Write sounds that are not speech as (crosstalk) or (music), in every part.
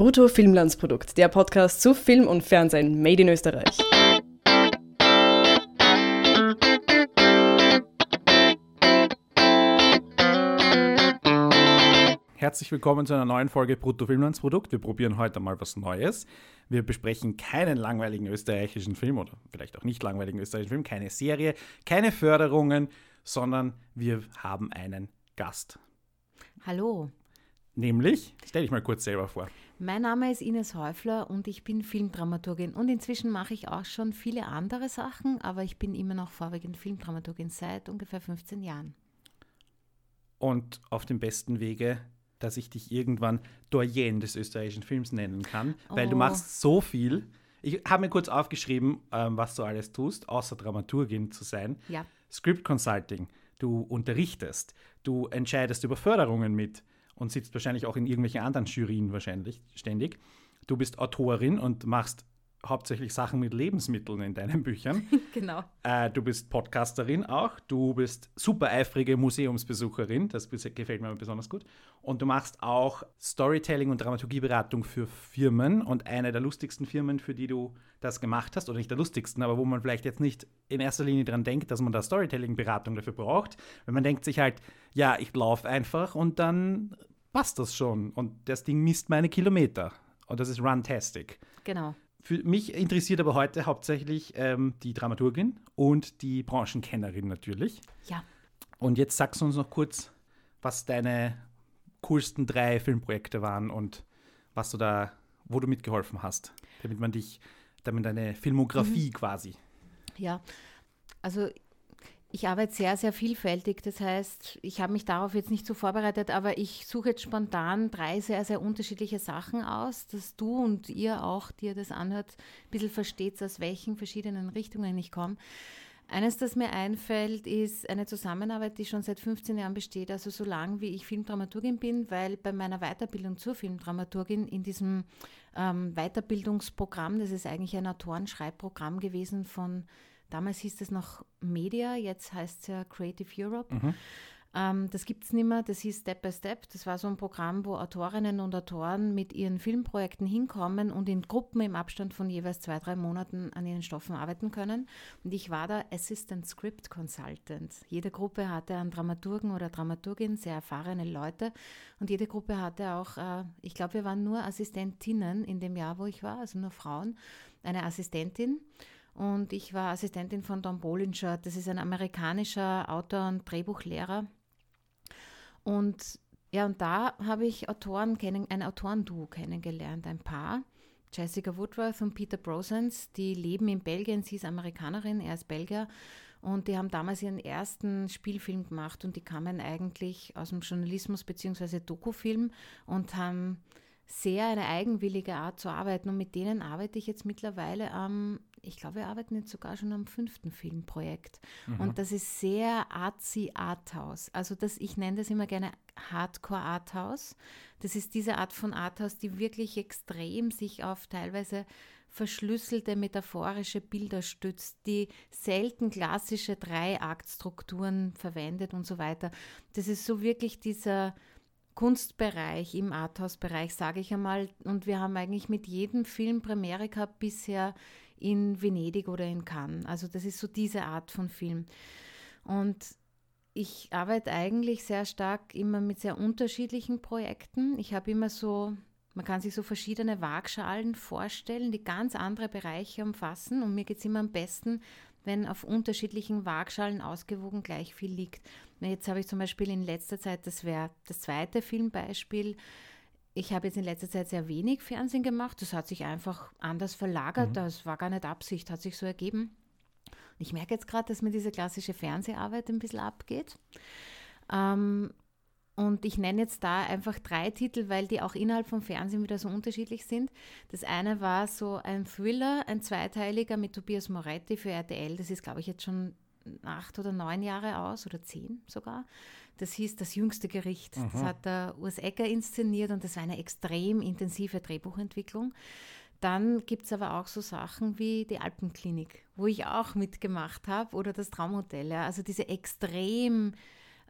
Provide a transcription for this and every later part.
Brutto Filmlandsprodukt, der Podcast zu Film und Fernsehen made in Österreich. Herzlich willkommen zu einer neuen Folge Brutto Filmlandsprodukt. Wir probieren heute mal was Neues. Wir besprechen keinen langweiligen österreichischen Film oder vielleicht auch nicht langweiligen österreichischen Film, keine Serie, keine Förderungen, sondern wir haben einen Gast. Hallo. Nämlich, stell dich mal kurz selber vor. Mein Name ist Ines Häufler und ich bin Filmdramaturgin und inzwischen mache ich auch schon viele andere Sachen, aber ich bin immer noch vorwiegend Filmdramaturgin seit ungefähr 15 Jahren. Und auf dem besten Wege, dass ich dich irgendwann Doyen des österreichischen Films nennen kann, weil Oh. du machst so viel. Ich habe mir kurz aufgeschrieben, ähm, was du alles tust, außer Dramaturgin zu sein. Ja. Script Consulting, du unterrichtest, du entscheidest über Förderungen mit und sitzt wahrscheinlich auch in irgendwelchen anderen Jurien wahrscheinlich ständig. Du bist Autorin und machst hauptsächlich Sachen mit Lebensmitteln in deinen Büchern. (laughs) Genau. äh, du bist Podcasterin auch, du bist super eifrige Museumsbesucherin, das gefällt mir besonders gut. Und du machst auch Storytelling und Dramaturgieberatung für Firmen und eine der lustigsten Firmen, für die du das gemacht hast, oder nicht der lustigsten, aber wo man vielleicht jetzt nicht in erster Linie dran denkt, dass man da Storytelling-Beratung dafür braucht, weil man denkt sich halt, ja, ich laufe einfach und dann passt das schon und das Ding misst meine Kilometer und das ist Runtastic. Genau. Für mich interessiert aber heute hauptsächlich ähm, die Dramaturgin und die Branchenkennerin natürlich. Ja. Und jetzt sagst du uns noch kurz, was deine coolsten drei Filmprojekte waren und was du da, wo du mitgeholfen hast, damit man dich, damit deine Filmografie Mhm. quasi. Ja. Also ich arbeite sehr, sehr vielfältig. Das heißt, ich habe mich darauf jetzt nicht so vorbereitet, aber ich suche jetzt spontan drei sehr, sehr unterschiedliche Sachen aus, dass du und ihr auch, die ihr das anhört, ein bisschen versteht, aus welchen verschiedenen Richtungen ich komme. Eines, das mir einfällt, ist eine Zusammenarbeit, die schon seit 15 Jahren besteht, also so lange wie ich Filmdramaturgin bin, weil bei meiner Weiterbildung zur Filmdramaturgin in diesem ähm, Weiterbildungsprogramm, das ist eigentlich ein Autorenschreibprogramm gewesen von, damals hieß es noch Media, jetzt heißt es ja Creative Europe. Ähm, das gibt es nicht mehr, das hieß Step by Step. Das war so ein Programm, wo Autorinnen und Autoren mit ihren Filmprojekten hinkommen und in Gruppen im Abstand von jeweils zwei, drei Monaten an ihren Stoffen arbeiten können. Und ich war da Assistant Script Consultant. Jede Gruppe hatte einen Dramaturgen oder Dramaturgin, sehr erfahrene Leute. Und jede Gruppe hatte auch, äh, ich glaube, wir waren nur Assistentinnen in dem Jahr, wo ich war, also nur Frauen, eine Assistentin. Und ich war Assistentin von Don Bollinger. Das ist ein amerikanischer Autor und Drehbuchlehrer. Und ja, und da habe ich Autoren kennen, ein Autorenduo kennengelernt, ein Paar. Jessica Woodworth und Peter Brosens, die leben in Belgien. Sie ist Amerikanerin, er ist Belgier. Und die haben damals ihren ersten Spielfilm gemacht und die kamen eigentlich aus dem Journalismus bzw. Dokufilm und haben sehr eine eigenwillige Art zu arbeiten. Und mit denen arbeite ich jetzt mittlerweile am, ich glaube, wir arbeiten jetzt sogar schon am fünften Filmprojekt. Und das ist sehr artsy Arthouse. Also das, ich nenne das immer gerne Hardcore Arthouse. Das ist diese Art von Arthouse, die wirklich extrem sich auf teilweise verschlüsselte metaphorische Bilder stützt, die selten klassische Dreiaktstrukturen verwendet und so weiter. Das ist so wirklich dieser Kunstbereich, im Arthouse-Bereich, sage ich einmal. Und wir haben eigentlich mit jedem Film Premiere gehabt bisher in Venedig oder in Cannes. Also das ist so diese Art von Film. Und ich arbeite eigentlich sehr stark immer mit sehr unterschiedlichen Projekten. Ich habe immer so, man kann sich so verschiedene Waagschalen vorstellen, die ganz andere Bereiche umfassen. Und mir geht es immer am besten, wenn auf unterschiedlichen Waagschalen ausgewogen gleich viel liegt. Jetzt habe ich zum Beispiel in letzter Zeit, das wäre das zweite Filmbeispiel, ich habe jetzt in letzter Zeit sehr wenig Fernsehen gemacht. Das hat sich einfach anders verlagert. Das war gar nicht Absicht, hat sich so ergeben. Und ich merke jetzt gerade, dass mir diese klassische Fernseharbeit ein bisschen abgeht. Ähm, und ich nenne jetzt da einfach drei Titel, weil die auch innerhalb vom Fernsehen wieder so unterschiedlich sind. Das eine war so ein Thriller, ein zweiteiliger mit Tobias Moretti für RTL. Das ist, glaube ich, jetzt schon acht oder neun Jahre aus oder zehn sogar. Das hieß Das jüngste Gericht. Das hat der Urs Egger inszeniert und das war eine extrem intensive Drehbuchentwicklung. Dann gibt es aber auch so Sachen wie die Alpenklinik, wo ich auch mitgemacht habe, oder das Traumhotel. Ja. Also diese extrem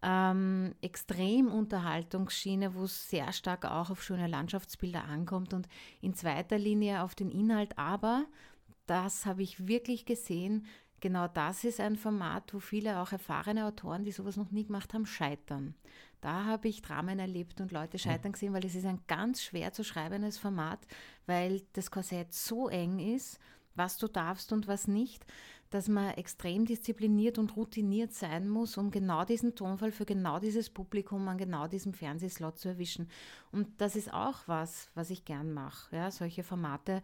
ähm, Extrem-Unterhaltungsschiene, wo es sehr stark auch auf schöne Landschaftsbilder ankommt und in zweiter Linie auf den Inhalt. Aber das habe ich wirklich gesehen. Genau das ist ein Format, wo viele auch erfahrene Autoren, die sowas noch nie gemacht haben, scheitern. Da habe ich Dramen erlebt und Leute scheitern gesehen, weil es ist ein ganz schwer zu schreibendes Format, weil das Korsett so eng ist, was du darfst und was nicht, dass man extrem diszipliniert und routiniert sein muss, um genau diesen Tonfall für genau dieses Publikum an genau diesem Fernsehslot zu erwischen. Und das ist auch was, was ich gern mache. Ja, solche Formate,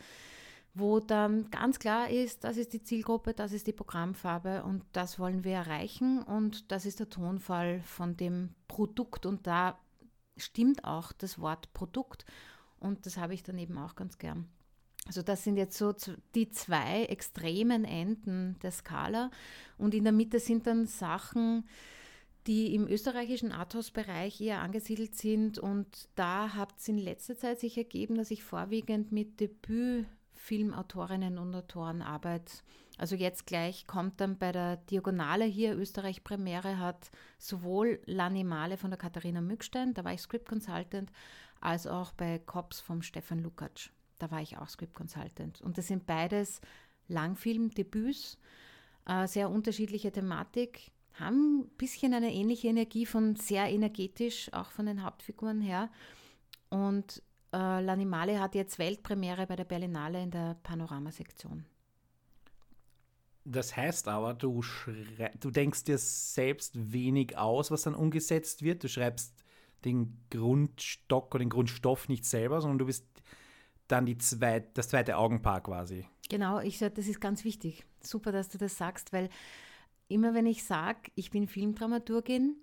wo dann ganz klar ist, das ist die Zielgruppe, das ist die Programmfarbe und das wollen wir erreichen und das ist der Tonfall von dem Produkt und da stimmt auch das Wort Produkt und das habe ich dann eben auch ganz gern. Also das sind jetzt so die zwei extremen Enden der Skala. Und in der Mitte sind dann Sachen, die im österreichischen Arthouse-Bereich eher angesiedelt sind. Und da hat es in letzter Zeit sich ergeben, dass ich vorwiegend mit Debütfilmautorinnen und Autoren arbeite. Also jetzt gleich kommt dann bei der Diagonale hier Österreich Premiere hat sowohl L'Animale von der Katharina Mückstein, da war ich Script Consultant, als auch bei Cops vom Stefan Lukacs da war ich auch Script Consultant. Und das sind beides Langfilmdebüts, äh, sehr unterschiedliche Thematik, haben ein bisschen eine ähnliche Energie von sehr energetisch, auch von den Hauptfiguren her. Und äh, L'Animale hat jetzt Weltpremiere bei der Berlinale in der Panoramasektion. Das heißt aber, du, du denkst dir selbst wenig aus, was dann umgesetzt wird. Du schreibst den Grundstock oder den Grundstoff nicht selber, sondern du bist dann die zweit, das zweite Augenpaar quasi. Genau, ich sage, das ist ganz wichtig. Super, dass du das sagst, weil immer wenn ich sage, ich bin Filmdramaturgin,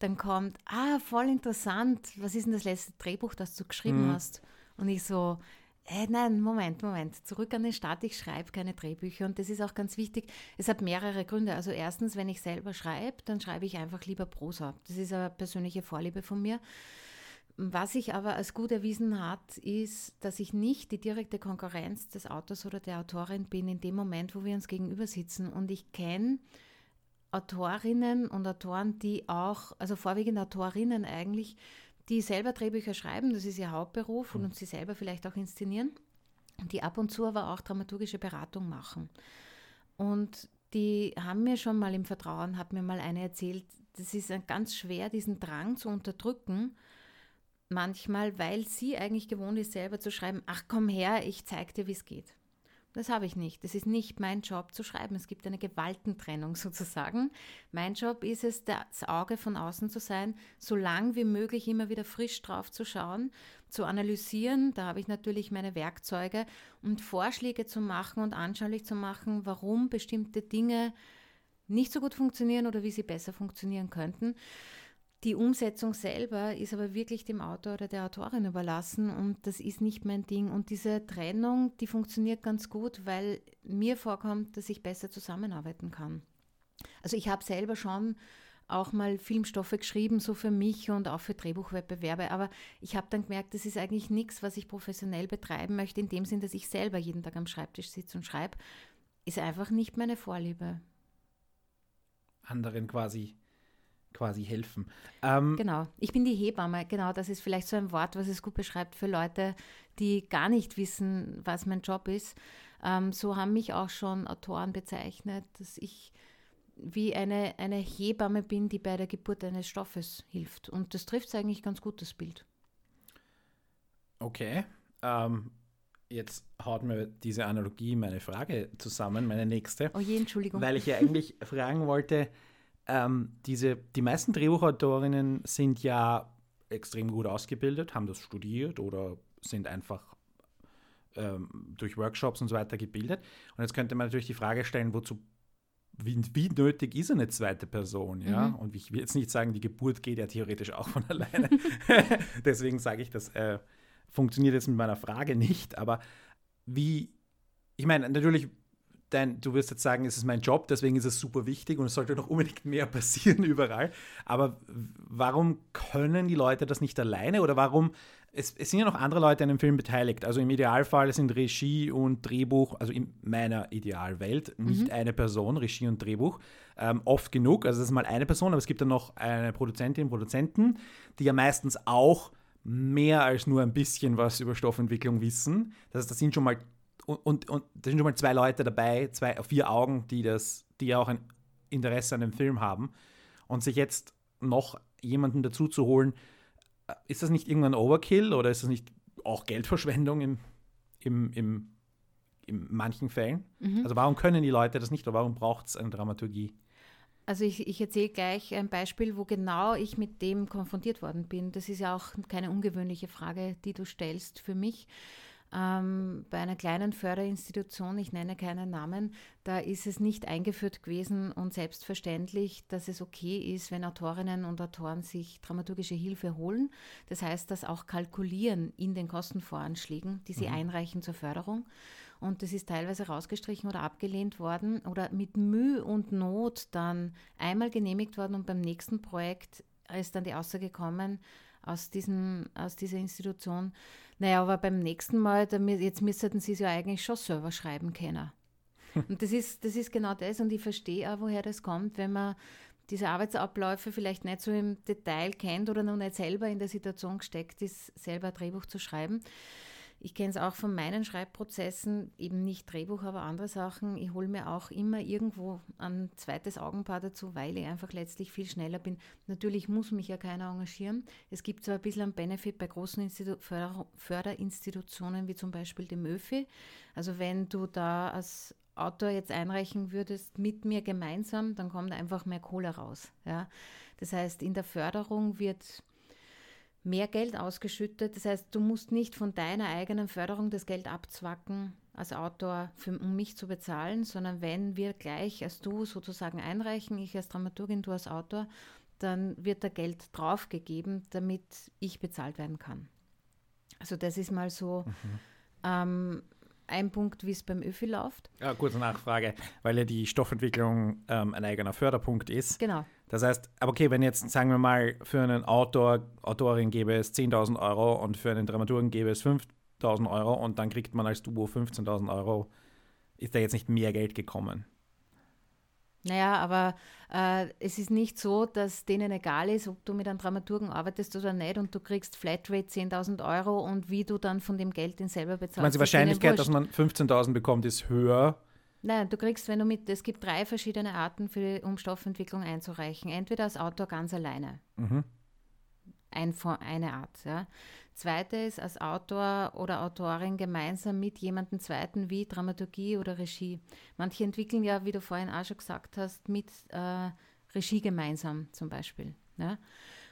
dann kommt, ah, voll interessant, was ist denn das letzte Drehbuch, das du geschrieben mhm. hast? Und ich so, äh, nein, Moment, Moment, zurück an den Start, ich schreibe keine Drehbücher und das ist auch ganz wichtig. Es hat mehrere Gründe. Also erstens, wenn ich selber schreibe, dann schreibe ich einfach lieber Prosa. Das ist eine persönliche Vorliebe von mir. Was sich aber als gut erwiesen hat, ist, dass ich nicht die direkte Konkurrenz des Autors oder der Autorin bin in dem Moment, wo wir uns gegenüber sitzen. Und ich kenne Autorinnen und Autoren, die auch, also vorwiegend Autorinnen eigentlich, die selber Drehbücher schreiben, das ist ihr Hauptberuf und, und sie selber vielleicht auch inszenieren, die ab und zu aber auch dramaturgische Beratung machen. Und die haben mir schon mal im Vertrauen, hat mir mal eine erzählt, das ist ganz schwer, diesen Drang zu unterdrücken, manchmal, weil sie eigentlich gewohnt ist, selber zu schreiben, ach komm her, ich zeig dir, wie es geht. Das habe ich nicht. Das ist nicht mein Job zu schreiben. Es gibt eine Gewaltentrennung (laughs) sozusagen. Mein Job ist es, das Auge von außen zu sein, so lang wie möglich immer wieder frisch drauf zu schauen, zu analysieren. Da habe ich natürlich meine Werkzeuge und Vorschläge zu machen und anschaulich zu machen, warum bestimmte Dinge nicht so gut funktionieren oder wie sie besser funktionieren könnten. Die Umsetzung selber ist aber wirklich dem Autor oder der Autorin überlassen und das ist nicht mein Ding. Und diese Trennung, die funktioniert ganz gut, weil mir vorkommt, dass ich besser zusammenarbeiten kann. Also ich habe selber schon auch mal Filmstoffe geschrieben, so für mich und auch für Drehbuchwettbewerbe. Aber ich habe dann gemerkt, das ist eigentlich nichts, was ich professionell betreiben möchte, in dem Sinn, dass ich selber jeden Tag am Schreibtisch sitze und schreibe, ist einfach nicht meine Vorliebe. Anderen quasi quasi helfen. Ähm, genau, ich bin die Hebamme. Genau, das ist vielleicht so ein Wort, was es gut beschreibt für Leute, die gar nicht wissen, was mein Job ist. Ähm, so haben mich auch schon Autoren bezeichnet, dass ich wie eine, eine Hebamme bin, die bei der Geburt eines Stoffes hilft. Und das trifft eigentlich ganz gut, das Bild. Okay. Ähm, jetzt haut mir diese Analogie meine Frage zusammen, meine nächste. Oh je, Entschuldigung. Weil ich ja eigentlich (laughs) fragen wollte, ähm, diese, die meisten Drehbuchautorinnen sind ja extrem gut ausgebildet, haben das studiert oder sind einfach ähm, durch Workshops und so weiter gebildet. Und jetzt könnte man natürlich die Frage stellen, wozu wie, wie, nötig ist eine zweite Person, ja? Mhm. Und ich will jetzt nicht sagen, die Geburt geht ja theoretisch auch von (laughs) alleine. (laughs) Deswegen sage ich, das äh, funktioniert jetzt mit meiner Frage nicht. Aber wie, ich meine, natürlich dein, du wirst jetzt sagen, es ist mein Job, deswegen ist es super wichtig und es sollte noch unbedingt mehr (laughs) passieren überall. Aber warum können die Leute das nicht alleine oder warum es, es, sind ja noch andere Leute an dem Film beteiligt. Also im Idealfall sind Regie und Drehbuch, also in meiner Idealwelt, nicht mhm. eine Person, Regie und Drehbuch, ähm, oft genug. Also das ist mal eine Person, aber es gibt dann noch eine Produzentin, Produzenten, die ja meistens auch mehr als nur ein bisschen was über Stoffentwicklung wissen. Das heißt, das sind schon mal und, und, und da sind schon mal zwei Leute dabei, zwei, vier Augen, die das, die ja auch ein Interesse an dem Film haben. Und sich jetzt noch jemanden dazu zu holen, ist das nicht irgendwann Overkill oder ist das nicht auch Geldverschwendung im, im, im, in manchen Fällen? Mhm. Also warum können die Leute das nicht oder warum braucht es eine Dramaturgie? Also ich, ich erzähle gleich ein Beispiel, wo genau ich mit dem konfrontiert worden bin. Das ist ja auch keine ungewöhnliche Frage, die du stellst für mich ähm, bei einer kleinen Förderinstitution, ich nenne keinen Namen, da ist es nicht eingeführt gewesen und selbstverständlich, dass es okay ist, wenn Autorinnen und Autoren sich dramaturgische Hilfe holen. Das heißt, das auch kalkulieren in den Kostenvoranschlägen, die sie mhm. einreichen zur Förderung. Und das ist teilweise rausgestrichen oder abgelehnt worden oder mit Mühe und Not dann einmal genehmigt worden und beim nächsten Projekt ist dann die Aussage gekommen aus, diesem, aus dieser Institution, naja, aber beim nächsten Mal, jetzt müssten sie es ja eigentlich schon selber schreiben können. (laughs) Und das ist, das ist genau das. Und ich verstehe auch, woher das kommt, wenn man diese Arbeitsabläufe vielleicht nicht so im Detail kennt oder noch nicht selber in der Situation gesteckt ist, selber ein Drehbuch zu schreiben. Ich kenne es auch von meinen Schreibprozessen, eben nicht Drehbuch, aber andere Sachen. Ich hole mir auch immer irgendwo ein zweites Augenpaar dazu, weil ich einfach letztlich viel schneller bin. Natürlich muss mich ja keiner engagieren. Es gibt zwar ein bisschen einen Benefit bei großen Institu Förder Förderinstitutionen wie zum Beispiel dem ÖFI. Also wenn du da als Autor jetzt einreichen würdest mit mir gemeinsam, dann kommt einfach mehr Kohle raus. Ja? Das heißt, in der Förderung wird mehr Geld ausgeschüttet. Das heißt, du musst nicht von deiner eigenen Förderung das Geld abzwacken als Autor, für, um mich zu bezahlen, sondern wenn wir gleich als du sozusagen einreichen, ich als Dramaturgin, du als Autor, dann wird da Geld draufgegeben, damit ich bezahlt werden kann. Also das ist mal so mhm. ähm, ein Punkt, wie es beim ÖFI läuft. Ja, kurze Nachfrage, weil ja die Stoffentwicklung ähm, ein eigener Förderpunkt ist. Genau. Das heißt, aber okay, wenn jetzt, sagen wir mal, für einen Autor, Autorin gäbe es 10.000 Euro und für einen Dramaturgen gäbe es 5.000 Euro und dann kriegt man als Duo 15.000 Euro, ist da jetzt nicht mehr Geld gekommen? Naja, aber äh, es ist nicht so, dass denen egal ist, ob du mit einem Dramaturgen arbeitest oder nicht und du kriegst Flatrate 10.000 Euro und wie du dann von dem Geld den selber bezahlst. Ich meine, die Wahrscheinlichkeit, dass man 15.000 bekommt, ist höher, Nein, du kriegst, wenn du mit, es gibt drei verschiedene Arten, für, um Stoffentwicklung einzureichen. Entweder als Autor ganz alleine. Mhm. Ein, eine Art. Ja. Zweite ist als Autor oder Autorin gemeinsam mit jemandem Zweiten wie Dramaturgie oder Regie. Manche entwickeln ja, wie du vorhin auch schon gesagt hast, mit äh, Regie gemeinsam zum Beispiel. Ja.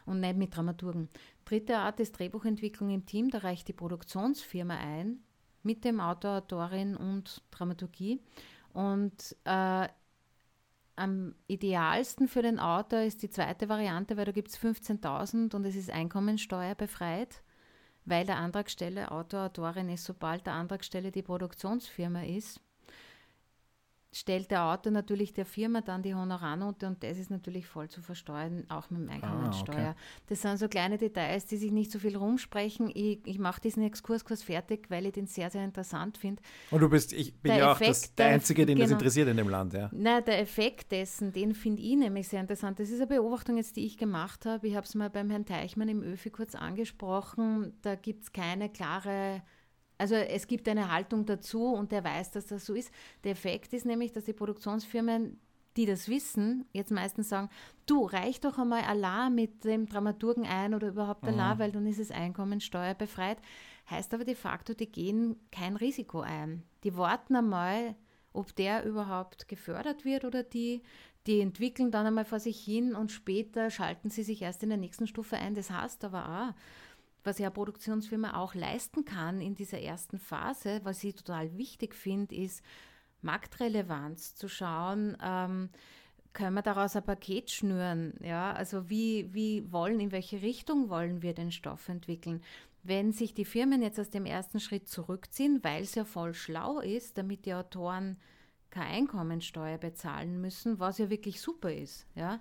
Und nicht mit Dramaturgen. Dritte Art ist Drehbuchentwicklung im Team. Da reicht die Produktionsfirma ein mit dem Autor, Autorin und Dramaturgie. Und äh, am idealsten für den Autor ist die zweite Variante, weil da gibt es 15.000 und es ist einkommensteuerbefreit, weil der Antragsteller Autor, Autorin ist, sobald der Antragsteller die Produktionsfirma ist stellt der Autor natürlich der Firma dann die Honorarnote und das ist natürlich voll zu versteuern, auch mit dem Einkommensteuer. Ah, okay. Das sind so kleine Details, die sich nicht so viel rumsprechen. Ich, ich mache diesen Exkurs kurz fertig, weil ich den sehr, sehr interessant finde. Und du bist, ich bin der ja auch das, der Einzige, den genau, das interessiert in dem Land, ja. Nein, der Effekt dessen, den finde ich nämlich sehr interessant. Das ist eine Beobachtung jetzt, die ich gemacht habe. Ich habe es mal beim Herrn Teichmann im ÖFI kurz angesprochen. Da gibt es keine klare also es gibt eine Haltung dazu und der weiß, dass das so ist. Der Effekt ist nämlich, dass die Produktionsfirmen, die das wissen, jetzt meistens sagen, du, reich doch einmal Allah mit dem Dramaturgen ein oder überhaupt Allah, mhm. weil dann ist es einkommensteuerbefreit. Heißt aber de facto, die gehen kein Risiko ein. Die warten einmal, ob der überhaupt gefördert wird oder die, die entwickeln dann einmal vor sich hin und später schalten sie sich erst in der nächsten Stufe ein. Das heißt aber auch, was ja Produktionsfirma auch leisten kann in dieser ersten Phase, was ich total wichtig finde, ist Marktrelevanz zu schauen, ähm, können wir daraus ein Paket schnüren? Ja, also wie, wie wollen, in welche Richtung wollen wir den Stoff entwickeln? Wenn sich die Firmen jetzt aus dem ersten Schritt zurückziehen, weil es ja voll schlau ist, damit die Autoren keine Einkommensteuer bezahlen müssen, was ja wirklich super ist, ja,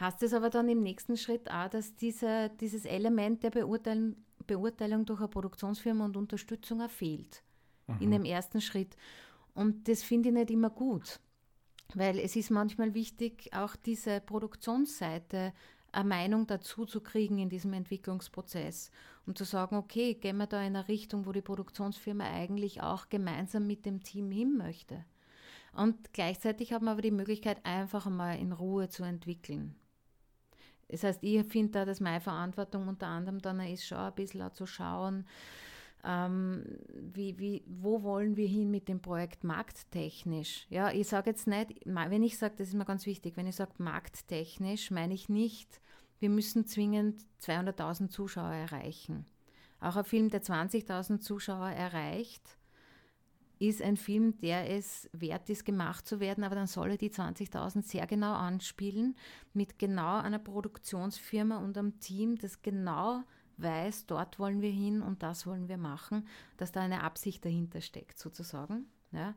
Heißt es aber dann im nächsten Schritt auch, dass diese, dieses Element der Beurteilung, Beurteilung durch eine Produktionsfirma und Unterstützung auch fehlt mhm. in dem ersten Schritt. Und das finde ich nicht immer gut, weil es ist manchmal wichtig, auch diese Produktionsseite eine Meinung dazu zu kriegen in diesem Entwicklungsprozess und zu sagen, okay, gehen wir da in eine Richtung, wo die Produktionsfirma eigentlich auch gemeinsam mit dem Team hin möchte. Und gleichzeitig haben wir aber die Möglichkeit, einfach einmal in Ruhe zu entwickeln. Das heißt, ich finde da, dass meine Verantwortung unter anderem dann ist, schon ein bisschen zu schauen, ähm, wie, wie, wo wollen wir hin mit dem Projekt markttechnisch? Ja, ich sage jetzt nicht, wenn ich sage, das ist mir ganz wichtig, wenn ich sage markttechnisch, meine ich nicht, wir müssen zwingend 200.000 Zuschauer erreichen. Auch ein Film, der 20.000 Zuschauer erreicht, ist ein Film, der es wert ist, gemacht zu werden, aber dann soll er die 20.000 sehr genau anspielen, mit genau einer Produktionsfirma und einem Team, das genau weiß, dort wollen wir hin und das wollen wir machen, dass da eine Absicht dahinter steckt, sozusagen. Ja.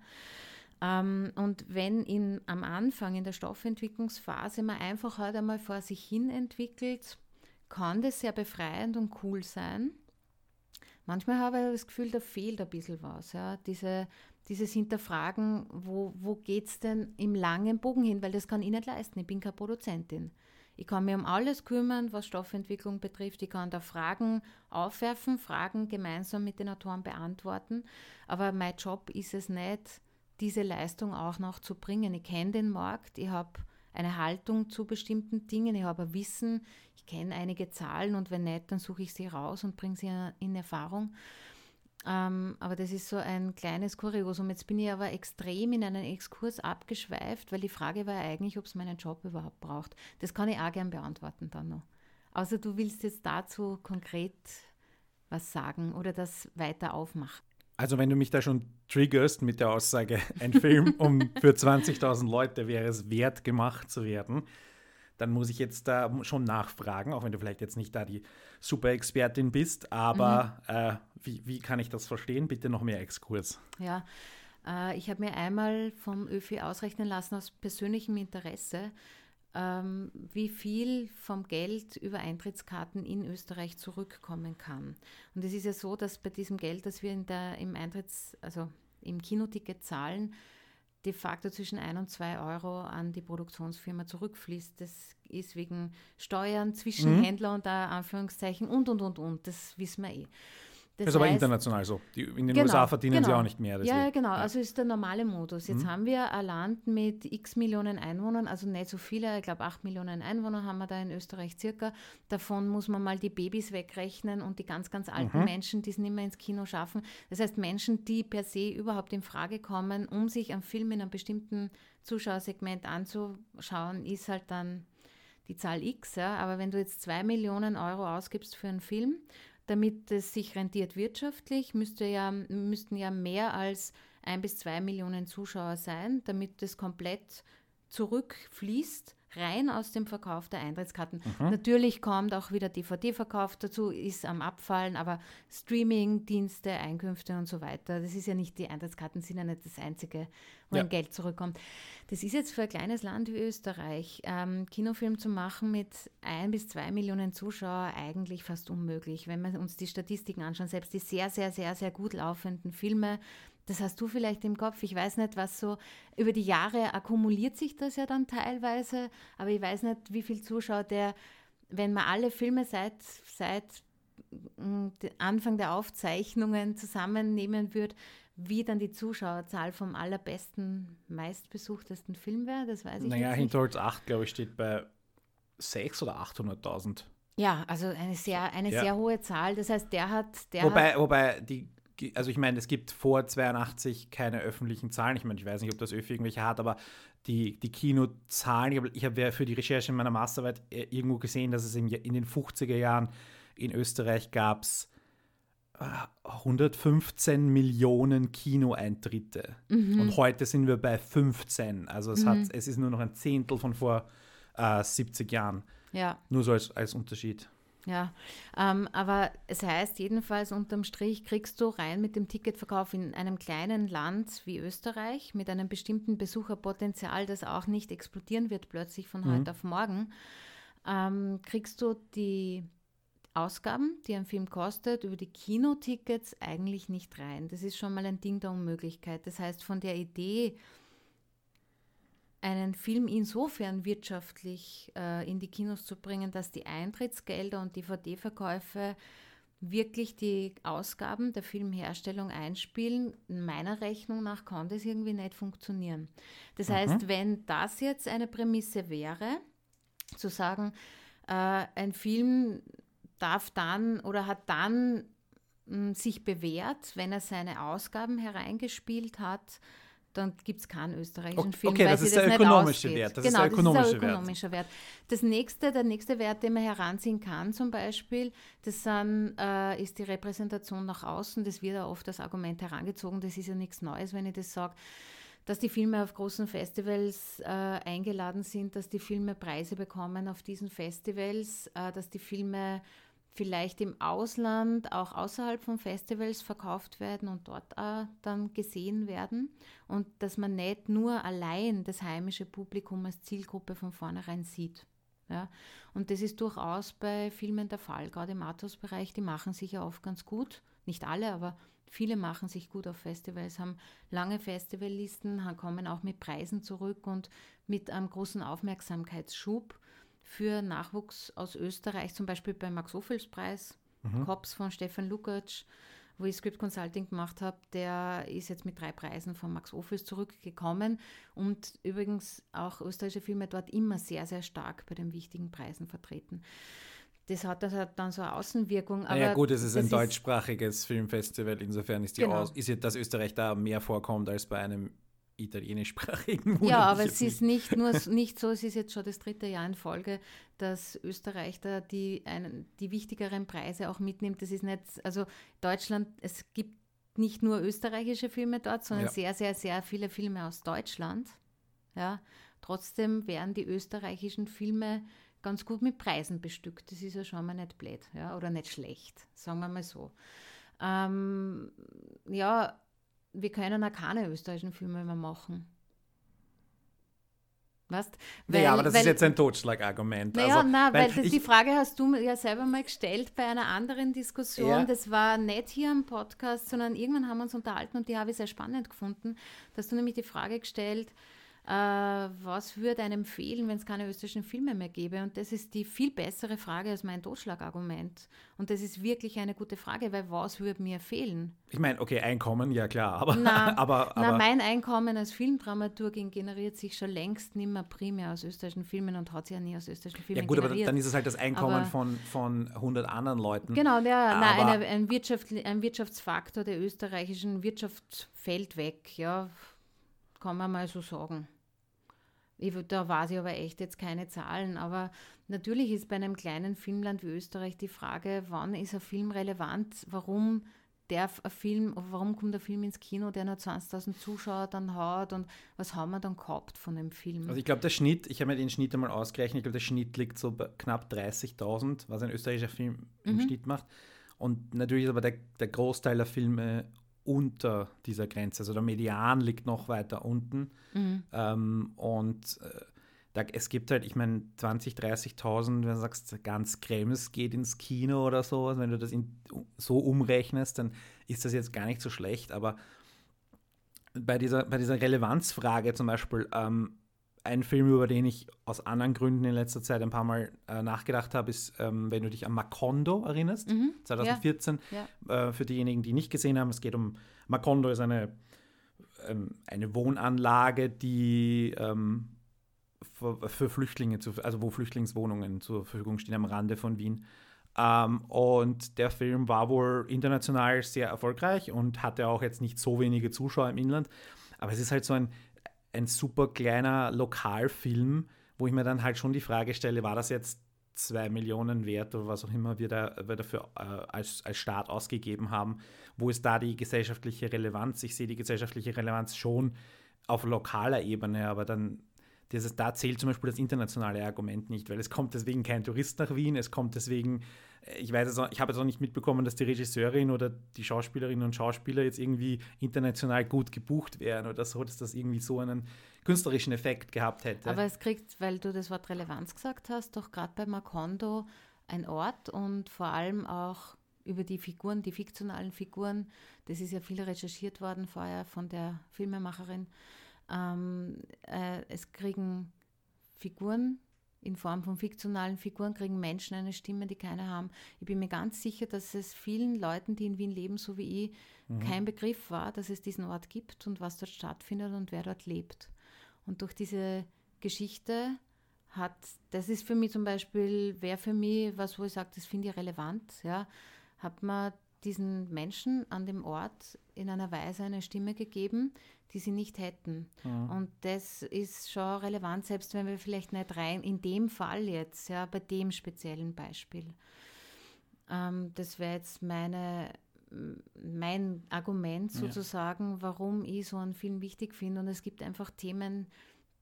Ähm, und wenn in, am Anfang in der Stoffentwicklungsphase man einfach halt einmal vor sich hin entwickelt, kann das sehr befreiend und cool sein. Manchmal habe ich das Gefühl, da fehlt ein bisschen was. Ja. Diese, dieses Hinterfragen, wo, wo geht es denn im langen Bogen hin, weil das kann ich nicht leisten, ich bin keine Produzentin. Ich kann mich um alles kümmern, was Stoffentwicklung betrifft. Ich kann da Fragen aufwerfen, Fragen gemeinsam mit den Autoren beantworten. Aber mein Job ist es nicht, diese Leistung auch noch zu bringen. Ich kenne den Markt, ich habe eine Haltung zu bestimmten Dingen, ich habe ein Wissen, ich kenne einige Zahlen und wenn nicht, dann suche ich sie raus und bringe sie in Erfahrung. Ähm, aber das ist so ein kleines Kuriosum. Jetzt bin ich aber extrem in einen Exkurs abgeschweift, weil die Frage war eigentlich, ob es meinen Job überhaupt braucht. Das kann ich auch gern beantworten dann noch. Außer du willst jetzt dazu konkret was sagen oder das weiter aufmachen. Also wenn du mich da schon triggerst mit der Aussage, (laughs) ein Film um für 20.000 Leute wäre es wert gemacht zu werden, dann muss ich jetzt da schon nachfragen, auch wenn du vielleicht jetzt nicht da die Super-Expertin bist, aber mhm. äh, wie, wie kann ich das verstehen? Bitte noch mehr Exkurs. Ja, äh, ich habe mir einmal vom ÖFI ausrechnen lassen aus persönlichem Interesse, ähm, wie viel vom Geld über Eintrittskarten in Österreich zurückkommen kann. Und es ist ja so, dass bei diesem Geld, das wir in der, im Eintritts-, also im Kinoticket zahlen, de facto zwischen 1 und 2 Euro an die Produktionsfirma zurückfließt. Das ist wegen Steuern, Zwischenhändler mhm. und da Anführungszeichen und, und, und, und. Das wissen wir eh. Das ist aber international so. Die, in den genau, USA verdienen genau. sie auch nicht mehr. Deswegen. Ja, genau. Ja. Also ist der normale Modus. Jetzt mhm. haben wir ein Land mit x Millionen Einwohnern, also nicht so viele, ich glaube 8 Millionen Einwohner haben wir da in Österreich circa. Davon muss man mal die Babys wegrechnen und die ganz, ganz alten mhm. Menschen, die es nicht mehr ins Kino schaffen. Das heißt, Menschen, die per se überhaupt in Frage kommen, um sich einen Film in einem bestimmten Zuschauersegment anzuschauen, ist halt dann die Zahl X. Ja? Aber wenn du jetzt 2 Millionen Euro ausgibst für einen Film damit es sich rentiert wirtschaftlich, müsste ja, müssten ja mehr als ein bis zwei Millionen Zuschauer sein, damit das komplett zurückfließt rein aus dem Verkauf der Eintrittskarten. Mhm. Natürlich kommt auch wieder DVD-Verkauf dazu, ist am Abfallen, aber Streaming-Dienste, Einkünfte und so weiter, das ist ja nicht, die Eintrittskarten sind ja nicht das Einzige, wo ja. ein Geld zurückkommt. Das ist jetzt für ein kleines Land wie Österreich, ähm, Kinofilm zu machen mit ein bis zwei Millionen Zuschauer eigentlich fast unmöglich. Wenn wir uns die Statistiken anschauen, selbst die sehr, sehr, sehr, sehr gut laufenden Filme, das hast du vielleicht im Kopf. Ich weiß nicht, was so über die Jahre akkumuliert sich das ja dann teilweise, aber ich weiß nicht, wie viel Zuschauer der, wenn man alle Filme seit, seit mm, Anfang der Aufzeichnungen zusammennehmen würde, wie dann die Zuschauerzahl vom allerbesten, meistbesuchtesten Film wäre, das weiß ich naja, nicht. Naja, Hinterholz 8, glaube ich, steht bei 600.000 oder 800.000. Ja, also eine sehr, eine ja. sehr hohe Zahl. Das heißt, der hat. Der wobei, hat wobei die also ich meine, es gibt vor 82 keine öffentlichen Zahlen. Ich meine, ich weiß nicht, ob das ÖFI irgendwelche hat, aber die, die Kinozahlen, ich habe ich hab ja für die Recherche in meiner Masterarbeit äh, irgendwo gesehen, dass es in, in den 50er Jahren in Österreich gab es 115 Millionen Kinoeintritte. Mhm. Und heute sind wir bei 15. Also es, mhm. hat, es ist nur noch ein Zehntel von vor äh, 70 Jahren. Ja. Nur so als, als Unterschied. Ja, ähm, aber es heißt jedenfalls unterm Strich kriegst du rein mit dem Ticketverkauf in einem kleinen Land wie Österreich mit einem bestimmten Besucherpotenzial, das auch nicht explodieren wird plötzlich von mhm. heute auf morgen, ähm, kriegst du die Ausgaben, die ein Film kostet, über die Kinotickets eigentlich nicht rein. Das ist schon mal ein Ding der Unmöglichkeit. Das heißt, von der Idee, einen Film insofern wirtschaftlich äh, in die Kinos zu bringen, dass die Eintrittsgelder und DVD-Verkäufe wirklich die Ausgaben der Filmherstellung einspielen. Meiner Rechnung nach kann das irgendwie nicht funktionieren. Das mhm. heißt, wenn das jetzt eine Prämisse wäre, zu sagen, äh, ein Film darf dann oder hat dann mh, hm, sich bewährt, wenn er seine Ausgaben hereingespielt hat, dann gibt es keinen österreichischen okay, Film, okay, das ist der ökonomische Wert. Das genau, ist der ökonomische, das ist der ökonomische Wert. Wert. Das nächste, der nächste Wert, den man heranziehen kann, zum Beispiel, das sind, äh, ist die Repräsentation nach außen. Das wird ja oft als Argument herangezogen. Das ist ja nichts Neues, wenn ich das sage dass die Filme auf großen Festivals äh, eingeladen sind, dass die Filme Preise bekommen auf diesen Festivals, äh, dass die Filme vielleicht im Ausland auch außerhalb von Festivals verkauft werden und dort auch dann gesehen werden. Und dass man nicht nur allein das heimische Publikum als Zielgruppe von vornherein sieht. Ja, und das ist durchaus bei Filmen der Fall, gerade im Arthouse-Bereich, die machen sich ja oft ganz gut, nicht alle, aber viele machen sich gut auf Festivals, haben lange Festivallisten, kommen auch mit Preisen zurück und mit einem großen Aufmerksamkeitsschub für Nachwuchs aus Österreich, zum Beispiel beim Max-Ophüls-Preis, mhm. COPS von Stefan Lukacs, wo ich Script Consulting gemacht habe, der ist jetzt mit drei Preisen von Max Ophüls zurückgekommen und übrigens auch österreichische Filme dort immer sehr, sehr stark bei den wichtigen Preisen vertreten. Das hat, das hat dann so eine Außenwirkung. Aber ja gut, es ist ein deutschsprachiges Filmfestival, insofern ist, die genau. Aus, ist dass Österreich da mehr vorkommt als bei einem italienischsprachigen (laughs) Ja, aber es ist nicht nur (laughs) nicht so, es ist jetzt schon das dritte Jahr in Folge, dass Österreich da die, einen, die wichtigeren Preise auch mitnimmt. Das ist nicht, also Deutschland, es gibt nicht nur österreichische Filme dort, sondern ja. sehr, sehr, sehr viele Filme aus Deutschland. Ja, trotzdem werden die österreichischen Filme ganz gut mit Preisen bestückt. Das ist ja schon mal nicht blöd, ja, oder nicht schlecht, sagen wir mal so. Ähm, ja, wir können auch keine österreichischen Filme mehr machen. Weißt? Weil, ja, aber das weil, ist jetzt ein Totschlagargument. Naja, also, nein, weil, weil das, die Frage hast du ja selber mal gestellt bei einer anderen Diskussion. Ja. Das war nicht hier im Podcast, sondern irgendwann haben wir uns unterhalten und die habe ich sehr spannend gefunden. Da hast du nämlich die Frage gestellt, äh, was würde einem fehlen, wenn es keine österreichischen Filme mehr gäbe? Und das ist die viel bessere Frage als mein Totschlagargument. Und das ist wirklich eine gute Frage, weil was würde mir fehlen? Ich meine, okay, Einkommen, ja klar, aber, na, aber, (laughs) aber na, mein Einkommen als Filmdramaturgin generiert sich schon längst nicht mehr primär aus österreichischen Filmen und hat sich ja nie aus österreichischen Filmen Ja gut, generiert. aber dann ist es halt das Einkommen aber, von, von 100 anderen Leuten. Genau, ja, na, eine, ein, Wirtschaft, ein Wirtschaftsfaktor der österreichischen Wirtschaft fällt weg, ja, kann man mal so sagen. Ich, da weiß ich aber echt jetzt keine Zahlen, aber natürlich ist bei einem kleinen Filmland wie Österreich die Frage, wann ist ein Film relevant, warum der Film, warum kommt der Film ins Kino, der nur 20.000 Zuschauer dann hat und was haben wir dann gehabt von dem Film? Also ich glaube, der Schnitt, ich habe mir den Schnitt einmal ausgerechnet, ich glaube, der Schnitt liegt so bei knapp 30.000, was ein österreichischer Film im mhm. Schnitt macht. Und natürlich ist aber der, der Großteil der Filme unter dieser Grenze. Also der Median liegt noch weiter unten. Mhm. Ähm, und äh, da, es gibt halt, ich meine, 20.000, 30.000, wenn du sagst, ganz Krems geht ins Kino oder so, wenn du das in, so umrechnest, dann ist das jetzt gar nicht so schlecht. Aber bei dieser, bei dieser Relevanzfrage zum Beispiel, ähm, ein Film, über den ich aus anderen Gründen in letzter Zeit ein paar Mal äh, nachgedacht habe, ist, ähm, wenn du dich an Macondo erinnerst, mhm. 2014. Ja. Ja. Äh, für diejenigen, die nicht gesehen haben, es geht um, Macondo ist eine, ähm, eine Wohnanlage, die ähm, für, für, Flüchtlinge, zu, also wo Flüchtlingswohnungen zur Verfügung stehen am Rande von Wien. Ähm, und der Film war wohl international sehr erfolgreich und hatte auch jetzt nicht so wenige Zuschauer im Inland. Aber es ist halt so ein ein super kleiner Lokalfilm, wo ich mir dann halt schon die Frage stelle, war das jetzt zwei Millionen wert oder was auch immer wir, da, wir dafür äh, als, als Staat ausgegeben haben. Wo ist da die gesellschaftliche Relevanz? Ich sehe die gesellschaftliche Relevanz schon auf lokaler Ebene, aber dann dieses, da zählt zum Beispiel das internationale Argument nicht, weil es kommt deswegen kein Tourist nach Wien, es kommt deswegen ich weiß es auch, ich habe jetzt auch nicht mitbekommen, dass die Regisseurin oder die Schauspielerinnen und Schauspieler jetzt irgendwie international gut gebucht wären oder so, dass das irgendwie so einen künstlerischen Effekt gehabt hätte. Aber es kriegt, weil du das Wort Relevanz gesagt hast, doch gerade bei Macondo ein Ort und vor allem auch über die Figuren, die fiktionalen Figuren. Das ist ja viel recherchiert worden vorher von der Filmemacherin. Ähm, äh, es kriegen Figuren in Form von fiktionalen Figuren, kriegen Menschen eine Stimme, die keine haben. Ich bin mir ganz sicher, dass es vielen Leuten, die in Wien leben, so wie ich, mhm. kein Begriff war, dass es diesen Ort gibt und was dort stattfindet und wer dort lebt. Und durch diese Geschichte hat, das ist für mich zum Beispiel, wäre für mich was, wo ich sage, das finde ich relevant, ja, hat man diesen Menschen an dem Ort in einer Weise eine Stimme gegeben, die sie nicht hätten. Mhm. Und das ist schon relevant, selbst wenn wir vielleicht nicht rein, in dem Fall jetzt, ja, bei dem speziellen Beispiel. Ähm, das wäre jetzt meine, mein Argument sozusagen, ja. warum ich so einen Film wichtig finde. Und es gibt einfach Themen,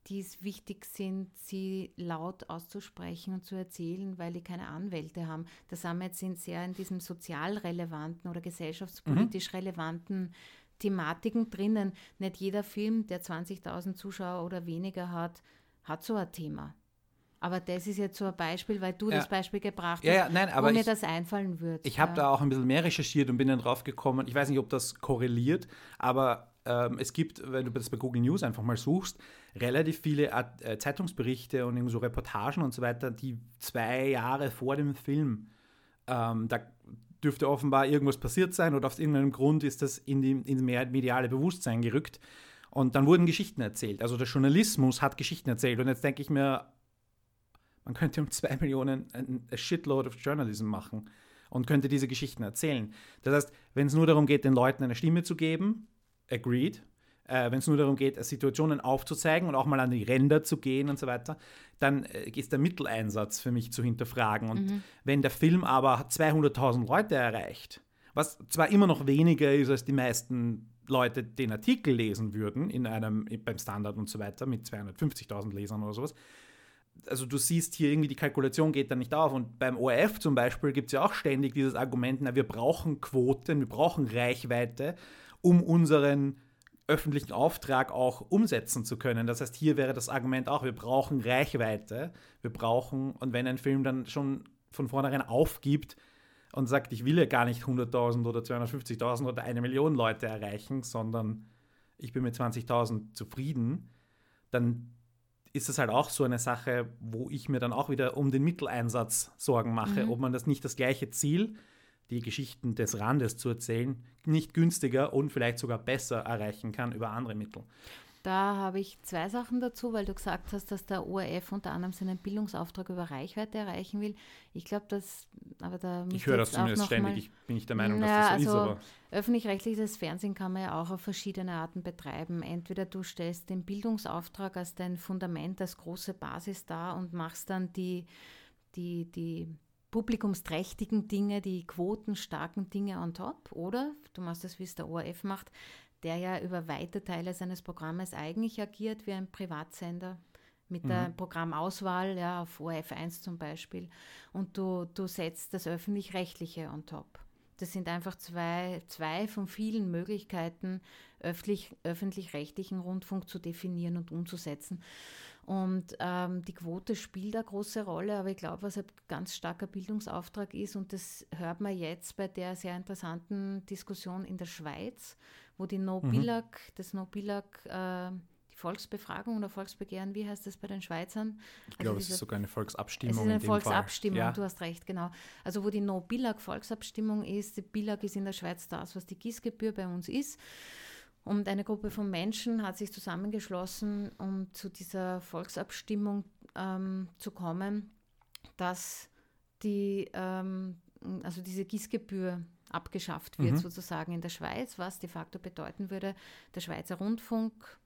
die es wichtig sind, sie laut auszusprechen und zu erzählen, weil die keine Anwälte haben. Das haben wir jetzt in sehr in diesem sozial relevanten oder gesellschaftspolitisch mhm. relevanten Thematiken drinnen. Nicht jeder Film, der 20.000 Zuschauer oder weniger hat, hat so ein Thema. Aber das ist jetzt so ein Beispiel, weil du ja. das Beispiel gebracht hast, ja, ja, nein, wo mir ich, das einfallen würde. Ich habe da auch ein bisschen mehr recherchiert und bin dann drauf gekommen. Ich weiß nicht, ob das korreliert, aber ähm, es gibt, wenn du das bei Google News einfach mal suchst, relativ viele äh, Zeitungsberichte und so Reportagen und so weiter, die zwei Jahre vor dem Film, ähm, da dürfte offenbar irgendwas passiert sein oder aus irgendeinem Grund ist das in die, in das mediale Bewusstsein gerückt. Und dann wurden Geschichten erzählt. Also der Journalismus hat Geschichten erzählt. Und jetzt denke ich mir, man könnte um zwei Millionen ein Shitload of Journalism machen und könnte diese Geschichten erzählen. Das heißt, wenn es nur darum geht, den Leuten eine Stimme zu geben, agreed. Äh, Wenn es nur darum geht, Situationen aufzuzeigen und auch mal an die Ränder zu gehen und so weiter, dann äh, ist der Mitteleinsatz für mich zu hinterfragen. Und mhm. wenn der Film aber 200.000 Leute erreicht, was zwar immer noch weniger ist, als die meisten Leute den Artikel lesen würden, in einem, beim Standard und so weiter, mit 250.000 Lesern oder sowas, also du siehst hier irgendwie, die Kalkulation geht dann nicht auf. Und beim ORF zum Beispiel gibt es ja auch ständig dieses Argument, na, wir brauchen Quoten, wir brauchen Reichweite um unseren öffentlichen Auftrag auch umsetzen zu können. Das heißt, hier wäre das Argument auch, wir brauchen Reichweite, wir brauchen, und wenn ein Film dann schon von vornherein aufgibt und sagt, ich will ja gar nicht 100.000 oder 250.000 oder eine Million Leute erreichen, sondern ich bin mit 20.000 zufrieden, dann ist das halt auch so eine Sache, wo ich mir dann auch wieder um den Mitteleinsatz Sorgen mache, mhm. ob man das nicht das gleiche Ziel die Geschichten des Randes zu erzählen, nicht günstiger und vielleicht sogar besser erreichen kann über andere Mittel. Da habe ich zwei Sachen dazu, weil du gesagt hast, dass der ORF unter anderem seinen Bildungsauftrag über Reichweite erreichen will. Ich glaube, dass, aber da Ich höre das zumindest ständig, mal, ich bin nicht der Meinung, dass das so also ist. Öffentlich-rechtliches Fernsehen kann man ja auch auf verschiedene Arten betreiben. Entweder du stellst den Bildungsauftrag als dein Fundament, als große Basis dar und machst dann die, die, die publikumsträchtigen Dinge, die quotenstarken Dinge on top. Oder du machst das, wie es der ORF macht, der ja über weite Teile seines Programmes eigentlich agiert wie ein Privatsender mit mhm. der Programmauswahl ja, auf ORF 1 zum Beispiel. Und du, du setzt das öffentlich-rechtliche on top. Das sind einfach zwei, zwei von vielen Möglichkeiten, öffentlich-rechtlichen Rundfunk zu definieren und umzusetzen. Und ähm, die Quote spielt eine große Rolle, aber ich glaube, was ein ganz starker Bildungsauftrag ist, und das hört man jetzt bei der sehr interessanten Diskussion in der Schweiz, wo die No-Billag, mhm. das No-Billag, äh, die Volksbefragung oder Volksbegehren, wie heißt das bei den Schweizern? Ich also glaube, es ist sogar eine Volksabstimmung. Es ist eine Volksabstimmung, ja. du hast recht, genau. Also wo die No-Billag-Volksabstimmung ist, die Billag ist in der Schweiz das, was die Gießgebühr bei uns ist. Und eine Gruppe von Menschen hat sich zusammengeschlossen, um zu dieser Volksabstimmung ähm, zu kommen, dass die, ähm, also diese Gießgebühr abgeschafft wird, mhm. sozusagen in der Schweiz, was de facto bedeuten würde, der Schweizer Rundfunk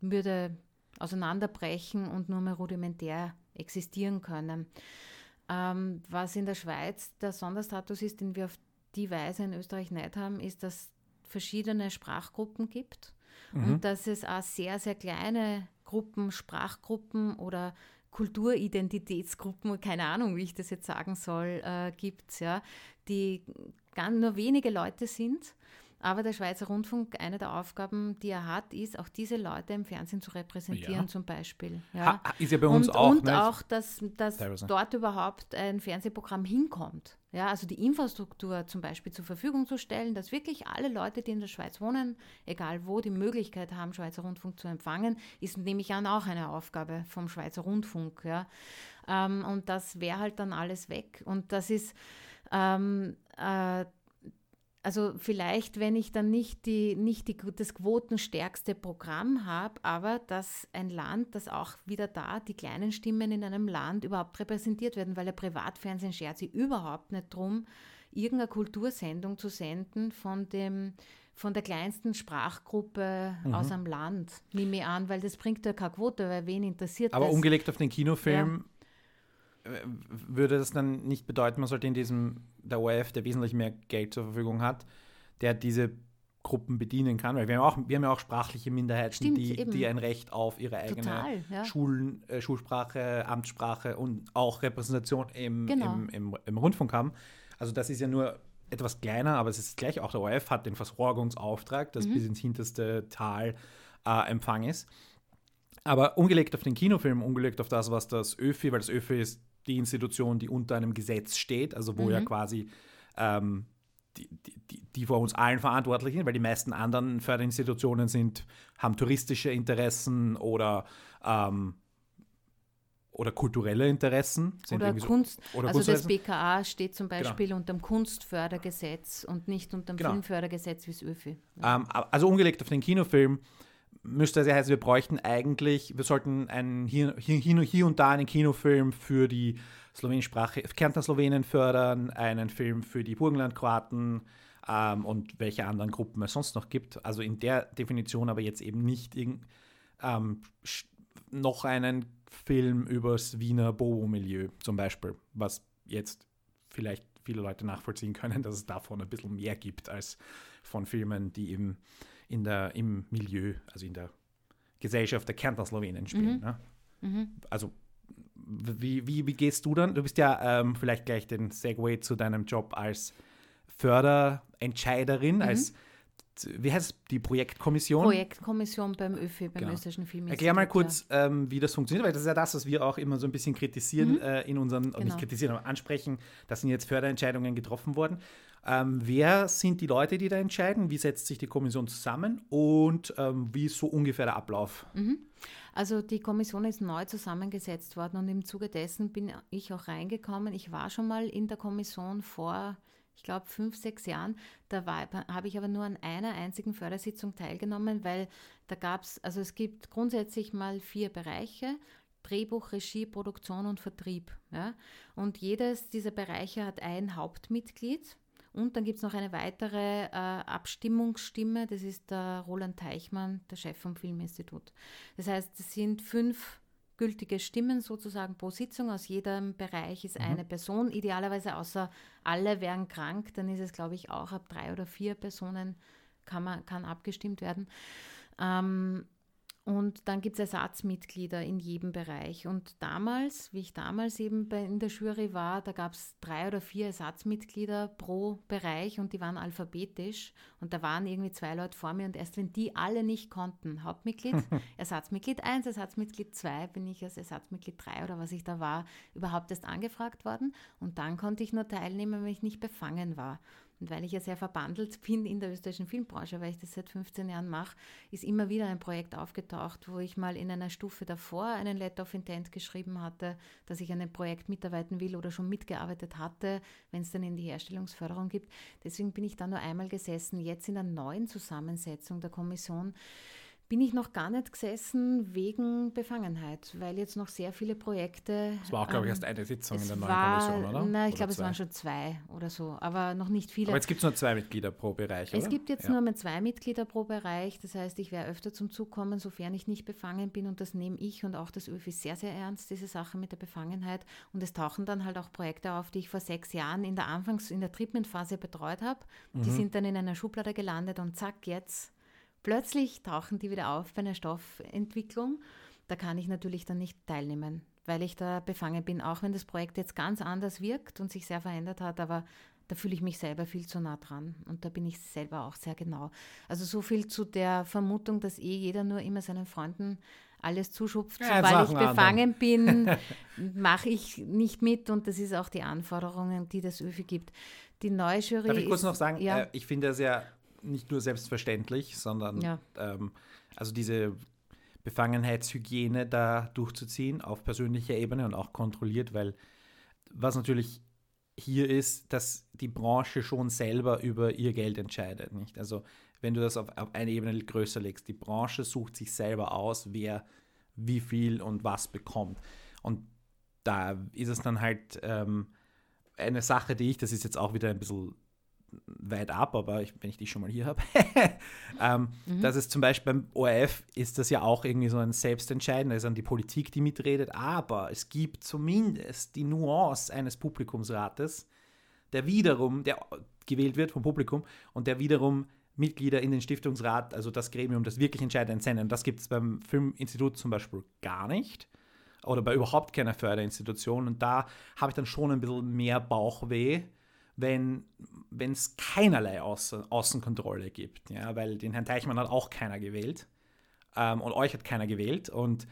würde auseinanderbrechen und nur mehr rudimentär existieren können. Ähm, was in der Schweiz der Sonderstatus ist, den wir auf die Weise in Österreich nicht haben, ist, dass verschiedene Sprachgruppen gibt mhm. und dass es auch sehr, sehr kleine Gruppen, Sprachgruppen oder Kulturidentitätsgruppen, keine Ahnung, wie ich das jetzt sagen soll, äh, gibt, ja, die ganz nur wenige Leute sind, Aber der Schweizer Rundfunk, eine der Aufgaben, die er hat, ist, auch diese Leute im Fernsehen zu repräsentieren, Ja. zum Beispiel. Ja. Ha, ist ja bei uns und, auch. Und ne? auch, dass, dass Teilweise. dort überhaupt ein Fernsehprogramm hinkommt. Ja, also die Infrastruktur zum Beispiel zur Verfügung zu stellen, dass wirklich alle Leute, die in der Schweiz wohnen, egal wo, die Möglichkeit haben, Schweizer Rundfunk zu empfangen, ist, nehme ich an, auch eine Aufgabe vom Schweizer Rundfunk. Ja. Ähm, und das wäre halt dann alles weg. Und das ist, ähm, äh, also vielleicht, wenn ich dann nicht, die, nicht die, das quotenstärkste Programm habe, aber dass ein Land, das auch wieder da die kleinen Stimmen in einem Land überhaupt repräsentiert werden, weil der Privatfernsehen schert sich überhaupt nicht drum, irgendeine Kultursendung zu senden von dem von der kleinsten Sprachgruppe Mhm. aus einem Land, nehme ich an, weil das bringt ja keine Quote, weil wen interessiert Aber das? umgelegt auf den Kinofilm äh, würde das dann nicht bedeuten, man sollte in diesem, der ORF, der wesentlich mehr Geld zur Verfügung hat, der diese Gruppen bedienen kann, weil wir haben, auch, wir haben ja auch sprachliche Minderheiten, Stimmt, die, eben. die ein Recht auf ihre eigene Total, ja. Schulen, äh, Schulsprache, Amtssprache und auch Repräsentation im, Genau. im, im, im Rundfunk haben. Also das ist ja nur etwas kleiner, aber es ist gleich auch der ORF hat den Versorgungsauftrag, Mhm. das bis ins hinterste Tal äh, Empfang ist. Aber umgelegt auf den Kinofilm, umgelegt auf das, was das ÖFI, weil das ÖFI ist die Institution, die unter einem Gesetz steht, also wo ja quasi ähm, die, die, die, vor uns allen verantwortlich sind, weil die meisten anderen Förderinstitutionen sind, haben touristische Interessen oder, ähm, oder kulturelle Interessen. Oder so- Kunst, oder also das. BKA steht zum Beispiel unter dem Kunstfördergesetz und nicht unter dem Genau. Filmfördergesetz wie das ÖFI. Ähm, also umgelegt auf den Kinofilm müsste es ja heißen, wir bräuchten eigentlich, wir sollten einen, hier, hier, hier, und da einen Kinofilm für die Slowenischsprache, Kärntner Slowenen fördern, einen Film für die Burgenlandkroaten ähm, und welche anderen Gruppen es sonst noch gibt. Also in der Definition aber jetzt eben nicht irgend, ähm, noch einen Film übers Wiener Bobo-Milieu zum Beispiel, was jetzt vielleicht viele Leute nachvollziehen können, dass es davon ein bisschen mehr gibt als von Filmen, die im, in der, im Milieu, also in der Gesellschaft der Kärntner Slowenen spielen. Ne? Also wie, wie, wie gehst du dann? Du bist ja ähm, vielleicht gleich den Segway zu deinem Job als Förderentscheiderin, als wie heißt es, die Projektkommission? Projektkommission beim ÖFI, beim Genau. österreichischen Filminstitut. Erklär mal ja. kurz, ähm, wie das funktioniert, weil das ist ja das, was wir auch immer so ein bisschen kritisieren äh, in unseren, und nicht Mhm. Genau. kritisieren, aber ansprechen, da sind jetzt Förderentscheidungen getroffen worden. Ähm, wer sind die Leute, die da entscheiden? Wie setzt sich die Kommission zusammen und ähm, wie ist so ungefähr der Ablauf? Also die Kommission ist neu zusammengesetzt worden und im Zuge dessen bin ich auch reingekommen. Ich war schon mal in der Kommission vor, ich glaube, fünf, sechs Jahren. Da habe ich aber nur an einer einzigen Fördersitzung teilgenommen, weil da gab es, also es gibt grundsätzlich mal vier Bereiche. Drehbuch, Regie, Produktion und Vertrieb. Ja? Und jedes dieser Bereiche hat ein Hauptmitglied. Und dann gibt es noch eine weitere äh, Abstimmungsstimme, das ist der Roland Teichmann, der Chef vom Filminstitut. Das heißt, es sind fünf gültige Stimmen sozusagen pro Sitzung. Aus jedem Bereich ist eine Person, idealerweise außer alle wären krank, dann ist es, glaube ich, auch ab drei oder vier Personen kann, man, kann abgestimmt werden. Ähm, und dann gibt es Ersatzmitglieder in jedem Bereich. Und damals, wie ich damals eben bei, in der Jury war, da gab es drei oder vier Ersatzmitglieder pro Bereich und die waren alphabetisch. Und da waren irgendwie zwei Leute vor mir und erst wenn die alle nicht konnten, Hauptmitglied, (laughs) Ersatzmitglied 1, Ersatzmitglied 2, bin ich als Ersatzmitglied 3 oder was ich da war, überhaupt erst angefragt worden. Und dann konnte ich nur teilnehmen, wenn ich nicht befangen war. Und weil ich ja sehr verbandelt (laughs) bin in der österreichischen Filmbranche, weil ich das seit 15 Jahren mache, ist immer wieder ein Projekt aufgetaucht, wo ich mal in einer Stufe davor einen Letter of Intent geschrieben hatte, dass ich an einem Projekt mitarbeiten will oder schon mitgearbeitet hatte, wenn es dann in die Herstellungsförderung gibt. Deswegen bin ich da nur einmal gesessen. Jetzt in der neuen Zusammensetzung der Kommission bin ich noch gar nicht gesessen wegen Befangenheit, weil jetzt noch sehr viele Projekte. Es war auch, glaube ich, ähm, erst eine Sitzung in der neuen war, Kommission, oder? Nein, ich glaube, es waren schon zwei oder so, aber noch nicht viele. Aber jetzt gibt es nur zwei Mitglieder pro Bereich, oder? Es gibt jetzt ja. nur mehr zwei Mitglieder pro Bereich. Das heißt, ich werde öfter zum Zug kommen, sofern ich nicht befangen bin. Und das nehme ich und auch das ÖFI sehr, sehr ernst, diese Sache mit der Befangenheit. Und es tauchen dann halt auch Projekte auf, die ich vor sechs Jahren in der Anfangs-, in der Treatment-Phase betreut habe. Die sind dann in einer Schublade gelandet und zack, jetzt plötzlich tauchen die wieder auf bei einer Stoffentwicklung. Da kann ich natürlich dann nicht teilnehmen, weil ich da befangen bin, auch wenn das Projekt jetzt ganz anders wirkt und sich sehr verändert hat. Aber da fühle ich mich selber viel zu nah dran und da bin ich selber auch sehr genau. Also so viel zu der Vermutung, dass eh jeder nur immer seinen Freunden alles zuschupft, ja, sobald ich befangen bin, (laughs) mache ich nicht mit und das ist auch die Anforderungen, die das ÖFI gibt. Die neue Jury Darf ich kurz noch sagen, ja. äh, ich finde das ja nicht nur selbstverständlich, sondern ja. ähm, also diese Befangenheitshygiene da durchzuziehen auf persönlicher Ebene und auch kontrolliert, weil was natürlich hier ist, dass die Branche schon selber über ihr Geld entscheidet. Nicht? Also wenn du das auf, auf eine Ebene größer legst, die Branche sucht sich selber aus, wer wie viel und was bekommt. Und da ist es dann halt ähm, eine Sache, die ich, das ist jetzt auch wieder ein bisschen weit ab, aber ich, wenn ich die schon mal hier habe, (laughs) ähm, mhm. dass es zum Beispiel beim ORF ist das ja auch irgendwie so ein Selbstentscheiden, da ist dann die Politik, die mitredet, aber es gibt zumindest die Nuance eines Publikumsrates, der wiederum, der gewählt wird vom Publikum und der wiederum Mitglieder in den Stiftungsrat, also das Gremium, das wirklich entscheidet, entsendet. Und das gibt es beim Filminstitut zum Beispiel gar nicht oder bei überhaupt keiner Förderinstitution. Und da habe ich dann schon ein bisschen mehr Bauchweh, wenn es keinerlei Außen, Außenkontrolle gibt. Ja? Weil den Herrn Teichmann hat auch keiner gewählt ähm, und euch hat keiner gewählt. Und,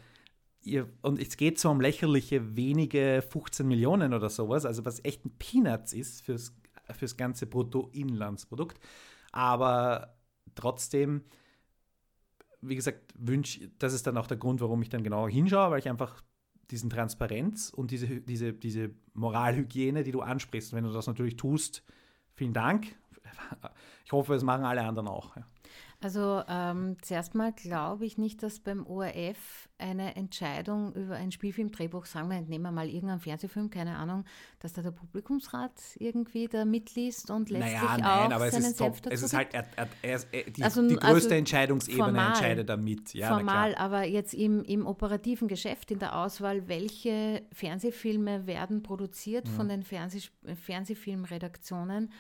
ihr, und es geht so um lächerliche wenige 15 Millionen oder sowas, also was echt ein Peanuts ist fürs, fürs ganze Bruttoinlandsprodukt. Aber trotzdem, wie gesagt, wünsche, das ist dann auch der Grund, warum ich dann genauer hinschaue, weil ich einfach diesen Transparenz und diese, diese, diese Moralhygiene, die du ansprichst, wenn du das natürlich tust, vielen Dank. Ich hoffe, es machen alle anderen auch. Ja. Also ähm, zuerst mal glaube ich nicht, dass beim ORF eine Entscheidung über ein Spielfilmdrehbuch, sagen wir, nehmen wir mal irgendeinen Fernsehfilm, keine Ahnung, dass da der Publikumsrat irgendwie da mitliest und letztlich naja, nein, auch aber seinen es ist, Senf dazu es ist halt er, er, er, die, also, die, größte also Entscheidungsebene formal, entscheidet damit. Ja, formal, aber jetzt im, im operativen Geschäft, in der Auswahl, welche Fernsehfilme werden produziert mhm. von den Fernseh, Fernsehfilmredaktionen,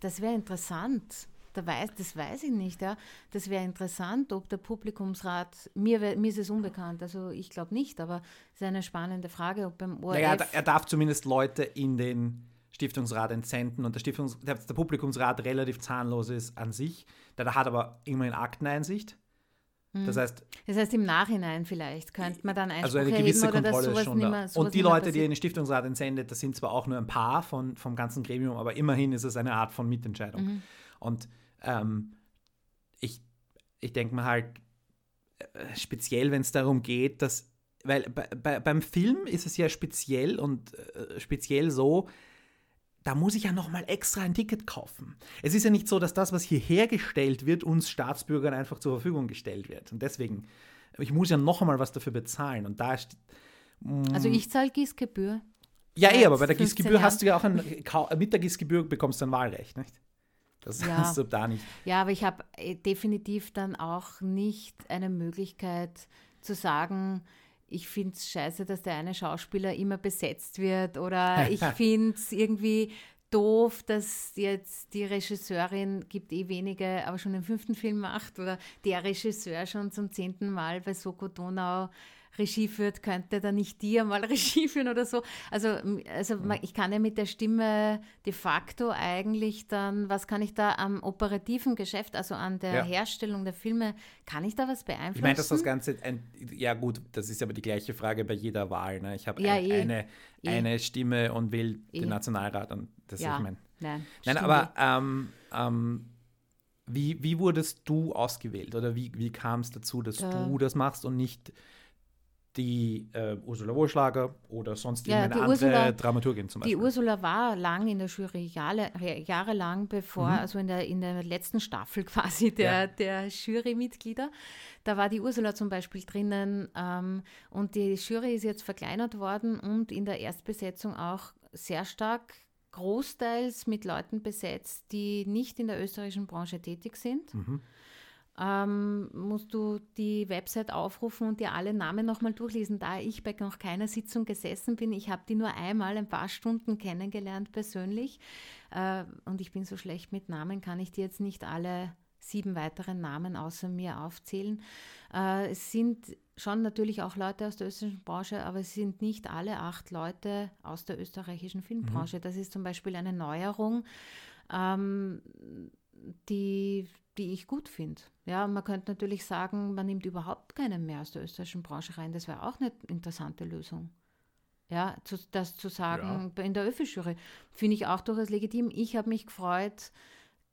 das wäre interessant da weiß, das weiß ich nicht. Ja. Das wäre interessant, ob der Publikumsrat, mir, mir ist es unbekannt, also ich glaube nicht, aber es ist eine spannende Frage, ob beim ORF... Naja, er darf zumindest Leute in den Stiftungsrat entsenden und der, Stiftungs der, der Publikumsrat relativ zahnlos ist an sich. Der hat aber immerhin Akteneinsicht. Hm. Das heißt, das heißt, im Nachhinein vielleicht könnte man dann Einspruch Also eine gewisse Kontrolle ist schon da. Mehr, und die Leute, die er in den Stiftungsrat entsendet, das sind zwar auch nur ein paar von, vom ganzen Gremium, aber immerhin ist es eine Art von Mitentscheidung. Mhm. Und ähm, ich ich denke mal halt, äh, speziell wenn es darum geht, dass, weil bei, bei, beim Film ist es ja speziell und äh, speziell so, da muss ich ja nochmal extra ein Ticket kaufen. Es ist ja nicht so, dass das, was hier hergestellt wird, uns Staatsbürgern einfach zur Verfügung gestellt wird. Und deswegen, ich muss ja noch einmal was dafür bezahlen. Und da ist, mm, Also ich zahle Gießgebühr. Ja, eh, aber bei der Gießgebühr hast du ja auch ein, mit der Gießgebühr bekommst du ein Wahlrecht, nicht? Das ja. hast du da nicht. Ja, aber ich habe äh, definitiv dann auch nicht eine Möglichkeit zu sagen, ich finde es scheiße, dass der eine Schauspieler immer besetzt wird oder (laughs) ich finde es irgendwie doof, dass jetzt die Regisseurin, gibt eh wenige, aber schon den fünften Film macht oder der Regisseur schon zum zehnten Mal bei Soko Donau Regie führt, könnte da nicht die einmal (laughs) Regie führen oder so. Also, also mhm. ich kann ja mit der Stimme de facto eigentlich dann, was kann ich da am operativen Geschäft, also an der ja. Herstellung der Filme, kann ich da was beeinflussen? Ich meine, dass das Ganze, ein, ja gut, das ist aber die gleiche Frage bei jeder Wahl. Ne? Ich habe ja, ein, eh. eine, eh. eine Stimme und will eh. den Nationalrat. Und das ja. ich mein. Nein, Nein aber ähm, ähm, wie, wie wurdest du ausgewählt oder wie, wie kam es dazu, dass äh. du das machst und nicht die äh, Ursula Wohlschlager oder sonst ja, irgendeine andere Ursula, Dramaturgin zum Beispiel. Die Ursula war lang in der Jury, Jahre, jahrelang bevor, mhm. also in der, in der letzten Staffel (laughs) quasi der, ja. der Jurymitglieder. Da war die Ursula zum Beispiel drinnen ähm, und die Jury ist jetzt verkleinert worden und in der Erstbesetzung auch sehr stark großteils mit Leuten besetzt, die nicht in der österreichischen Branche tätig sind. Mhm ähm, musst du die Website aufrufen und dir alle Namen nochmal durchlesen. Da ich bei noch keiner Sitzung gesessen bin, ich habe die nur einmal ein paar Stunden kennengelernt persönlich äh, und ich bin so schlecht mit Namen, kann ich die jetzt nicht alle sieben weiteren Namen außer mir aufzählen. Äh, es sind schon natürlich auch Leute aus der österreichischen Branche, aber es sind nicht alle acht Leute aus der österreichischen Filmbranche. Mhm. Das ist zum Beispiel eine Neuerung, ähm, die, die ich gut finde. Ja, man könnte natürlich sagen, man nimmt überhaupt keinen mehr aus der österreichischen Branche rein. Das wäre auch eine interessante Lösung. Ja, zu, das zu sagen ja. in der Öffi-Jury finde ich auch durchaus legitim. Ich habe mich gefreut,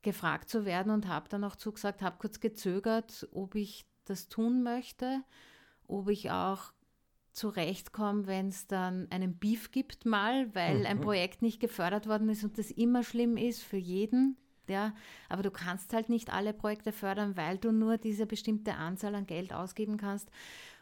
gefragt zu werden und habe dann auch zugesagt, habe kurz gezögert, ob ich das tun möchte, ob ich auch zurechtkomme, wenn es dann einen Beef gibt mal, weil ein mhm. Projekt nicht gefördert worden ist und das immer schlimm ist für jeden. Ja, aber du kannst halt nicht alle Projekte fördern, weil du nur diese bestimmte Anzahl an Geld ausgeben kannst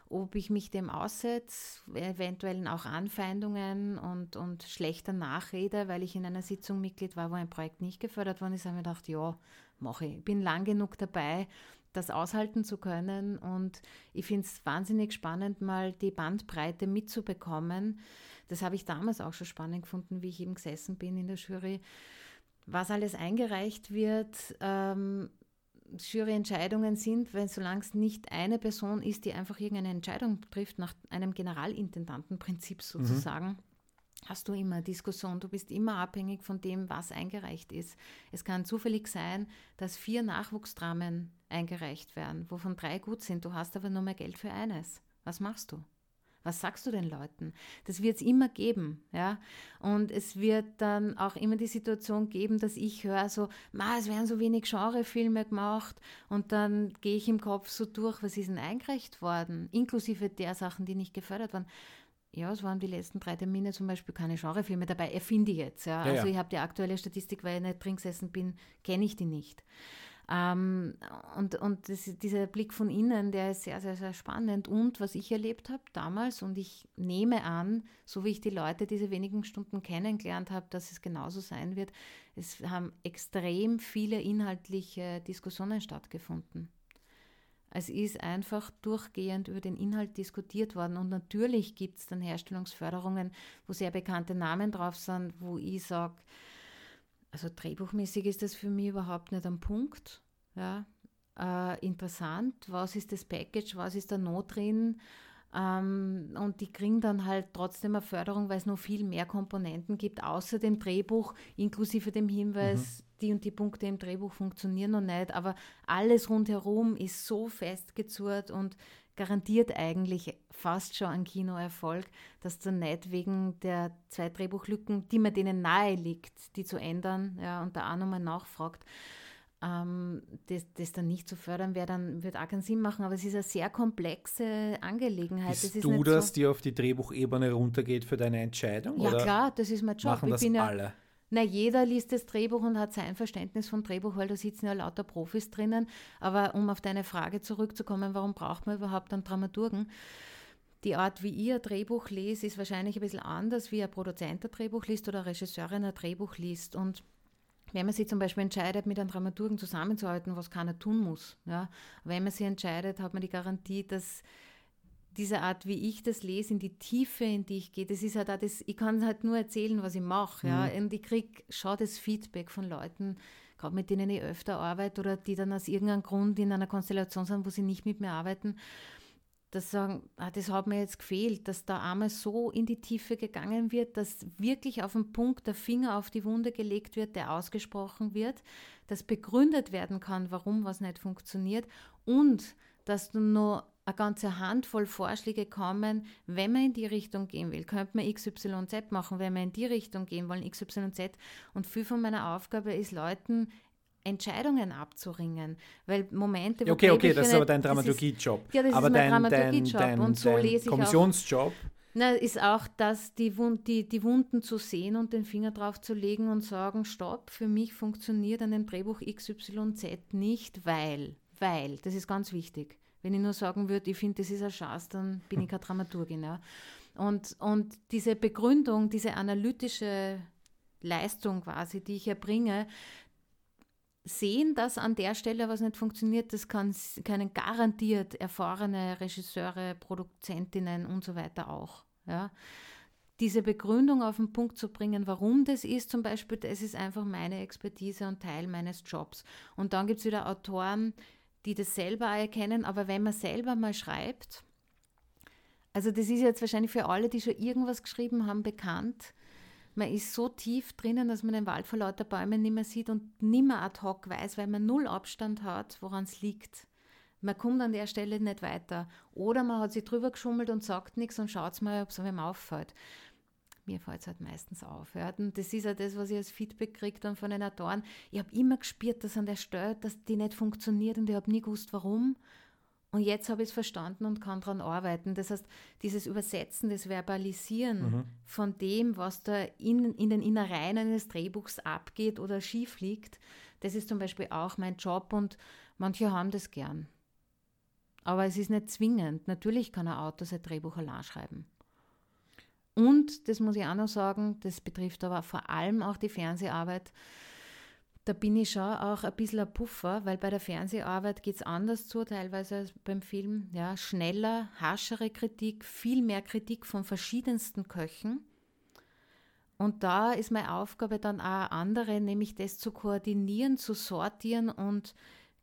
ob ich mich dem aussetze, eventuell auch Anfeindungen und, und schlechter Nachrede, weil ich in einer Sitzung Mitglied war, wo ein Projekt nicht gefördert worden ist, habe ich gedacht, ja, mache. Ich bin lang genug dabei, das aushalten zu können und ich finde es wahnsinnig spannend, mal die Bandbreite mitzubekommen. Das habe ich damals auch schon spannend gefunden, wie ich eben gesessen bin in der Jury was alles eingereicht wird, ähm, Juryentscheidungen sind, wenn solange es nicht eine Person ist, die einfach irgendeine Entscheidung trifft, nach einem Generalintendantenprinzip sozusagen, mhm. hast du immer Diskussion. Du bist immer abhängig von dem, was eingereicht ist. Es kann zufällig sein, dass vier Nachwuchsdramen eingereicht werden, wovon drei gut sind. Du hast aber nur mehr Geld für eines. Was machst du? Was sagst du den Leuten? Das wird es immer geben, ja. Und es wird dann auch immer die Situation geben, dass ich höre so, ma, es werden so wenig Genrefilme gemacht und dann gehe ich im Kopf so durch, was ist denn eingereicht worden, inklusive der Sachen, die nicht gefördert waren. Ja, es waren die letzten drei Termine zum Beispiel keine Genrefilme dabei, erfinde ich jetzt. Ja. ja also ja. ich habe die aktuelle Statistik, weil ich nicht drin gesessen bin, kenne ich die nicht. Ähm, und und das, dieser Blick von innen, der ist sehr, sehr, sehr spannend. Und was ich erlebt habe damals, und ich nehme an, so wie ich die Leute diese wenigen Stunden kennengelernt habe, dass es genauso sein wird, es haben extrem viele inhaltliche Diskussionen stattgefunden. Es ist einfach durchgehend über den Inhalt diskutiert worden. Und natürlich gibt es dann Herstellungsförderungen, wo sehr bekannte Namen drauf sind, wo ich sage, also drehbuchmäßig ist das für mich überhaupt nicht am Punkt. Ja. Äh, interessant, was ist das Package, was ist da Not drin? Ähm, und die kriegen dann halt trotzdem eine Förderung, weil es noch viel mehr Komponenten gibt, außer dem Drehbuch, inklusive dem Hinweis, mhm. die und die Punkte im Drehbuch funktionieren noch nicht. Aber alles rundherum ist so festgezurrt und garantiert eigentlich fast schon einen Kinoerfolg, dass du nicht wegen der zwei Drehbuchlücken, die man denen nahe liegt, die zu ändern ja, und da auch nochmal nachfragt, ähm, das, das, dann nicht zu fördern wäre, dann wird auch keinen Sinn machen. Aber es ist eine sehr komplexe Angelegenheit. Bist das du das, so die auf die Drehbuchebene runtergeht für deine Entscheidung? Ja klar, das ist mein Job. Machen das ja, alle? Na, jeder liest das Drehbuch und hat sein Verständnis vom Drehbuch, weil da sitzen ja lauter Profis drinnen. Aber um auf deine Frage zurückzukommen, warum braucht man überhaupt einen Dramaturgen? Die Art, wie ihr Drehbuch liest, ist wahrscheinlich ein bisschen anders, wie ein Produzent ein Drehbuch liest oder eine Regisseurin ein Drehbuch liest. Und wenn man sich zum Beispiel entscheidet, mit einem Dramaturgen zusammenzuarbeiten, was keiner tun muss, ja, wenn man sich entscheidet, hat man die Garantie, dass diese Art, wie ich das lese, in die Tiefe, in die ich gehe, das ist halt auch das, ich kann halt nur erzählen, was ich mache. Ja? Mhm. Und ich kriege schon das Feedback von Leuten, gerade mit denen ich öfter arbeite oder die dann aus irgendeinem Grund in einer Konstellation sind, wo sie nicht mit mir arbeiten, dass sagen, ah, das hat mir jetzt gefehlt, dass da einmal so in die Tiefe gegangen wird, dass wirklich auf den Punkt der Finger auf die Wunde gelegt wird, der ausgesprochen wird, dass begründet werden kann, warum was nicht funktioniert und dass du nur eine ganze Handvoll Vorschläge kommen, wenn man in die Richtung gehen will. Könnte man XYZ machen, wenn wir in die Richtung gehen wollen, XYZ. Und viel von meiner Aufgabe ist, Leuten Entscheidungen abzuringen. Weil Momente, wo Okay, okay, das ist aber dein Dramaturgiejob. Ja, das aber ist mein Dramaturgiejob. Und so lese ich Kommissionsjob. Na, ist auch das, die, Wund, die, die Wunden zu sehen und den Finger drauf zu legen und sagen, stopp, für mich funktioniert an dem Drehbuch XYZ nicht, weil, weil, das ist ganz wichtig. Wenn ich nur sagen würde, ich finde, das ist ein Schatz, dann bin ich keine Dramaturgin. Ja. Und, und diese Begründung, diese analytische Leistung quasi, die ich erbringe, sehen, dass an der Stelle was nicht funktioniert, das kann, können garantiert erfahrene Regisseure, Produzentinnen und so weiter auch. Ja. diese Begründung auf den Punkt zu bringen, warum das ist, zum Beispiel, das ist einfach meine Expertise und Teil meines Jobs. Und dann gibt es wieder Autoren, die das selber erkennen, aber wenn man selber mal schreibt, also das ist jetzt wahrscheinlich für alle, die schon irgendwas geschrieben haben, bekannt, man ist so tief drinnen, dass man den Wald vor lauter Bäumen nicht mehr sieht und nicht mehr ad hoc weiß, weil man null Abstand hat, woran es liegt. Man kommt an der Stelle nicht weiter. Oder man hat sich drüber geschummelt und sagt nichts und schaut mal, ob es einem auffällt. Mir fällt es halt meistens auf. Ja. Und das ist ja das, was ich als Feedback kriege dann von den Autoren. Ich habe immer gespürt, dass an der Stelle, dass die nicht funktioniert und ich habe nie gewusst, warum. Und jetzt habe ich es verstanden und kann daran arbeiten. Das heißt, dieses Übersetzen, das Verbalisieren mhm. von dem, was da in, in den Innereien eines Drehbuchs abgeht oder schief liegt, das ist zum Beispiel auch mein Job und manche haben das gern. Aber es ist nicht zwingend. Natürlich kann ein Autor sein Drehbuch allein schreiben. Und, das muss ich auch noch sagen, das betrifft aber vor allem auch die Fernseharbeit, da bin ich schon auch ein bisschen ein Puffer, weil bei der Fernseharbeit geht es anders zu, teilweise als beim Film. Ja, schneller, haschere Kritik, viel mehr Kritik von verschiedensten Köchen. Und da ist meine Aufgabe dann auch andere, nämlich das zu koordinieren, zu sortieren und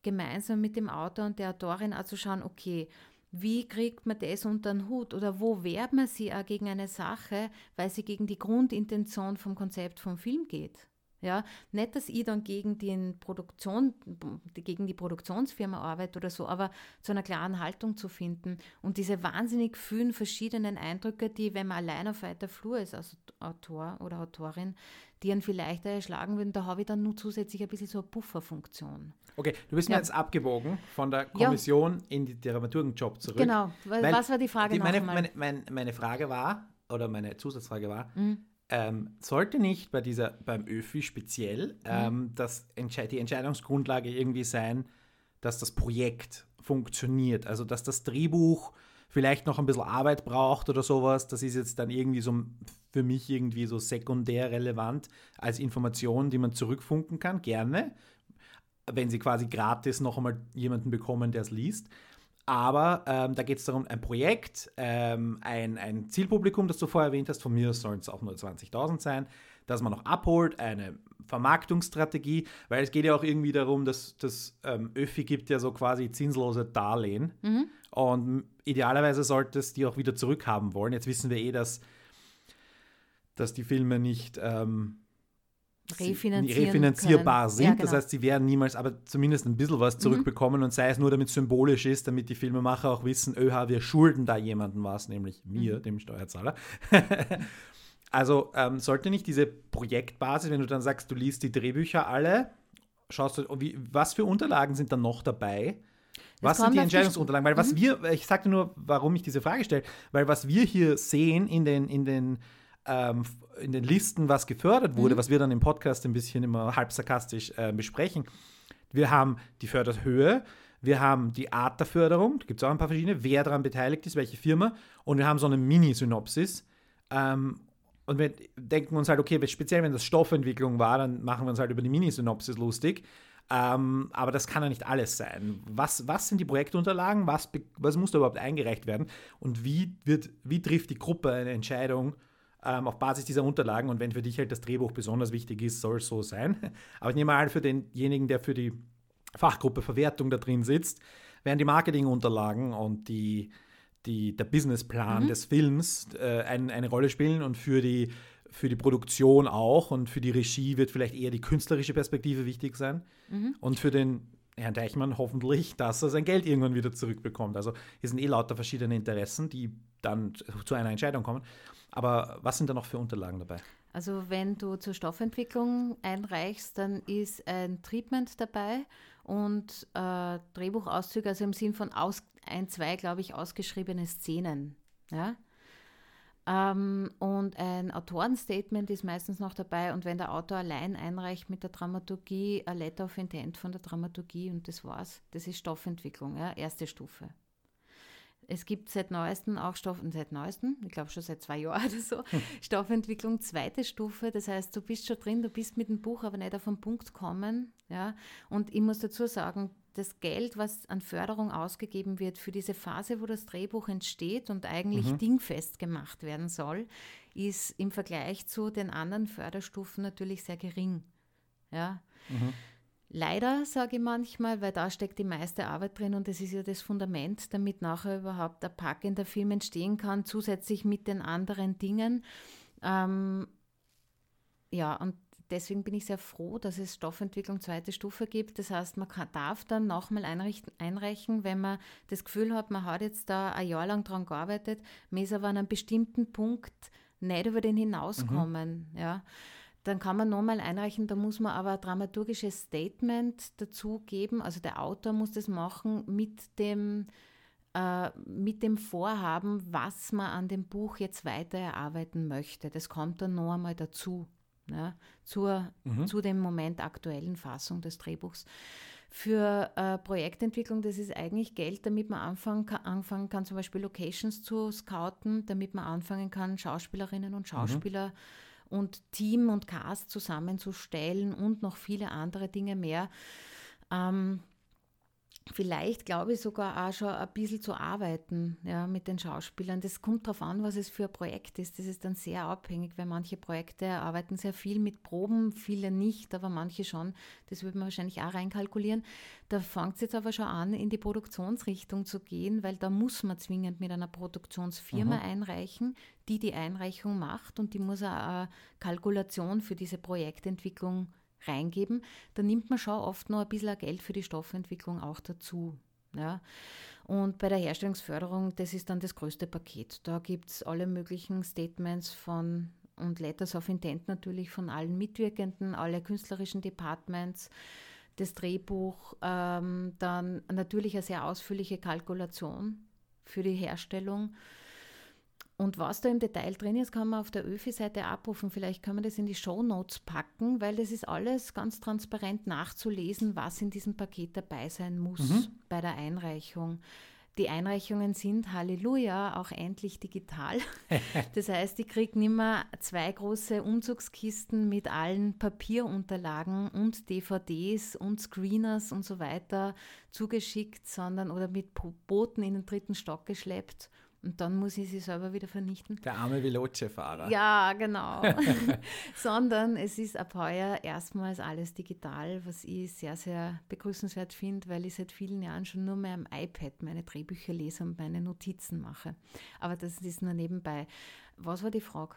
gemeinsam mit dem Autor und der Autorin auch zu schauen, okay, wie kriegt man das unter den Hut oder wo wehrt man sie auch gegen eine Sache, weil sie gegen die Grundintention vom Konzept vom Film geht. Ja, nicht, dass ich dann gegen, den Produktion, gegen die Produktionsfirma arbeite oder so, aber zu einer klaren Haltung zu finden und diese wahnsinnig vielen verschiedenen Eindrücke, die, wenn man allein auf weiter Flur ist als Autor oder Autorin, die einen vielleicht erschlagen würden, da habe ich dann nur zusätzlich ein bisschen so eine Pufferfunktion. Okay, du bist ja. mir jetzt abgebogen von der Kommission ja. in den Dramaturgenjob zurück. Genau, was war die Frage die, meine, meine, meine, meine, Frage war, oder meine Zusatzfrage war, mhm ähm, sollte nicht bei dieser, beim ÖFI speziell ähm, mhm. das Entsche die Entscheidungsgrundlage irgendwie sein, dass das Projekt funktioniert, also dass das Drehbuch vielleicht noch ein bisschen Arbeit braucht oder sowas, das ist jetzt dann irgendwie so für mich irgendwie so sekundär relevant als Information, die man zurückfunken kann, gerne, wenn sie quasi gratis noch einmal jemanden bekommen, der es liest. Aber ähm, da geht es darum, ein Projekt, ähm, ein, ein Zielpublikum, das du vorher erwähnt hast, von mir sollen es auch nur 20.000 sein, dass man noch abholt, eine Vermarktungsstrategie, weil es geht ja auch irgendwie darum, dass das ähm, Öffi gibt ja so quasi zinslose Darlehen mhm. und idealerweise sollte es die auch wieder zurückhaben wollen. Jetzt wissen wir eh, dass, dass die Filme nicht ähm, refinanzierbar sind. Ja, genau. Das heißt, sie werden niemals, aber zumindest ein bisschen was mhm. zurückbekommen mhm. und sei es nur, damit es symbolisch ist, damit die Filmemacher auch wissen, öha, wir schulden da jemandem was, nämlich mir, mhm. dem Steuerzahler. (laughs) also ähm, sollte nicht diese Projektbasis, wenn du dann sagst, du liest die Drehbücher alle, schaust du, wie, was für Unterlagen sind dann noch dabei? Was sind die Entscheidungsunterlagen? Weil was mhm. wir, ich sagte nur, warum ich diese Frage stelle, weil was wir hier sehen in den, in den ähm, in den Listen, was gefördert wurde, mhm. was wir dann im Podcast ein bisschen immer halb sarkastisch äh, besprechen. Wir haben die Förderhöhe, wir haben die Art der Förderung, da gibt es auch ein paar verschiedene, wer daran beteiligt ist, welche Firma, und wir haben so eine Mini-Synopsis. Ähm, und wir denken uns halt, okay, speziell wenn das Stoffentwicklung war, dann machen wir uns halt über die Mini-Synopsis lustig. Ähm, aber das kann ja nicht alles sein. Was, was sind die Projektunterlagen? Was, was muss da überhaupt eingereicht werden? Und wie, wird, wie trifft die Gruppe eine Entscheidung, ähm, auf Basis dieser Unterlagen. Und wenn für dich halt das Drehbuch besonders wichtig ist, soll es so sein. (laughs) Aber ich nehme mal für denjenigen, der für die Fachgruppe Verwertung da drin sitzt, werden die Marketingunterlagen und die, die, der Businessplan mhm. des Films äh, ein, eine Rolle spielen und für die, für die Produktion auch und für die Regie wird vielleicht eher die künstlerische Perspektive wichtig sein. Mhm. Und für den Herrn Deichmann hoffentlich, dass er sein Geld irgendwann wieder zurückbekommt. Also hier sind eh lauter verschiedene Interessen, die dann zu einer Entscheidung kommen. Aber was sind da noch für Unterlagen dabei? Also wenn du zur Stoffentwicklung einreichst, dann ist ein Treatment dabei und äh, Drehbuchauszüge, also im Sinn von aus, ein, zwei, glaube ich, ausgeschriebene Szenen. Ja? Ähm, und ein Autorenstatement ist meistens noch dabei und wenn der Autor allein einreicht mit der Dramaturgie, ein Letter of Intent von der Dramaturgie und das war's. Das ist Stoffentwicklung, ja? erste Stufe. Es gibt seit neuestem auch Stoff, seit neuestem, ich glaube schon seit zwei Jahren (laughs) oder so. Stoffentwicklung zweite Stufe. Das heißt, du bist schon drin, du bist mit dem Buch aber nicht auf den Punkt kommen. Ja? Und ich muss dazu sagen, das Geld, was an Förderung ausgegeben wird für diese Phase, wo das Drehbuch entsteht und eigentlich mhm. dingfest gemacht werden soll, ist im Vergleich zu den anderen Förderstufen natürlich sehr gering. Ja. Mhm. Leider sage ich manchmal, weil da steckt die meiste Arbeit drin und das ist ja das Fundament, damit nachher überhaupt ein packender Film entstehen kann, zusätzlich mit den anderen Dingen. Ähm, ja, und deswegen bin ich sehr froh, dass es Stoffentwicklung zweite Stufe gibt. Das heißt, man kann, darf dann nochmal einreichen, wenn man das Gefühl hat, man hat jetzt da ein Jahr lang dran gearbeitet, man ist aber an einem bestimmten Punkt nicht über den hinauskommen. Mhm. Ja. Dann kann man nochmal einreichen, da muss man aber ein dramaturgisches Statement dazu geben. Also der Autor muss das machen mit dem, äh, mit dem Vorhaben, was man an dem Buch jetzt weiter erarbeiten möchte. Das kommt dann noch einmal dazu ja, zur, mhm. zu dem Moment aktuellen Fassung des Drehbuchs. Für äh, Projektentwicklung, das ist eigentlich Geld, damit man anfangen kann, anfangen kann, zum Beispiel Locations zu scouten, damit man anfangen kann, Schauspielerinnen und mhm. Schauspieler mhm. Und Team und Cast zusammenzustellen und noch viele andere Dinge mehr. Ähm, vielleicht, glaube ich, sogar auch schon ein bisschen zu arbeiten ja, mit den Schauspielern. Das kommt darauf an, was es für ein Projekt ist. Das ist dann sehr abhängig, weil manche Projekte arbeiten sehr viel mit Proben, viele nicht, aber manche schon. Das würde man wahrscheinlich auch reinkalkulieren. Da fängt es jetzt aber schon an, in die Produktionsrichtung zu gehen, weil da muss man zwingend mit einer Produktionsfirma mhm. einreichen, die die Einreichung macht und die muss auch eine Kalkulation für diese Projektentwicklung reingeben, dann nimmt man schon oft noch ein bisschen Geld für die Stoffentwicklung auch dazu. Ja. Und bei der Herstellungsförderung, das ist dann das größte Paket. Da gibt es alle möglichen Statements von und Letters of Intent natürlich von allen Mitwirkenden, alle künstlerischen Departments, das Drehbuch, ähm, dann natürlich eine sehr ausführliche Kalkulation für die Herstellung und was da im Detail drin ist, kann man auf der ÖFI-Seite abrufen. Vielleicht können wir das in die Show Notes packen, weil das ist alles ganz transparent nachzulesen, was in diesem Paket dabei sein muss mhm. bei der Einreichung. Die Einreichungen sind, Halleluja, auch endlich digital. (laughs) Das heißt, ich kriege nicht mehr zwei große Umzugskisten mit allen Papierunterlagen und DVDs und Screeners und so weiter zugeschickt, sondern oder mit Booten in den dritten Stock geschleppt und dann muss ich sie selber wieder vernichten. Der arme Veloce-Fahrer. Ja, genau. (laughs) (laughs) Sondern es ist ab heuer erstmals alles digital, was ich sehr, sehr begrüßenswert finde, weil ich seit vielen Jahren schon nur mehr am iPad meine Drehbücher lese und meine Notizen mache. Aber das ist nur nebenbei. Was war die Frage?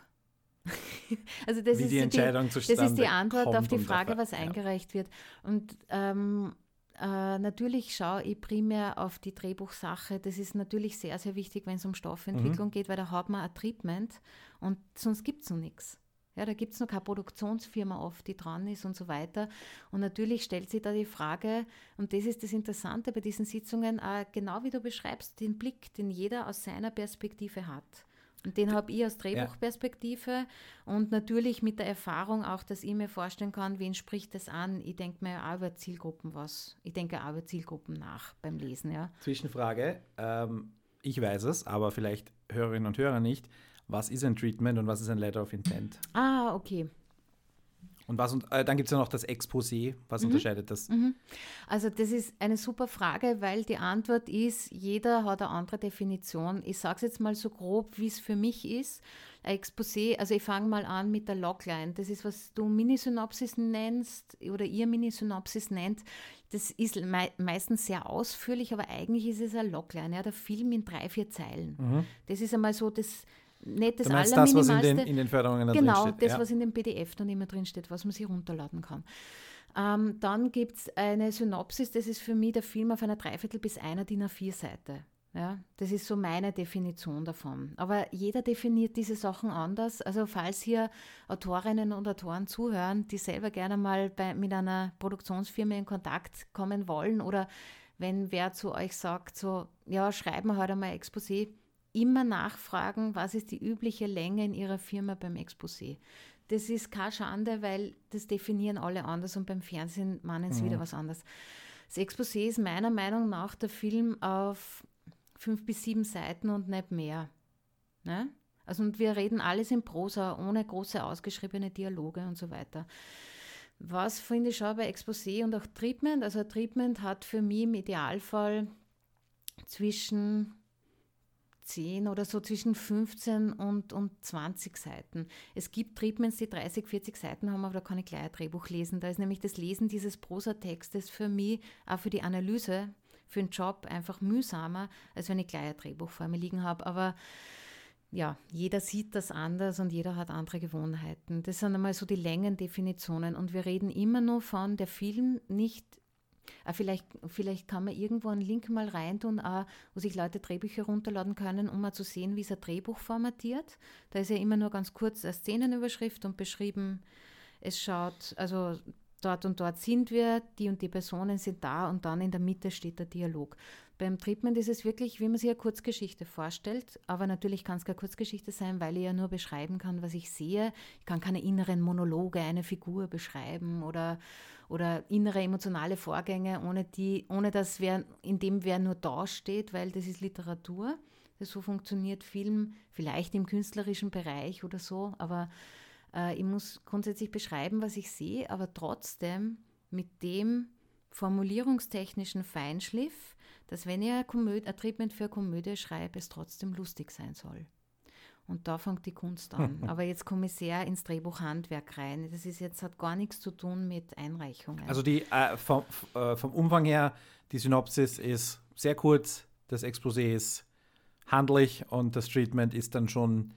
(laughs) also das Wie ist die Entscheidung die, Das ist die Antwort auf die Frage, was eingereicht wird. Und ähm, äh, natürlich schaue ich primär auf die Drehbuchsache. Das ist natürlich sehr, sehr wichtig, wenn es um Stoffentwicklung mhm. geht, weil da hat man ein Treatment und sonst gibt es noch nichts. Ja, da gibt es noch keine Produktionsfirma oft, die dran ist und so weiter. Und natürlich stellt sich da die Frage, und das ist das Interessante bei diesen Sitzungen, äh, genau wie du beschreibst, den Blick, den jeder aus seiner Perspektive hat. Und den habe ich aus Drehbuchperspektive ja. und natürlich mit der Erfahrung auch, dass ich mir vorstellen kann, wen spricht das an. Ich denke mir auch über Zielgruppen was. Ich denke auch über Zielgruppen nach beim Lesen. Ja. Zwischenfrage, ähm, ich weiß es, aber vielleicht Hörerinnen und Hörer nicht. Was ist ein Treatment und was ist ein Letter of Intent? Ah, okay. Und was, äh, dann gibt es ja noch das Exposé. Was mhm. unterscheidet das? Mhm. Also das ist eine super Frage, weil die Antwort ist, jeder hat eine andere Definition. Ich sage es jetzt mal so grob, wie es für mich ist. Ein Exposé, also ich fange mal an mit der Logline. Das ist, was du Minisynopsis nennst oder ihr Minisynopsis nennt. Das ist me meistens sehr ausführlich, aber eigentlich ist es ein Logline, ja, der Film in drei, vier Zeilen. Mhm. Das ist einmal so das nicht das Allerminimalste. das, was in den, in den Förderungen Genau, drin steht. das, ja. was in dem PDF dann immer drin steht, was man sich runterladen kann. Ähm, dann gibt es eine Synopsis, das ist für mich der Film auf einer Dreiviertel bis einer DIN A4-Seite. Ja, das ist so meine Definition davon. Aber jeder definiert diese Sachen anders. Also falls hier Autorinnen und Autoren zuhören, die selber gerne mal bei, mit einer Produktionsfirma in Kontakt kommen wollen oder wenn wer zu euch sagt, so, ja, schreiben wir heute halt einmal Exposé, immer nachfragen, was ist die übliche Länge in Ihrer Firma beim Exposé. Das ist keine Schande, weil das definieren alle anders und beim Fernsehen meinen sie mhm. wieder was anderes. Das Exposé ist meiner Meinung nach der Film auf fünf bis sieben Seiten und nicht mehr. Ne? Also und wir reden alles in Prosa, ohne große ausgeschriebene Dialoge und so weiter. Was finde ich schon bei Exposé und auch Treatment? Also Treatment hat für mich im Idealfall zwischen 10 oder so zwischen 15 und, und 20 Seiten. Es gibt Treatments, die 30, 40 Seiten haben, aber da kann ich gleich ein Drehbuch lesen. Da ist nämlich das Lesen dieses Prosatextes für mich, auch für die Analyse, für den Job einfach mühsamer, als wenn ich gleich ein Drehbuch vor mir liegen habe. Aber ja, jeder sieht das anders und jeder hat andere Gewohnheiten. Das sind einmal so die Längendefinitionen. Und wir reden immer nur von der Film nicht Ah, vielleicht, vielleicht kann man irgendwo einen Link mal reintun, auch, wo sich Leute Drehbücher runterladen können, um mal zu sehen, wie es ein Drehbuch formatiert. Da ist ja immer nur ganz kurz eine Szenenüberschrift und beschrieben, es schaut, also dort und dort sind wir, die und die Personen sind da und dann in der Mitte steht der Dialog. Beim Treatment ist es wirklich, wie man sich eine Kurzgeschichte vorstellt, aber natürlich kann es keine Kurzgeschichte sein, weil ich ja nur beschreiben kann, was ich sehe. Ich kann keine inneren Monologe einer Figur beschreiben oder, oder innere emotionale Vorgänge, ohne, die, ohne dass wer, in dem wer nur da steht, weil das ist Literatur. So funktioniert Film vielleicht im künstlerischen Bereich oder so, aber äh, ich muss grundsätzlich beschreiben, was ich sehe, aber trotzdem mit dem formulierungstechnischen Feinschliff, dass wenn ich ein, ein Treatment für eine Komödie schreibe, es trotzdem lustig sein soll. Und da fängt die Kunst an. (laughs) Aber jetzt komme ich sehr ins Drehbuchhandwerk rein. Das ist jetzt, hat gar nichts zu tun mit Einreichungen. Also die, äh, vom, äh, vom Umfang her, die Synopsis ist sehr kurz, das Exposé ist handlich und das Treatment ist dann schon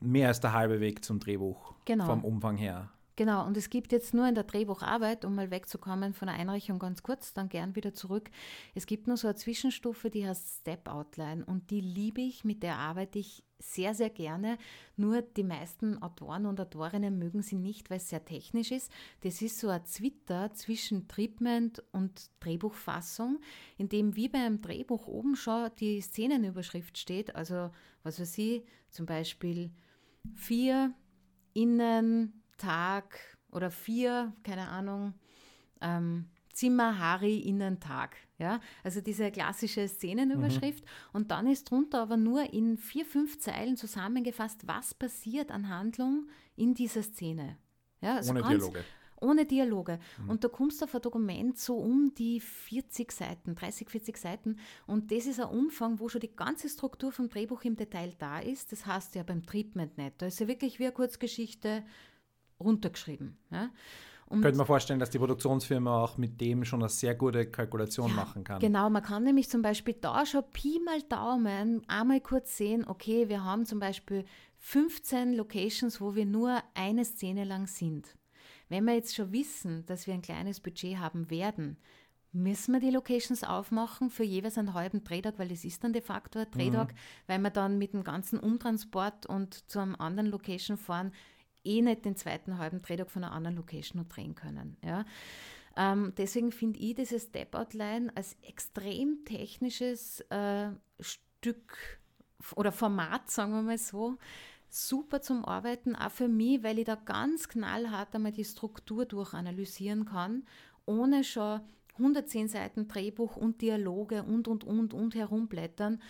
mehr als der halbe Weg zum Drehbuch. Genau. Vom Umfang her. Genau, und es gibt jetzt nur in der Drehbucharbeit, um mal wegzukommen von der Einreichung ganz kurz, dann gern wieder zurück. Es gibt nur so eine Zwischenstufe, die heißt Step Outline und die liebe ich, mit der arbeite ich sehr, sehr gerne. Nur die meisten Autoren und Autorinnen mögen sie nicht, weil es sehr technisch ist. Das ist so ein Twitter zwischen Treatment und Drehbuchfassung, in dem wie beim Drehbuch oben schon die Szenenüberschrift steht. Also, was weiß ich, zum Beispiel vier innen Tag oder vier, keine Ahnung, ähm, Zimmer, Hari, Innen, Tag. Ja? Also diese klassische Szenenüberschrift. Mhm. Und dann ist drunter aber nur in vier, fünf Zeilen zusammengefasst, was passiert an Handlung in dieser Szene. Ja, also ohne Dialoge. Ohne Dialoge. Mhm. Und da kommst du auf ein Dokument so um die 40 Seiten, 30, 40 Seiten. Und das ist ein Umfang, wo schon die ganze Struktur vom Drehbuch im Detail da ist. Das heißt ja beim Treatment nicht. Da ist ja wirklich wie eine Kurzgeschichte runtergeschrieben. Ja? Und Könnte man vorstellen, dass die Produktionsfirma auch mit dem schon eine sehr gute Kalkulation ja, machen kann. Genau, man kann nämlich zum Beispiel da schon Pi mal Daumen einmal kurz sehen, okay, wir haben zum Beispiel 15 Locations, wo wir nur eine Szene lang sind. Wenn wir jetzt schon wissen, dass wir ein kleines Budget haben werden, müssen wir die Locations aufmachen für jeweils einen halben Drehtag, weil das ist dann de facto ein Drehtag, mhm. weil wir dann mit dem ganzen Umtransport und zu einem anderen Location fahren, eh nicht den zweiten halben Drehtag von einer anderen Location noch drehen können. Ja. Ähm, deswegen finde ich dieses Step-Outline als extrem technisches äh, Stück oder Format, sagen wir mal so, super zum Arbeiten, auch für mich, weil ich da ganz knallhart einmal die Struktur durchanalysieren kann, ohne schon 110 Seiten Drehbuch und Dialoge und, und, und, und herumblättern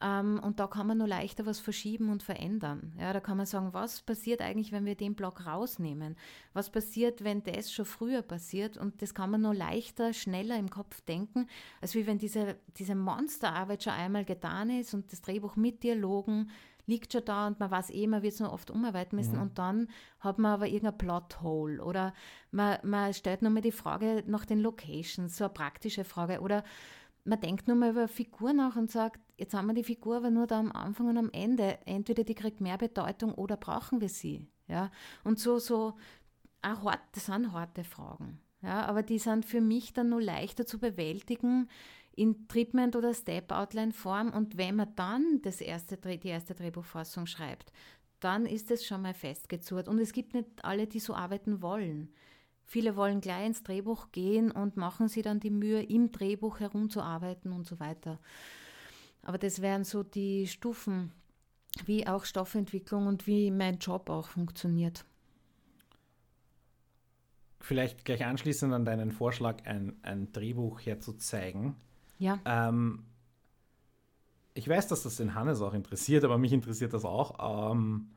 ähm, und da kann man nur leichter was verschieben und verändern. Ja, da kann man sagen, was passiert eigentlich, wenn wir den Block rausnehmen? Was passiert, wenn das schon früher passiert? Und das kann man nur leichter, schneller im Kopf denken, als wie wenn diese, diese Monsterarbeit schon einmal getan ist und das Drehbuch mit Dialogen liegt schon da und man weiß eh, man wird es nur oft umarbeiten müssen mhm. und dann hat man aber irgendein Plothole oder man, man stellt nochmal die Frage nach den Locations, so eine praktische Frage oder man denkt nur mal über eine Figur nach und sagt, jetzt haben wir die Figur aber nur da am Anfang und am Ende. Entweder die kriegt mehr Bedeutung oder brauchen wir sie. Ja? Und so, so, auch hart, das sind harte Fragen. Ja? Aber die sind für mich dann nur leichter zu bewältigen in Treatment- oder Step-Outline-Form. Und wenn man dann das erste, die erste Drehbuchfassung schreibt, dann ist es schon mal festgezurrt. Und es gibt nicht alle, die so arbeiten wollen. Viele wollen gleich ins Drehbuch gehen und machen sich dann die Mühe, im Drehbuch herumzuarbeiten und so weiter. Aber das wären so die Stufen, wie auch Stoffentwicklung und wie mein Job auch funktioniert. Vielleicht gleich anschließend an deinen Vorschlag, ein, ein Drehbuch herzuzeigen. Ja. Ähm, ich weiß, dass das den Hannes auch interessiert, aber mich interessiert das auch. Ähm,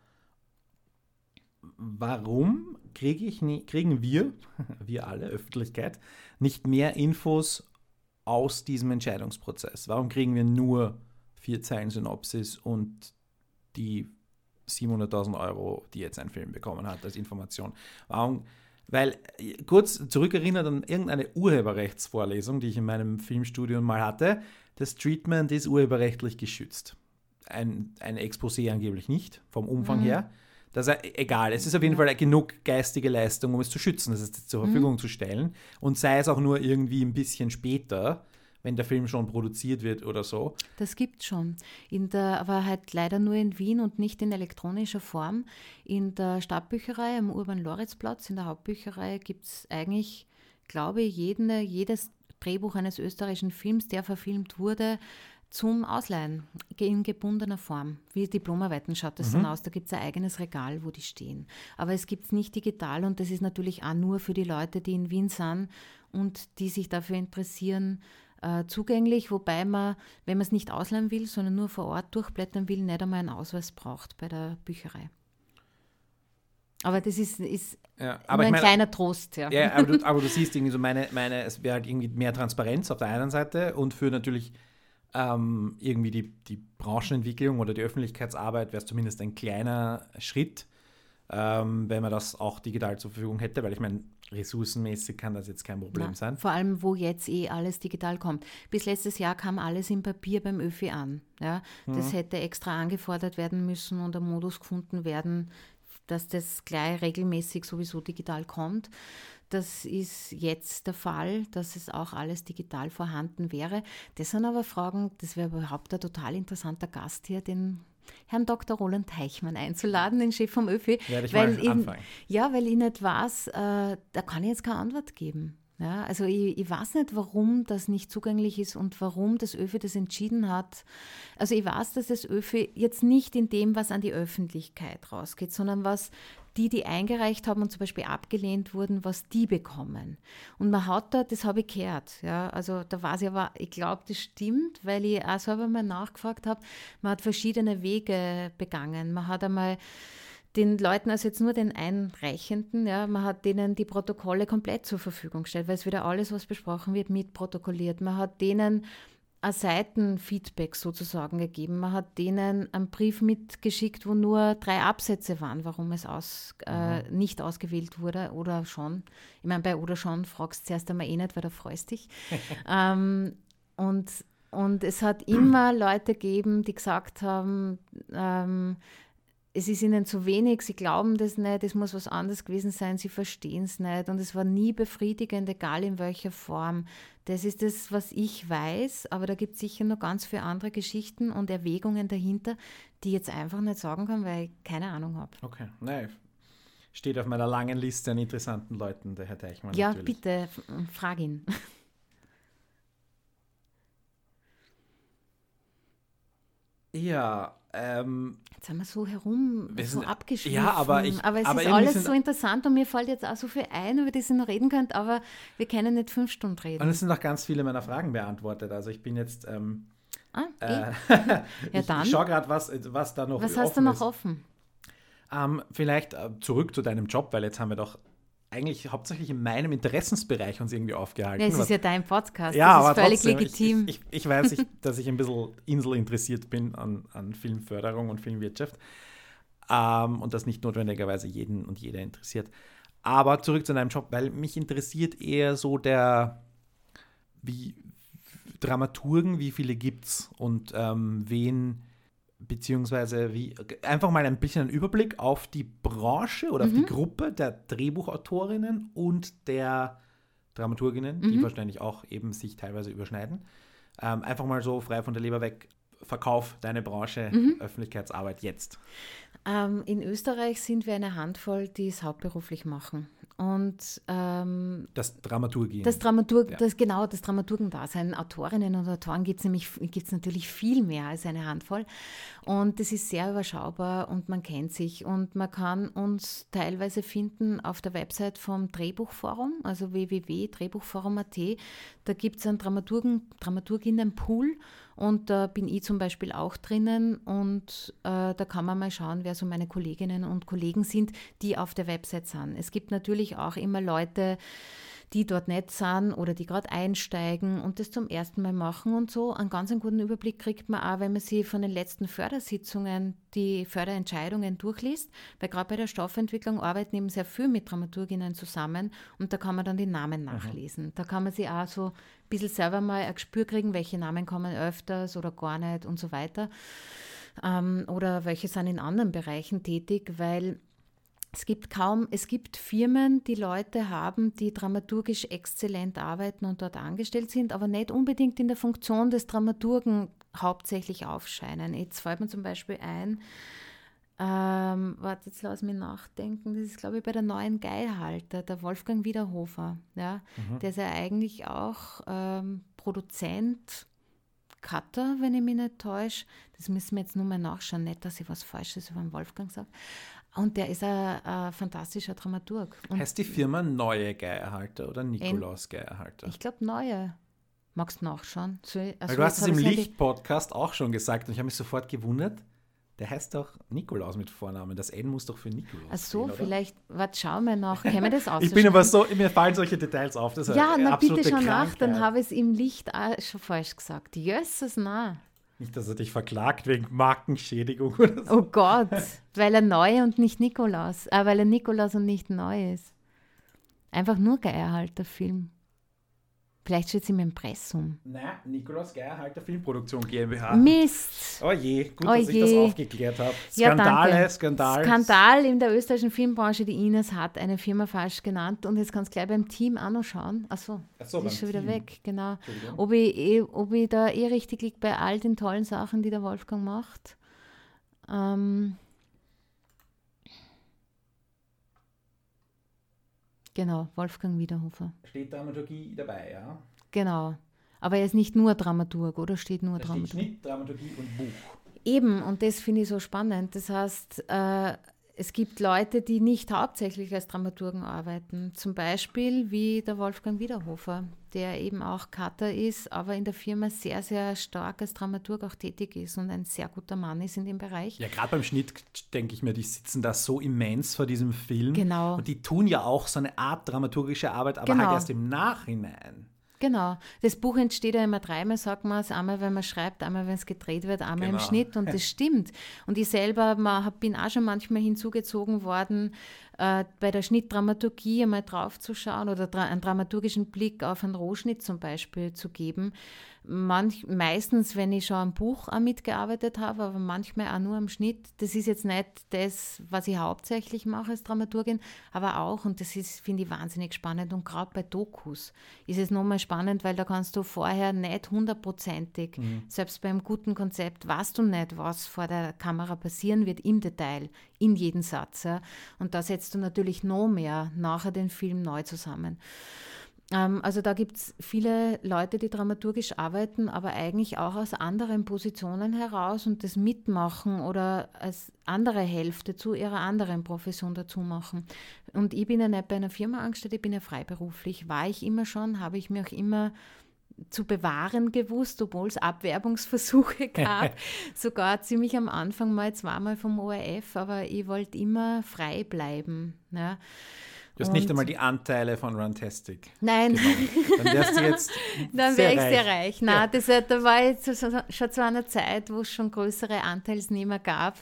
warum kriege ich nie, kriegen wir, (laughs) wir alle, Öffentlichkeit, nicht mehr Infos aus diesem Entscheidungsprozess? Warum kriegen wir nur vier Zeilen Synopsis und die 700.000 Euro, die jetzt ein Film bekommen hat als Information. Warum? Weil, kurz zurückerinnert an irgendeine Urheberrechtsvorlesung, die ich in meinem Filmstudium mal hatte, das Treatment ist urheberrechtlich geschützt. Ein, ein Exposé angeblich nicht, vom Umfang mhm. her. Das ist egal. Es ist auf jeden Fall genug geistige Leistung, um es zu schützen, das ist zur Verfügung mhm. zu stellen. Und sei es auch nur irgendwie ein bisschen später, wenn der Film schon produziert wird oder so. Das gibt es schon. In der, aber halt leider nur in Wien und nicht in elektronischer Form. In der Stadtbücherei am Urban-Loritz-Platz, in der Hauptbücherei, gibt es eigentlich, glaube ich, jeden, jedes Drehbuch eines österreichischen Films, der verfilmt wurde, zum Ausleihen in gebundener Form. Wie Diplomarbeiten schaut das mhm. dann aus. Da gibt es ein eigenes Regal, wo die stehen. Aber es gibt es nicht digital und das ist natürlich auch nur für die Leute, die in Wien sind und die sich dafür interessieren, äh, zugänglich, wobei man, wenn man es nicht ausleihen will, sondern nur vor Ort durchblättern will, nicht einmal einen Ausweis braucht bei der Bücherei. Aber das ist, ist ja, aber ein meine, kleiner Trost, ja. ja aber, du, (laughs) aber, du, siehst irgendwie so, meine, meine es wäre halt irgendwie mehr Transparenz auf der einen Seite und für natürlich ähm, irgendwie die, die Branchenentwicklung oder die Öffentlichkeitsarbeit wäre es zumindest ein kleiner Schritt, ähm, wenn man das auch digital zur Verfügung hätte, weil ich meine, ressourcenmäßig kann das jetzt kein Problem Na, sein. Vor allem, wo jetzt eh alles digital kommt. Bis letztes Jahr kam alles im Papier beim ÖFI an. Ja? Das mhm. hätte extra angefordert werden müssen und ein Modus gefunden werden, dass das gleich regelmäßig sowieso digital kommt. Das ist jetzt der Fall, dass es auch alles digital vorhanden wäre. Das sind aber Fragen, das wäre überhaupt ein total interessanter Gast hier, den Herrn Dr. Roland Teichmann einzuladen, den Chef vom ÖFI. Werde ich weil mal ihn, Ja, weil ich nicht weiß, äh, da kann ich jetzt keine Antwort geben. Ja, also ich, ich, weiß nicht, warum das nicht zugänglich ist und warum das ÖFI das entschieden hat. Also ich weiß, dass das ÖFI jetzt nicht in dem, was an die Öffentlichkeit rausgeht, sondern was die, die eingereicht haben und zum Beispiel abgelehnt wurden, was die bekommen. Und man hat da, das habe ich gehört, ja, also da weiß ich aber, ich glaube, das stimmt, weil ich auch selber mal nachgefragt habe, man hat verschiedene Wege begangen. Man hat einmal den Leuten, also jetzt nur den Einreichenden, ja, man hat denen die Protokolle komplett zur Verfügung gestellt, weil es wieder alles, was besprochen wird, mitprotokolliert. Man hat denen ein Seitenfeedback sozusagen gegeben. Man hat denen einen Brief mitgeschickt, wo nur drei Absätze waren, warum es aus, äh, mhm. nicht ausgewählt wurde oder schon. Ich meine, bei oder schon fragst du zuerst einmal eh nicht, weil da freust dich. (laughs) ähm, und, und es hat immer Leute gegeben, die gesagt haben, ähm, es ist ihnen zu wenig, sie glauben das nicht, es muss was anderes gewesen sein, sie verstehen es nicht und es war nie befriedigend, egal in welcher Form. Das ist das, was ich weiß, aber da gibt es sicher noch ganz viele andere Geschichten und Erwägungen dahinter, die ich jetzt einfach nicht sagen kann, weil ich keine Ahnung habe. Okay, nein, steht auf meiner langen Liste an interessanten Leuten, der Herr Teichmann. Ja, natürlich. bitte, frag ihn. Ja, ähm, Jetzt haben wir so herum, wir so abgeschrieben. Ja, aber, ich, aber es aber ist alles so interessant und mir fällt jetzt auch so viel ein, über das ich noch reden könnte, aber wir können nicht fünf Stunden reden. Und es sind noch ganz viele meiner Fragen beantwortet. Also ich bin jetzt. Ähm, ah, eh. äh, (laughs) ja, dann. Ich schaue gerade, was, was da noch was offen ist. Was hast du noch ist. offen? Ähm, vielleicht äh, zurück zu deinem Job, weil jetzt haben wir doch eigentlich hauptsächlich in meinem Interessensbereich uns irgendwie aufgehalten. Ja, es ist ja dein Podcast, ja, das ist völlig trotzdem, legitim. Ich, ich, ich weiß, ich, (laughs) dass ich ein bisschen inselinteressiert bin an, an Filmförderung und Filmwirtschaft ähm, und das nicht notwendigerweise jeden und jeder interessiert. Aber zurück zu deinem Job, weil mich interessiert eher so der, wie Dramaturgen, wie viele gibt es und ähm, wen beziehungsweise wie einfach mal ein bisschen einen Überblick auf die Branche oder mhm. auf die mhm. Gruppe der Drehbuchautorinnen und der Dramaturginnen, mhm. die wahrscheinlich auch eben sich teilweise überschneiden. Ähm, einfach mal so frei von der Leber weg, verkauf deine Branche, mhm. Öffentlichkeitsarbeit jetzt. Ähm, in Österreich sind wir eine Handvoll, die es hauptberuflich machen. Und ähm, das Dramaturgie. Das Dramaturg, ja. das, genau, das Dramaturgendasein. Autorinnen und Autoren gibt es nämlich gibt's natürlich viel mehr als eine Handvoll. Und das ist sehr überschaubar und man kennt sich. Und man kann uns teilweise finden auf der Website vom Drehbuchforum, also www.drehbuchforum.at. Da gibt es einen Dramaturgen, Dramaturginnenpool und da bin ich zum Beispiel auch drinnen und äh, da kann man mal schauen, wer so meine Kolleginnen und Kollegen sind, die auf der Website sind. Es gibt natürlich auch immer Leute, die dort nicht sind oder die gerade einsteigen und das zum ersten Mal machen und so. Einen ganz einen guten Überblick kriegt man auch, wenn man sich von den letzten Fördersitzungen die Förderentscheidungen durchliest, weil gerade bei der Stoffentwicklung arbeiten eben sehr viel mit Dramaturginnen zusammen und da kann man dann die Namen nachlesen. Mhm. Da kann man sich auch so ein bisschen selber mal ein Gespür kriegen, welche Namen kommen öfters oder gar nicht und so weiter. Ähm, oder welche sind in anderen Bereichen tätig, weil es gibt kaum, es gibt Firmen, die Leute haben, die dramaturgisch exzellent arbeiten und dort angestellt sind, aber nicht unbedingt in der Funktion des Dramaturgen hauptsächlich aufscheinen. Jetzt fällt mir zum Beispiel ein, ähm, warte, jetzt lass mich nachdenken, das ist, glaube ich, bei der neuen Geilhalter, der Wolfgang Wiederhofer. Ja? Mhm. Der ist ja eigentlich auch ähm, Produzent, Cutter, wenn ich mich nicht täusche. Das müssen wir jetzt nur mal nachschauen, nicht, dass ich was Falsches über den Wolfgang sage. Und der ist ein, ein fantastischer Dramaturg. Und heißt die Firma Neue Geierhalter oder Nikolaus Geierhalter? Ich glaube Neue. Magst du nachschauen? So, also du hast es im Licht-Podcast auch schon gesagt und ich habe mich sofort gewundert. Der heißt doch Nikolaus mit Vornamen. Das N muss doch für Nikolaus Ach so, stehen, vielleicht, warte, schau mal nach. Können wir das (laughs) aus? ich bin aber so, mir fallen solche Details auf. Das ja, na bitte schau nach, dann habe ich es im Licht auch schon falsch gesagt. Jösses, na. Nicht, dass er dich verklagt wegen Markenschädigung oder so. Oh Gott, weil er neu und nicht Nikolaus. Äh, weil er Nikolaus und nicht neu ist. Einfach nur Geierhalter Film. Vielleicht steht es im Impressum. Nein, Nikolaus Geierhalter Filmproduktion GmbH. Mist! Oh je, gut, oh dass je. ich das aufgeklärt habe. Skandale, ja, Skandal. Skandal in der österreichischen Filmbranche. Die Ines hat eine Firma falsch genannt und jetzt kannst du gleich beim Team auch noch schauen. Achso, Ach so, ist schon Team. wieder weg, genau. Ob ich, eh, ob ich da eh richtig liege bei all den tollen Sachen, die der Wolfgang macht. Ähm, Genau, Wolfgang Wiederhofer. Steht Dramaturgie dabei, ja? Genau. Aber er ist nicht nur Dramaturg, oder steht nur da Dramaturg? Steht Schnitt, Dramaturgie und Buch. Eben, und das finde ich so spannend. Das heißt, äh, es gibt Leute, die nicht hauptsächlich als Dramaturgen arbeiten. Zum Beispiel wie der Wolfgang Wiederhofer, der eben auch Cutter ist, aber in der Firma sehr, sehr stark als Dramaturg auch tätig ist und ein sehr guter Mann ist in dem Bereich. Ja, gerade beim Schnitt denke ich mir, die sitzen da so immens vor diesem Film. Genau. Und die tun ja auch so eine Art dramaturgische Arbeit, aber halt genau. halt erst im Nachhinein. Genau. Das Buch entsteht ja immer dreimal, sagt man es. Einmal, wenn man schreibt, einmal, wenn es gedreht wird, einmal genau. im Schnitt. Und das (laughs) stimmt. Und ich selber man, bin auch schon manchmal hinzugezogen worden, äh, bei der Schnittdramaturgie einmal draufzuschauen oder dra einen dramaturgischen Blick auf einen Rohschnitt zum Beispiel zu geben. Manch, meistens, wenn ich schon am Buch auch mitgearbeitet habe, aber manchmal auch nur am Schnitt. Das ist jetzt nicht das, was ich hauptsächlich mache als Dramaturgin, aber auch, und das ist, finde ich, wahnsinnig spannend. Und gerade bei Dokus ist es nochmal spannend, weil da kannst du vorher nicht hundertprozentig, mhm. selbst beim guten Konzept, weißt du nicht, was vor der Kamera passieren wird im Detail, in jedem Satz. Und da setzt du natürlich noch mehr nachher den Film neu zusammen. Ähm, also da gibt es viele Leute, die dramaturgisch arbeiten, aber eigentlich auch aus anderen Positionen heraus und das mitmachen oder als andere Hälfte zu ihrer anderen Profession dazu machen. Und ich bin ja nicht bei einer Firma angestellt, ich bin ja freiberuflich. War ich immer schon, habe ich mir auch immer zu bewahren gewusst, obwohl es Abwerbungsversuche (laughs) gab. Sogar ziemlich am Anfang mal zweimal vom ORF, aber ich wollte immer frei bleiben. Ja. Du hast und nicht einmal die Anteile von Runtastic. Nein. Dann wärst du jetzt (laughs) Dann wäre ich sehr reich. Nein, ja. das, da war ich schon zu einer Zeit, wo es schon größere Anteilsnehmer gab.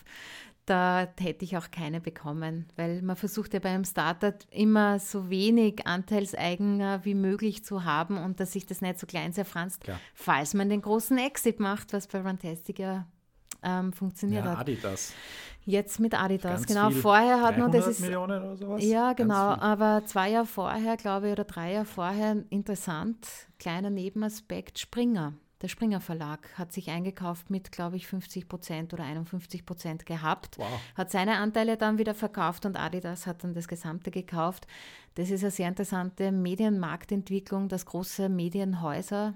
Da hätte ich auch keine bekommen, weil man versucht ja bei einem Startup immer so wenig Anteilseigner wie möglich zu haben und dass sich das nicht so klein zerfranst, Klar. falls man den großen Exit macht, was bei Runtastic ja ähm, funktioniert ja, hat. Adidas. Jetzt mit Adidas, genau. Viel. Vorher hat man das ist. Millionen oder sowas? Ja, genau. Aber zwei Jahre vorher, glaube ich, oder drei Jahre vorher, interessant, kleiner Nebenaspekt, Springer. Der Springer Verlag hat sich eingekauft mit, glaube ich, 50 Prozent oder 51 Prozent gehabt, wow. hat seine Anteile dann wieder verkauft und Adidas hat dann das Gesamte gekauft. Das ist eine sehr interessante Medienmarktentwicklung, dass große Medienhäuser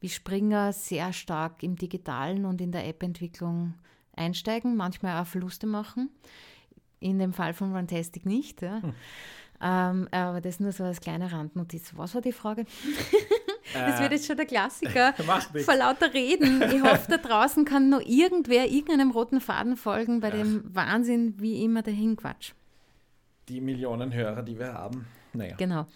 wie Springer sehr stark im Digitalen und in der App-Entwicklung einsteigen, manchmal auch Verluste machen. In dem Fall von Runtastic nicht. Ja. Hm. Ähm, aber das nur so als kleine Randnotiz. Was war die Frage? (laughs) das wird jetzt schon der Klassiker. (laughs) Vor lauter Reden. Ich hoffe, da draußen kann noch irgendwer irgendeinem roten Faden folgen bei Ach. dem Wahnsinn, wie immer dahin Quatsch. Die Millionen Hörer, die wir haben. Naja. Genau.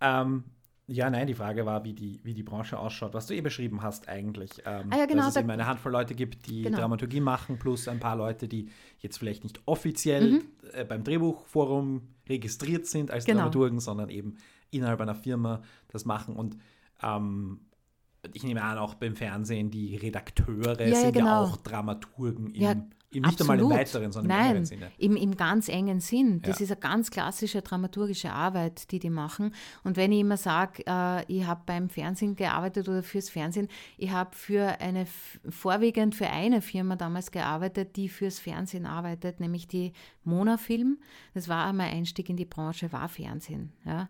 Ähm, Ja, nein, die Frage war, wie die, wie die Branche ausschaut, was du eh beschrieben hast eigentlich. Ähm, ah ja, genau, dass es eben eine Handvoll Leute gibt, die genau. Dramaturgie machen, plus ein paar Leute, die jetzt vielleicht nicht offiziell mhm. äh, beim Drehbuchforum registriert sind als genau. Dramaturgen, sondern eben innerhalb einer Firma das machen. Und ähm, ich nehme an, auch beim Fernsehen, die Redakteure ja, sind ja, genau. ja auch Dramaturgen im, ja, nicht Absolut. einmal im weiteren, sondern Nein, im engeren Sinne. Im, im ganz engen Sinn. Das ja. ist eine ganz klassische dramaturgische Arbeit, die die machen. Und wenn ich immer sage, äh, ich habe beim Fernsehen gearbeitet oder fürs Fernsehen, ich habe für eine, vorwiegend für eine Firma damals gearbeitet, die fürs Fernsehen arbeitet, nämlich die Monafilm. Das war mein Einstieg in die Branche, war Fernsehen. Ja.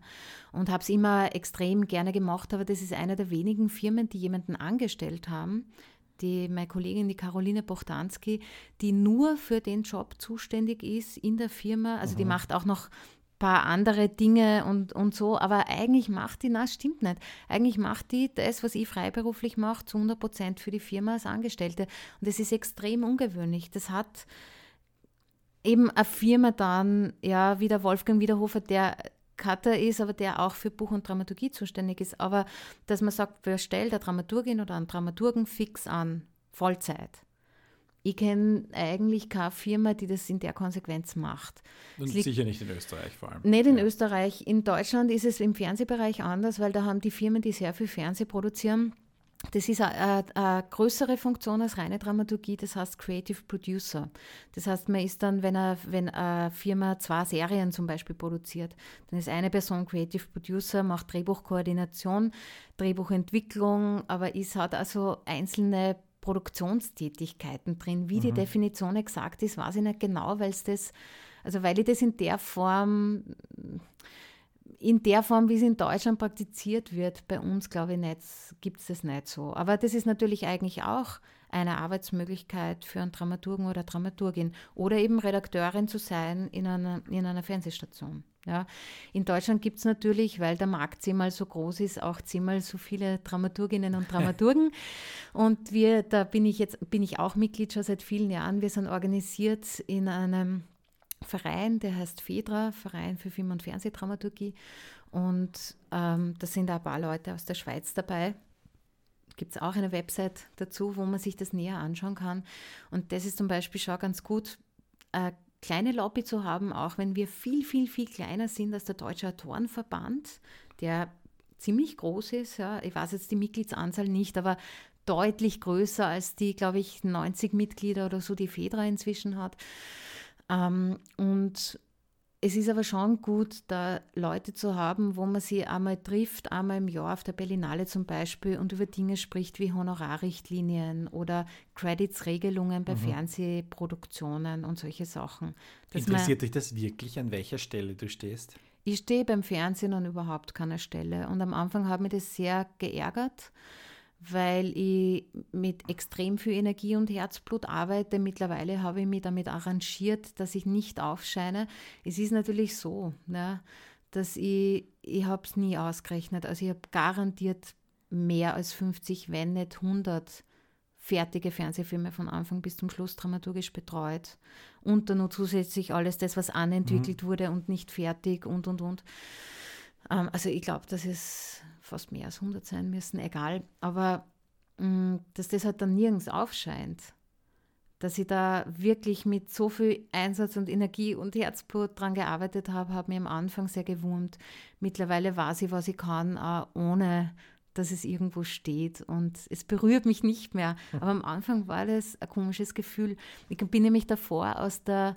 Und habe es immer extrem gerne gemacht, aber das ist eine der wenigen Firmen, die jemanden angestellt haben, die, meine Kollegin, die Caroline Bochtanski, die nur für den Job zuständig ist in der Firma. Also mhm. die macht auch noch ein paar andere Dinge und, und so, aber eigentlich macht die, na, stimmt nicht. Eigentlich macht die das, was ich freiberuflich mache, zu 100 Prozent für die Firma als Angestellte. Und das ist extrem ungewöhnlich. Das hat eben eine Firma dann, ja, wie der Wolfgang Wiederhofer, der Cutter ist, aber der auch für Buch und Dramaturgie zuständig ist. Aber dass man sagt, wer stellt eine Dramaturgin oder einen Dramaturgen fix an, Vollzeit. Ich kenne eigentlich keine Firma, die das in der Konsequenz macht. Und sicher nicht in Österreich vor allem. Nicht in ja. Österreich. In Deutschland ist es im Fernsehbereich anders, weil da haben die Firmen, die sehr viel Fernseh produzieren, das ist eine, eine, größere Funktion als reine Dramaturgie, das heißt Creative Producer. Das heißt, man ist dann, wenn, er, wenn eine Firma zwei Serien zum Beispiel produziert, dann ist eine Person Creative Producer, macht Drehbuchkoordination, Drehbuchentwicklung, aber ist hat also einzelne Produktionstätigkeiten drin. Wie mhm. die Definition exakt ist, weiß ich nicht genau, weil es das, also weil ich das in der Form in der Form, wie es in Deutschland praktiziert wird, bei uns, glaube ich, nicht, gibt es das nicht so. Aber das ist natürlich eigentlich auch eine Arbeitsmöglichkeit für einen Dramaturgen oder Dramaturgin oder eben Redakteurin zu sein in einer, in einer Fernsehstation. Ja. In Deutschland gibt es natürlich, weil der Markt zehnmal so groß ist, auch zehnmal so viele Dramaturginnen und Dramaturgen. (laughs) und wir, da bin ich jetzt, bin ich auch Mitglied schon seit vielen Jahren. Wir sind organisiert in einem Verein, der heißt FEDRA, Verein für Film- und Fernsehdramaturgie. Und ähm, da sind auch ein paar Leute aus der Schweiz dabei. Gibt es auch eine Website dazu, wo man sich das näher anschauen kann. Und das ist zum Beispiel schon ganz gut, eine kleine Lobby zu haben, auch wenn wir viel, viel, viel kleiner sind als der Deutsche Autorenverband, der ziemlich groß ist. Ja. Ich weiß jetzt die Mitgliedsanzahl nicht, aber deutlich größer als die, glaube ich, 90 Mitglieder oder so, die FEDRA inzwischen hat. Ähm, und es ist aber schon gut, da Leute zu haben, wo man sie einmal trifft, einmal im Jahr auf der Berlinale zum Beispiel und über Dinge spricht wie Honorarrichtlinien oder Credits-Regelungen bei mhm. Fernsehproduktionen und solche Sachen. Interessiert dich das wirklich, an welcher Stelle du stehst? Ich stehe beim Fernsehen an überhaupt keiner Stelle. Und am Anfang hat mich das sehr geärgert weil ich mit extrem viel Energie und Herzblut arbeite. Mittlerweile habe ich mich damit arrangiert, dass ich nicht aufscheine. Es ist natürlich so, ne, dass ich, ich habe es nie ausgerechnet. Also ich habe garantiert mehr als 50, wenn nicht 100 fertige Fernsehfilme von Anfang bis zum Schluss dramaturgisch betreut. Und dann noch zusätzlich alles das, was anentwickelt mhm. wurde und nicht fertig und, und, und. Ähm, also ich glaube, dass es fast mehr als 100 sein müssen, egal. Aber mm, dass das halt dann nirgends aufscheint. Dass ich da wirklich mit so viel Einsatz und Energie und Herzblut dran gearbeitet habe, hat mir am Anfang sehr gewurmt. Mittlerweile weiß ich, was ich kann, auch ohne dass es irgendwo steht und es berührt mich nicht mehr. Aber am Anfang war das ein komisches Gefühl. Ich bin nämlich davor aus der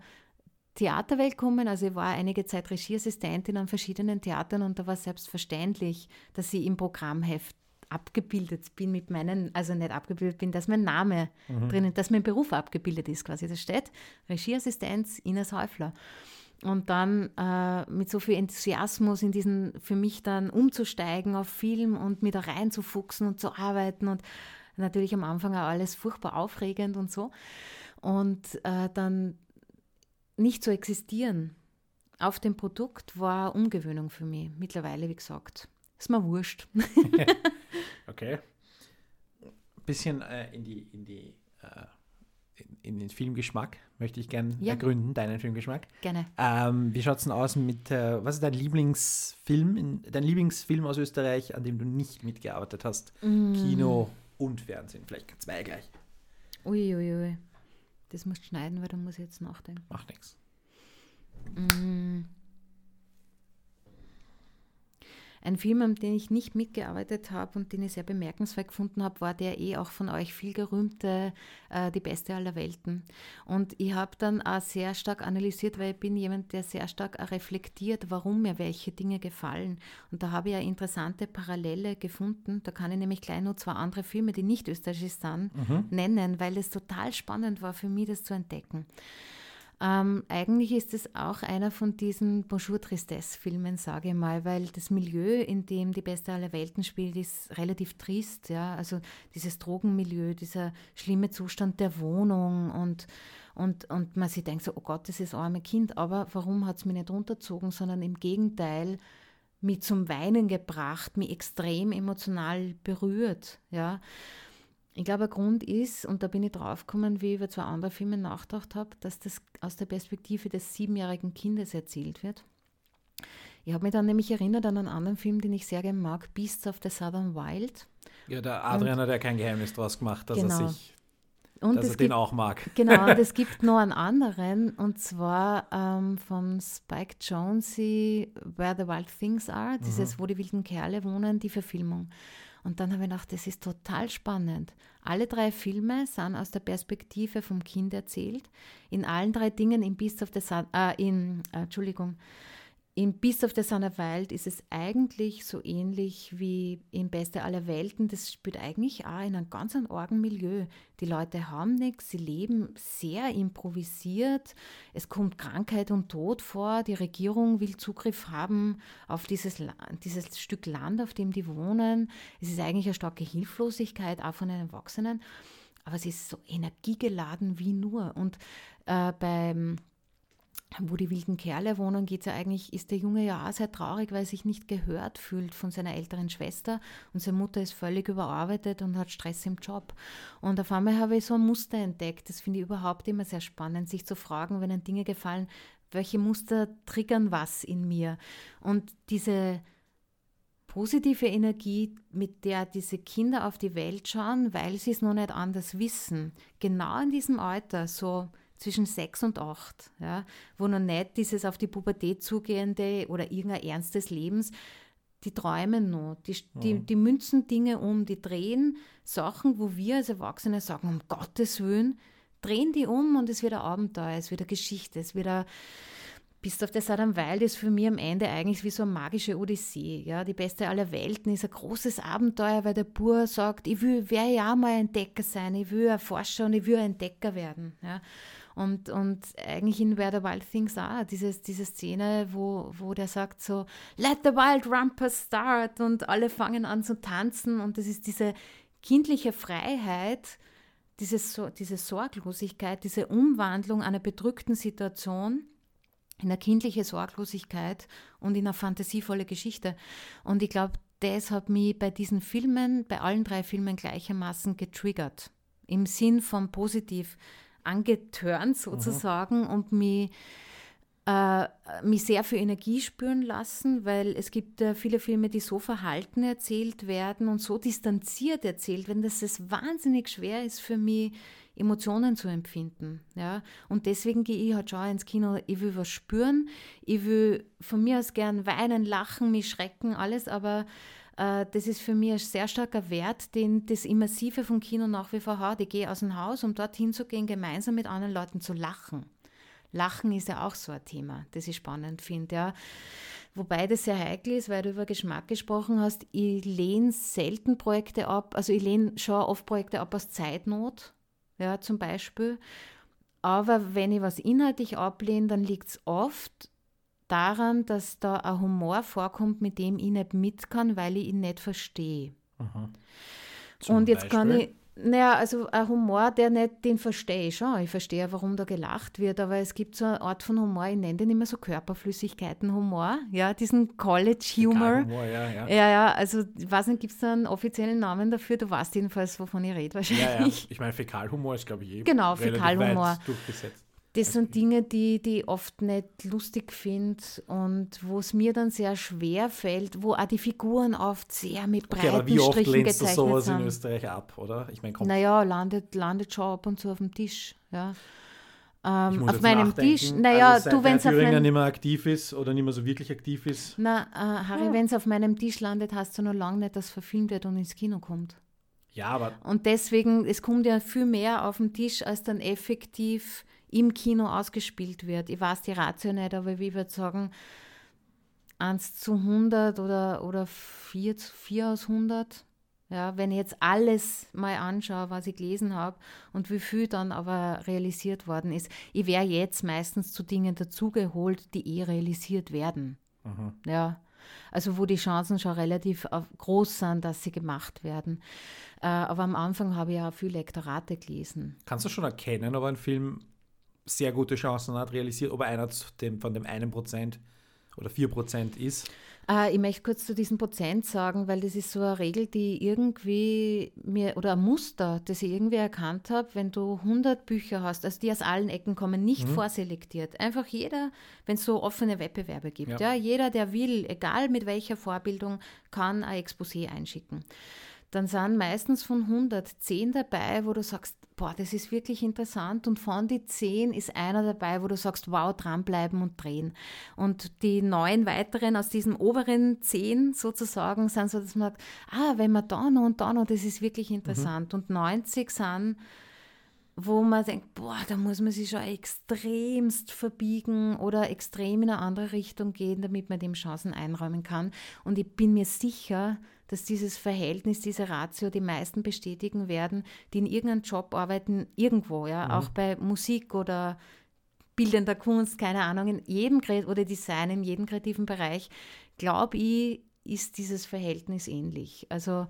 Theaterwelt kommen. Also ich war einige Zeit Regieassistentin an verschiedenen Theatern und da war selbstverständlich, dass ich im Programmheft abgebildet bin mit meinen, also nicht abgebildet bin, dass mein Name mhm. drinnen, dass mein Beruf abgebildet ist quasi. Das steht Regieassistenz Ines Häufler. Und dann äh, mit so viel Enthusiasmus in diesen, für mich dann umzusteigen auf Film und mich da reinzufuchsen und zu arbeiten und natürlich am Anfang auch alles furchtbar aufregend und so. Und äh, dann nicht zu existieren auf dem Produkt war Umgewöhnung für mich. Mittlerweile, wie gesagt, ist mir wurscht. (laughs) okay. Ein bisschen äh, in die, in die, äh, in, in den Filmgeschmack, möchte ich gerne Ja. ergründen, deinen Filmgeschmack. Gerne. Ähm, wie schaut es denn aus mit, äh, was ist dein Lieblingsfilm, in, dein Lieblingsfilm aus Österreich, an dem du nicht mitgearbeitet hast? Mm. Kino und Fernsehen, vielleicht zwei gleich. Uiuiui. Ui, ui. Das musst du schneiden, weil da muss ich jetzt nachdenken. Macht nichts. Mm. Ein Film, an dem ich nicht mitgearbeitet habe und den ich sehr bemerkenswert gefunden habe, war der eh auch von euch viel gerühmte äh, Die Beste aller Welten. Und ich habe dann auch sehr stark analysiert, weil ich bin jemand, der sehr stark reflektiert, warum mir welche Dinge gefallen. Und da habe ich eine interessante Parallele gefunden. Da kann ich nämlich gleich noch zwei andere Filme, die nicht österreichisch sind, nennen, weil es total spannend war für mich, das zu entdecken. Ähm, eigentlich ist es auch einer von diesen Bonjour Tristesse-Filmen, sage ich mal, weil das Milieu, in dem die beste aller Welten spielt, ist relativ trist. Ja? Also dieses Drogenmilieu, dieser schlimme Zustand der Wohnung und, und, und man sich denkt so, oh Gott, das ist arme Kind, aber warum hat es mich nicht runtergezogen, sondern im Gegenteil mich zum Weinen gebracht, mich extrem emotional berührt. Ja? Ich glaube, ein Grund ist, und da bin ich draufgekommen, wie ich über zwei andere Filme nachgedacht habe, dass das aus der Perspektive des siebenjährigen Kindes erzählt wird. Ich habe mich dann nämlich erinnert an einen anderen Film, den ich sehr gerne mag, Beasts of the Southern Wild. Ja, der Adrian hat ja kein Geheimnis draus gemacht, dass Genau. er sich, Und dass er den gibt, auch mag. genau, und es (laughs) gibt noch einen anderen, und zwar ähm, von Spike Jonze, Where the Wild Things Are, dieses, wo die wilden Kerle wohnen, die Verfilmung. Und dann habe ich gedacht, das ist total spannend. Alle drei Filme sind aus der Perspektive vom Kind erzählt. In allen drei Dingen, in Beast of the Sun, äh, in, äh, Entschuldigung, of the Sun of Wild ist es eigentlich so ähnlich wie in Beste aller Welten. Das spielt eigentlich auch in einem ganz argen Milieu. Die Leute haben nichts, sie leben sehr improvisiert. Es kommt Krankheit und Tod vor. Die Regierung will Zugriff haben auf dieses, dieses Stück Land, auf dem die wohnen. Es ist eigentlich eine starke Hilflosigkeit, auch von den Erwachsenen. Aber es ist so energiegeladen wie nur. Und äh, beim wo die wilden Kerle wohnen, geht ja eigentlich, ist der Junge ja auch sehr traurig, weil er sich nicht gehört fühlt von seiner älteren Schwester und seine Mutter ist völlig überarbeitet und hat Stress im Job. Und auf einmal habe ich so ein Muster entdeckt. Das finde ich überhaupt immer sehr spannend, sich zu fragen, wenn einem Dinge gefallen, welche Muster triggern was in mir. Und diese positive Energie, mit der diese Kinder auf die Welt schauen, weil sie es noch nicht anders wissen. Genau in diesem Alter, so zwischen sechs und acht, ja, wo noch nicht dieses auf die Pubertät zugehende oder irgendein Ernst des Lebens, die träumen noch, die, die, die münzen Dinge um, die drehen Sachen, wo wir als Erwachsene sagen, um Gottes Willen, drehen die um und es wird ein Abenteuer, es wird eine Geschichte, es wird ein Bist auf der Southern Wild ist für mich am Ende eigentlich wie so eine magische Odyssee. Ja? Die beste aller Welten ist ein großes Abenteuer, weil der Bur sagt, ich will, werde ja mal ein Entdecker sein, ich will ein Forscher und ich will ein Entdecker werden. Ja? Und, und eigentlich in Where the Wild Things auch, dieses, diese Szene, wo, wo der sagt so, let the wild rumpus start und alle fangen an zu tanzen und das ist diese kindliche Freiheit, diese, diese Sorglosigkeit, diese Umwandlung einer bedrückten Situation in eine kindliche Sorglosigkeit und in eine fantasievolle Geschichte. Und ich glaube, das hat mich bei diesen Filmen, bei allen drei Filmen gleichermaßen getriggert. Im Sinn von positiv angetörnt sozusagen und mich, äh, mich sehr für Energie spüren lassen, weil es gibt äh, viele Filme, die so verhalten erzählt werden und so distanziert erzählt werden, dass es wahnsinnig schwer ist für mich, Emotionen zu empfinden. Ja? Und deswegen gehe ich halt schon ins Kino, ich will was spüren, ich will von mir aus gern weinen, lachen, mich schrecken, alles, aber das ist für mich ein sehr starker Wert, den das Immersive vom Kino nach wie vor hat. Ich gehe aus dem Haus, um dorthin zu gehen, gemeinsam mit anderen Leuten zu lachen. Lachen ist ja auch so ein Thema, das ich spannend finde. Ja. Wobei das sehr heikel ist, weil du über Geschmack gesprochen hast. Ich lehne selten Projekte ab, also ich lehne schon oft Projekte ab aus Zeitnot, ja, zum Beispiel. Aber wenn ich was inhaltlich ablehne, dann liegt es oft daran, dass da ein Humor vorkommt, mit dem ich nicht mit kann, weil ich ihn nicht verstehe. Und jetzt kann Beispiel? ich, Naja, also ein Humor, der nicht, den verstehe ich schon. Ich verstehe, warum da gelacht wird, aber es gibt so eine Art von Humor, ich nenne den immer so Körperflüssigkeiten-Humor, ja, diesen College-Humor. Humor, ja, ja. Ja, ja, also ich weiß nicht, gibt es da einen offiziellen Namen dafür? Du weißt jedenfalls, wovon ich rede Ja, ja. wahrscheinlich. Ich meine, Fäkalhumor ist, glaube ich, eh Genau, Fäkalhumor. durchgesetzt. Das sind Dinge, die, die ich oft nicht lustig finde und wo es mir dann sehr schwer fällt, wo auch die Figuren oft sehr mit Okay, breiten aber wie oft Strichen lehnst du gezeichnet sowas in sind. Österreich ab, oder? Ich meine, komm, Naja, landet, landet schon ab und zu auf dem Tisch. Ja. Ähm, auf meinem nachdenken. Tisch, naja, also, du, wenn es auf meinem nicht mehr aktiv ist oder nicht mehr so wirklich aktiv ist. Na, äh, Harry, wenn es auf meinem Tisch landet, heißt es noch lange nicht, dass es verfilmt wird und ins Kino kommt. Ja, aber Und deswegen, es kommt ja viel mehr auf den Tisch, als dann effektiv im Kino ausgespielt wird. Ich weiß die Ratio nicht, aber ich würde sagen, 1 zu 100 oder, oder 4 zu 4 aus 100. Ja, wenn ich jetzt alles mal anschaue, was ich gelesen habe und wie viel dann aber realisiert worden ist. Ich wäre jetzt meistens zu Dingen dazugeholt, die eh realisiert werden. Ja, also wo die Chancen schon relativ äh, groß sind, dass sie gemacht werden. Äh, aber am Anfang habe ich ja auch viel Lektorate gelesen. kannst du schon erkennen, ob ein Film sehr gute Chancen hat, realisiert, ob er einer dem, von dem einen Prozent oder vier Prozent ist? Äh, ich möchte kurz zu diesem Prozent sagen, weil das ist so eine Regel, die irgendwie mir, oder ein Muster, das ich irgendwie erkannt habe, wenn du 100 Bücher hast, also die aus allen Ecken kommen, nicht vorselektiert. Einfach jeder, wenn es so offene Wettbewerbe gibt, Ja. ja. jeder, der will, egal mit welcher Vorbildung, kann ein Exposé einschicken. Dann sind meistens von 100 10 dabei, wo du sagst, boah, das ist wirklich interessant. Und von die 10 ist einer dabei, wo du sagst, wow, dranbleiben und drehen. Und die neun weiteren aus diesem oberen 10 sozusagen sind so, dass man sagt, ah, wenn man da noch und da noch, das ist wirklich interessant. Und 90 sind wo man denkt, boah, da muss man sich schon extremst verbiegen oder extrem in eine andere Richtung gehen, damit man dem Chancen einräumen kann. Und ich bin mir sicher, dass dieses Verhältnis, diese Ratio die meisten bestätigen werden, die in irgendeinem Job arbeiten, irgendwo, ja, auch bei Musik oder bildender Kunst, keine Ahnung, in jedem oder Design, in jedem kreativen Bereich, glaube ich, ist dieses Verhältnis ähnlich. Also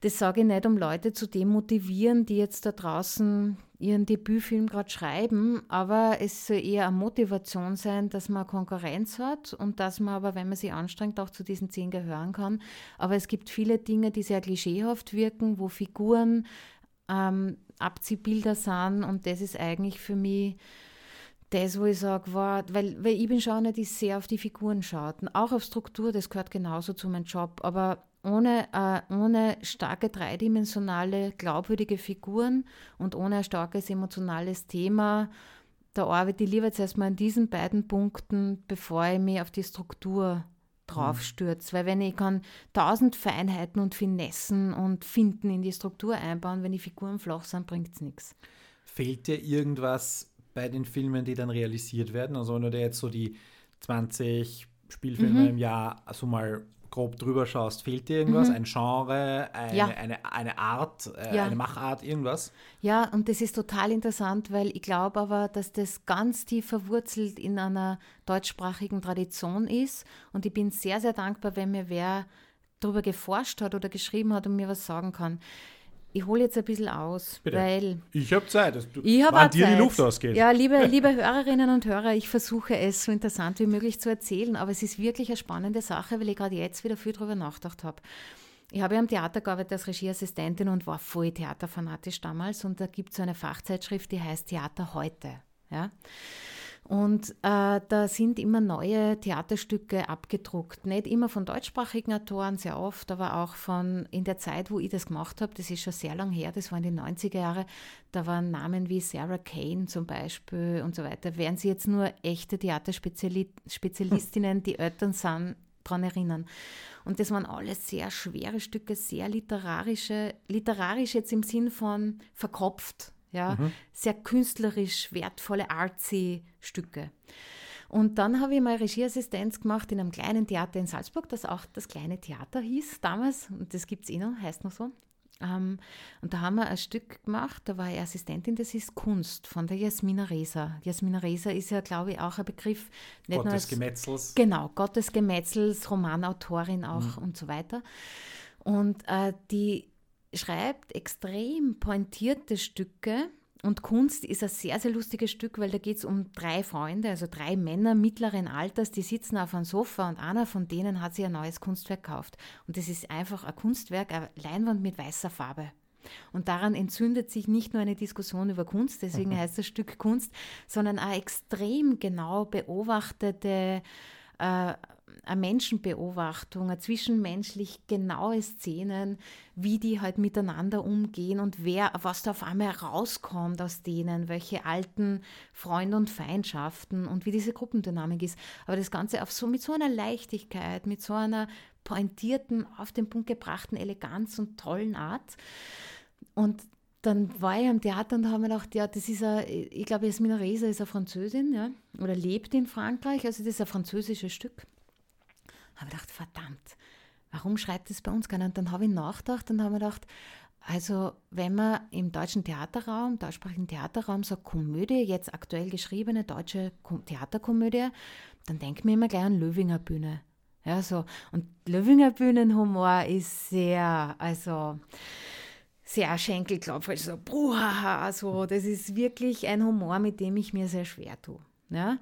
das sage ich nicht, um Leute zu demotivieren, die jetzt da draußen ihren Debütfilm gerade schreiben, aber es soll eher eine Motivation sein, dass man Konkurrenz hat und dass man aber, wenn man sich anstrengt, auch zu diesen zehn gehören kann. Aber es gibt viele Dinge, die sehr klischeehaft wirken, wo Figuren ähm, Abziehbilder sind und das ist eigentlich für mich das, wo ich sage, wow, weil, weil ich bin schon eine, die sehr auf die Figuren schaut. Auch auf Struktur, das gehört genauso zu meinem Job. Aber ohne, äh, ohne starke dreidimensionale, glaubwürdige Figuren und ohne ein starkes emotionales Thema, da arbeite ich lieber zuerst mal an diesen beiden Punkten, bevor ich mich auf die Struktur draufstürze. Weil wenn ich kann tausend Feinheiten und Finessen und Finden in die Struktur einbauen, wenn die Figuren flach sind, bringt es nichts. Fehlt dir irgendwas bei den Filmen, die dann realisiert werden? Also wenn du dir jetzt so die 20 Spielfilme Mhm. im Jahr so mal grob drüber schaust, fehlt dir irgendwas? Ein Genre, eine, Mhm. Ja. eine, eine Art, äh, Ja. eine Machart, irgendwas? Ja, und das ist total interessant, weil ich glaube aber, dass das ganz tief verwurzelt in einer deutschsprachigen Tradition ist. Und ich bin sehr, sehr dankbar, wenn mir wer darüber geforscht hat oder geschrieben hat und mir was sagen kann. Ich hole jetzt ein bisschen aus, Bitte. weil Ich habe Zeit, dass du, ich habe dir Zeit. die Luft ausgeht. Ja, liebe, (laughs) liebe Hörerinnen und Hörer, ich versuche es so interessant wie möglich zu erzählen, aber es ist wirklich eine spannende Sache, weil ich gerade jetzt wieder viel darüber nachgedacht habe. Ich habe ja am Theater gearbeitet als Regieassistentin und war voll theaterfanatisch damals und da gibt es so eine Fachzeitschrift, die heißt Theater heute. Ja? Und äh, da sind immer neue Theaterstücke abgedruckt. Nicht immer von deutschsprachigen Autoren, sehr oft, aber auch von in der Zeit, wo ich das gemacht habe, das ist schon sehr lang her, das waren die 90er Jahre, da waren Namen wie Sarah Kane zum Beispiel und so weiter. Wären Sie jetzt nur echte Theaterspezialistinnen, die Eltern sind, daran erinnern. Und das waren alles sehr schwere Stücke, sehr literarische, literarisch jetzt im Sinn von verkopft, ja, sehr künstlerisch wertvolle, artsy Stücke. Und dann habe ich mal Regieassistenz gemacht in einem kleinen Theater in Salzburg, das auch das kleine Theater hieß damals. Und das gibt es eh noch, heißt noch so. Ähm, und da haben wir ein Stück gemacht, da war ich Assistentin, das ist Kunst von der Jasmina Reza. Jasmina Reza ist ja, glaube ich, auch ein Begriff. Nicht Gottes als, Gemetzels. Genau, Gottes Gemetzels, Romanautorin auch Mhm. und so weiter. Und äh, die schreibt extrem pointierte Stücke. Und Kunst ist ein sehr, sehr lustiges Stück, weil da geht es um drei Freunde, also drei Männer mittleren Alters, die sitzen auf einem Sofa und einer von denen hat sich ein neues Kunstwerk gekauft. Und das ist einfach ein Kunstwerk, eine Leinwand mit weißer Farbe. Und daran entzündet sich nicht nur eine Diskussion über Kunst, deswegen heißt das Stück Kunst, sondern eine extrem genau beobachtete äh, eine Menschenbeobachtung, eine zwischenmenschlich genaue Szenen, wie die halt miteinander umgehen und wer, was da auf einmal rauskommt aus denen, welche alten Freunde und Feindschaften und wie diese Gruppendynamik ist. Aber das Ganze auf so, mit so einer Leichtigkeit, mit so einer pointierten, auf den Punkt gebrachten Eleganz und tollen Art. Und dann war ich am Theater und habe mir gedacht, ja, das ist ein, ich glaube, Jasmina Reza ist eine Französin, ja, oder lebt in Frankreich, also das ist ein französisches Stück. Habe ich gedacht, verdammt, warum schreibt das bei uns keiner? Und dann habe ich nachgedacht und habe mir gedacht, also wenn man im deutschen Theaterraum, deutschsprachigen Theaterraum so Komödie, jetzt aktuell geschriebene deutsche Theaterkomödie, dann denkt mir immer gleich an Löwinger Bühne. Ja, so. Und Löwinger Bühnenhumor ist sehr, also sehr Schenkelklopfer, so bruhaha, so. Das ist wirklich ein Humor, mit dem ich mir sehr schwer tue. Ja?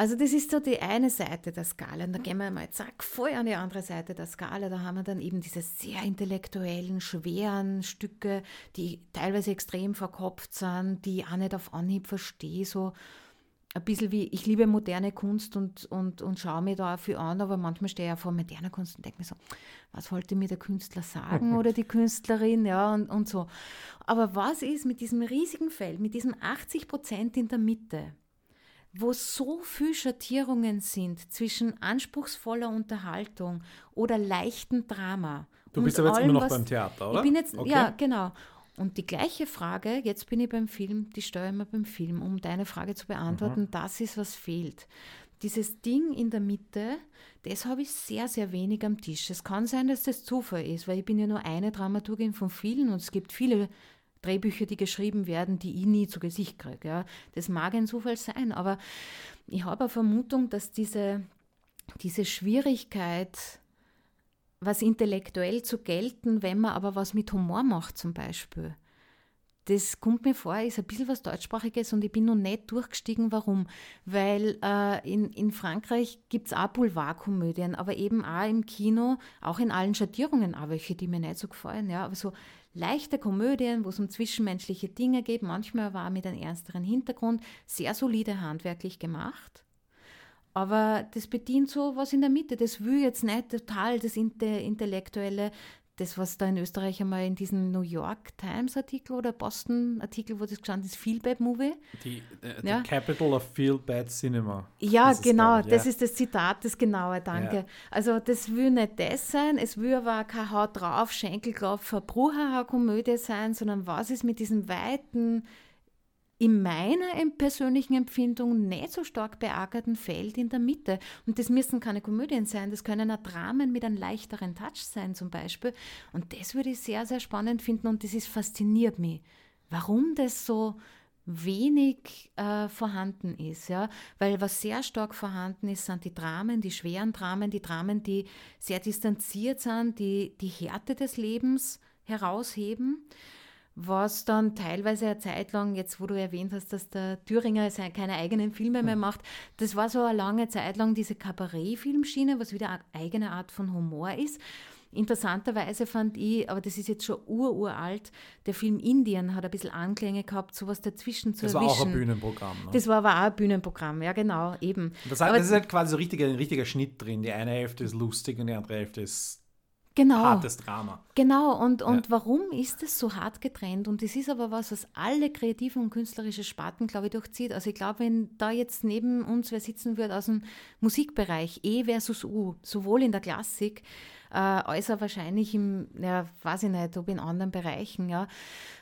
Also das ist so die eine Seite der Skala. Und dann gehen wir mal zack voll an die andere Seite der Skala. Da haben wir dann eben diese sehr intellektuellen, schweren Stücke, die teilweise extrem verkopft sind, die ich auch nicht auf Anhieb verstehe. So ein bisschen wie, ich liebe moderne Kunst und, und, und schaue mir da viel an, aber manchmal stehe ich ja vor moderner Kunst und denke mir so, was wollte mir der Künstler sagen oder die Künstlerin, ja, und, und so. Aber was ist mit diesem riesigen Feld, mit diesem 80 Prozent in der Mitte, wo so viele Schattierungen sind zwischen anspruchsvoller Unterhaltung oder leichten Drama. Du bist aber jetzt allem, immer noch beim Theater, oder? Ich bin jetzt, okay. ja, genau. Und die gleiche Frage, jetzt bin ich beim Film, die steuere ich mir beim Film, um deine Frage zu beantworten, mhm. das ist, was fehlt. Dieses Ding in der Mitte, das habe ich sehr, sehr wenig am Tisch. Es kann sein, dass das Zufall ist, weil ich bin ja nur eine Dramaturgin von vielen und es gibt viele Drehbücher, die geschrieben werden, die ich nie zu Gesicht kriege. Ja. Das mag ein Zufall sein, aber ich habe eine Vermutung, dass diese, diese Schwierigkeit, was intellektuell zu gelten, wenn man aber was mit Humor macht zum Beispiel. Das kommt mir vor, ist ein bisschen was Deutschsprachiges und ich bin noch nicht durchgestiegen. Warum? Weil äh, in, in Frankreich gibt es auch Boulevardkomödien, aber eben auch im Kino, auch in allen Schattierungen, auch welche, die mir nicht so gefallen. Ja, aber so leichte Komödien, wo es um zwischenmenschliche Dinge geht, manchmal auch mit einem ernsteren Hintergrund, sehr solide handwerklich gemacht. Aber das bedient so was in der Mitte. Das will jetzt nicht total das Intellektuelle, das, was da in Österreich einmal in diesem New York Times Artikel oder Boston Artikel, wo das gestanden ist, Feel Bad Movie. Die, äh, ja. Capital of Feel Bad Cinema. Ja, das genau, ist, das ja. ist das Zitat, das genaue, danke. Ja. Also das will nicht das sein, es will aber kein Haut drauf, Schenkelklopfer, Bruhaha-Komödie sein, sondern was ist mit diesem weiten in meiner persönlichen Empfindung nicht so stark beackerten Feld in der Mitte. Und das müssen keine Komödien sein, das können auch Dramen mit einem leichteren Touch sein zum Beispiel. Und das würde ich sehr, sehr spannend finden und das ist, fasziniert mich. Warum das so wenig äh, vorhanden ist, ja, weil was sehr stark vorhanden ist, sind die Dramen, die schweren Dramen, die Dramen, die sehr distanziert sind, die die Härte des Lebens herausheben was dann teilweise eine Zeit lang, jetzt wo du erwähnt hast, dass der Thüringer keine eigenen Filme mehr macht, das war so eine lange Zeit lang diese Kabarett-Filmschiene, was wieder eine eigene Art von Humor ist. Interessanterweise fand ich, aber das ist jetzt schon ururalt, der Film Indien hat ein bisschen Anklänge gehabt, sowas dazwischen zu das erwischen. Das war auch ein Bühnenprogramm. Ne? Das war aber auch ein Bühnenprogramm, ja genau, eben. Das, heißt, das ist halt quasi so richtiger, ein richtiger Schnitt drin. Die eine Hälfte ist lustig und die andere Hälfte ist genau. hartes Drama. Genau, und, und ja. warum ist es so hart getrennt? Und das ist aber was, was alle kreativen und künstlerischen Sparten, glaube ich, durchzieht. Also ich glaube, wenn da jetzt neben uns wer sitzen würde aus dem Musikbereich, E versus U, sowohl in der Klassik, äh, auch wahrscheinlich im, ja, weiß ich nicht, ob in anderen Bereichen, ja.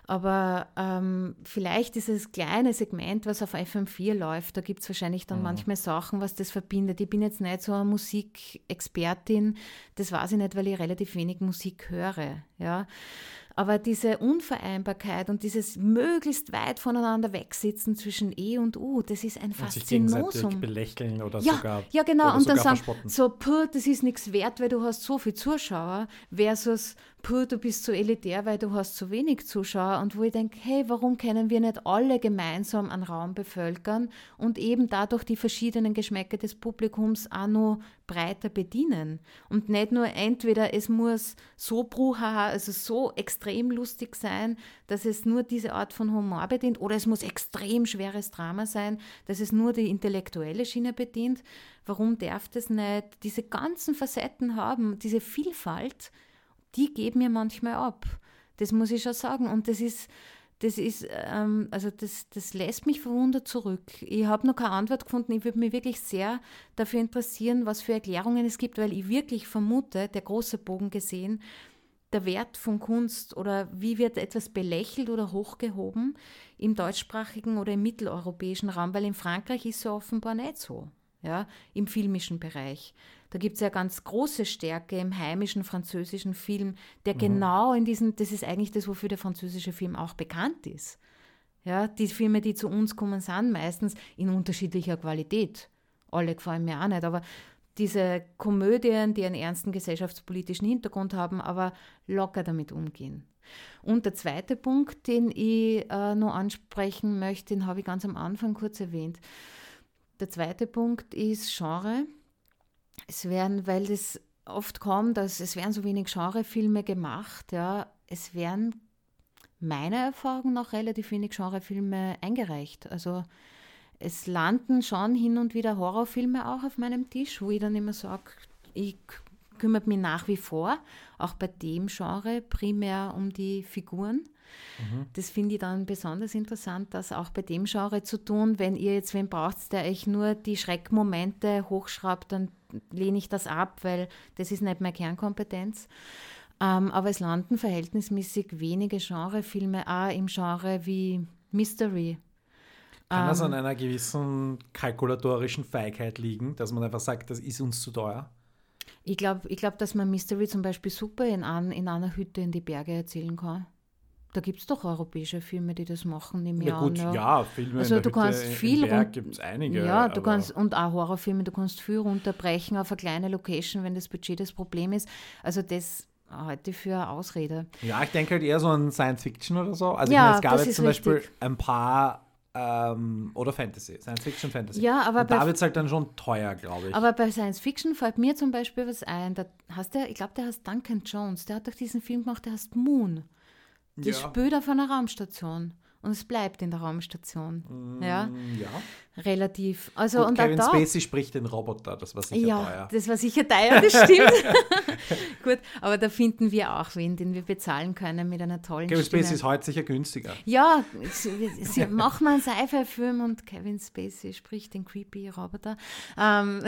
Aber ähm, vielleicht dieses kleine Segment, was auf FM4 läuft, da gibt es wahrscheinlich dann mhm. manchmal Sachen, was das verbindet. Ich bin jetzt nicht so eine Musikexpertin, das weiß ich nicht, weil ich relativ wenig Musik höre, ja. Aber diese Unvereinbarkeit und dieses möglichst weit voneinander wegsitzen zwischen E und U, das ist ein Faszinosum. Sich belächeln oder ja, sogar Ja, genau. Und dann sagen, so, puh, das ist nichts wert, weil du hast so viele Zuschauer, versus, puh, du bist so elitär, weil du hast so wenig Zuschauer und wo ich denke, hey, warum können wir nicht alle gemeinsam einen Raum bevölkern und eben dadurch die verschiedenen Geschmäcker des Publikums auch noch breiter bedienen und nicht nur entweder es muss so bruhaha, also so extrem lustig sein, dass es nur diese Art von Humor bedient oder es muss extrem schweres Drama sein, dass es nur die intellektuelle Schiene bedient. Warum darf das nicht diese ganzen Facetten haben, diese Vielfalt? Die geben mir manchmal ab. Das muss ich schon sagen. Und das ist, das ist, ähm, also das, das lässt mich verwundert zurück. Ich habe noch keine Antwort gefunden. Ich würde mich wirklich sehr dafür interessieren, was für Erklärungen es gibt, weil ich wirklich vermute, der große Bogen gesehen, der Wert von Kunst oder wie wird etwas belächelt oder hochgehoben im deutschsprachigen oder im mitteleuropäischen Raum, weil in Frankreich ist ja offenbar nicht so, ja, im filmischen Bereich. Da gibt es ja ganz große Stärke im heimischen französischen Film, der mhm. genau in diesem, das ist eigentlich das, wofür der französische Film auch bekannt ist. Ja, die Filme, die zu uns kommen, sind meistens in unterschiedlicher Qualität. Alle gefallen mir auch nicht, aber diese Komödien, die einen ernsten gesellschaftspolitischen Hintergrund haben, aber locker damit umgehen. Und der zweite Punkt, den ich äh, noch ansprechen möchte, den habe ich ganz am Anfang kurz erwähnt. Der zweite Punkt ist Genre. Es werden, weil das oft kommt, dass es werden so wenig Genrefilme gemacht, ja, es werden meiner Erfahrung nach relativ wenig Genrefilme eingereicht. Also es landen schon hin und wieder Horrorfilme auch auf meinem Tisch, wo ich dann immer sage, ich kümmere mich nach wie vor, auch bei dem Genre, primär um die Figuren. Mhm. Das finde ich dann besonders interessant, das auch bei dem Genre zu tun. Wenn ihr jetzt wen braucht, der euch nur die Schreckmomente hochschraubt, dann lehne ich das ab, weil das ist nicht meine Kernkompetenz. Ähm, aber es landen verhältnismäßig wenige Genrefilme auch im Genre wie Mystery. Kann das an ähm, einer gewissen kalkulatorischen Feigheit liegen, dass man einfach sagt, das ist uns zu teuer? Ich glaube, ich glaub, dass man Mystery zum Beispiel super in, an, in einer Hütte in die Berge erzählen kann. Da gibt es doch europäische Filme, die das machen, nehme ich ja, gut, an. Ja, Filme also du kannst Hütte, viel gibt es einige. Ja, du kannst, und auch Horrorfilme, du kannst viel runterbrechen auf eine kleine Location, wenn das Budget das Problem ist. Also das ich für eine Ausrede. Ja, ich denke halt eher so an Science Fiction oder so. Also ja, meine, es gab jetzt zum richtig. Beispiel ein paar ähm, oder Fantasy, Science Fiction Fantasy. Ja, aber und da wird es halt dann schon teuer, glaube ich. Aber bei Science Fiction fällt mir zum Beispiel was ein. Da hast der, ich glaube, der heißt Duncan Jones, der hat doch diesen Film gemacht, der heißt Moon. Das Ja. spielt auf einer Raumstation. Und es bleibt in der Raumstation. Ja, Mm, ja. Relativ. Also, Gut, und Kevin da, Spacey spricht den Roboter, das war sicher ja, teuer. das war sicher teuer, das stimmt. (laughs) (laughs) Gut, aber da finden wir auch wen, den wir bezahlen können mit einer tollen Kevin Stimme. Spacey ist heute sicher günstiger. Ja, (laughs) machen mal einen Sci-Fi-Film und Kevin Spacey spricht den creepy Roboter. Ähm.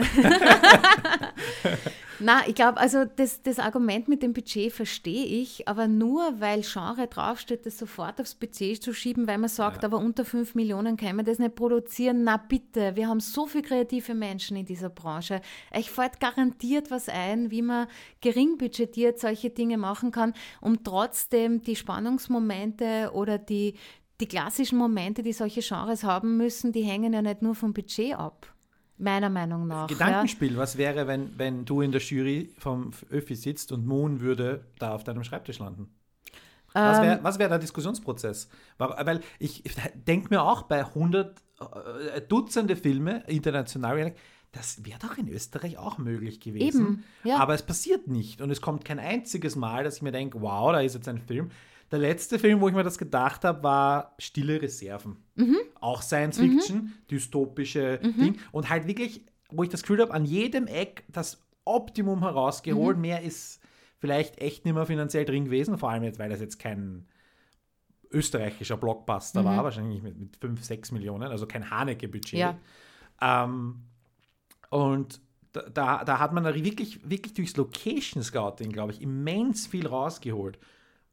Na, ich glaube, also das, das Argument mit dem Budget verstehe ich, aber nur weil Genre draufsteht, das sofort aufs Budget zu schieben, weil man sagt, Ja. aber unter 5 Millionen kann man das nicht produzieren. Na bitte, wir haben so viele kreative Menschen in dieser Branche. Euch fällt garantiert was ein, wie man gering budgetiert solche Dinge machen kann, um trotzdem die Spannungsmomente oder die, die klassischen Momente, die solche Genres haben müssen, die hängen ja nicht nur vom Budget ab. Meiner Meinung nach. Ja. Gedankenspiel, was wäre, wenn, wenn du in der Jury vom Öffi sitzt und Moon würde da auf deinem Schreibtisch landen? Was Ähm, wäre was wär der Diskussionsprozess? Weil ich denke mir auch bei 100 äh, Dutzende Filme international, das wäre doch in Österreich auch möglich gewesen. Eben, ja. Aber es passiert nicht. Und es kommt kein einziges Mal, dass ich mir denke, wow, da ist jetzt ein Film. Der letzte Film, wo ich mir das gedacht habe, war Stille Reserven. Mhm. Auch Science Fiction, dystopische Ding. Und halt wirklich, wo ich das Gefühl habe, an jedem Eck das Optimum herausgeholt. Mhm. Mehr ist vielleicht echt nicht mehr finanziell drin gewesen, vor allem jetzt, weil das jetzt kein österreichischer Blockbuster Mhm. war, wahrscheinlich mit, mit 5, 6 Millionen, also kein Haneke-Budget. Ja. Ähm, und da, da, da hat man da wirklich, wirklich durchs Location Scouting, glaube ich, immens viel rausgeholt.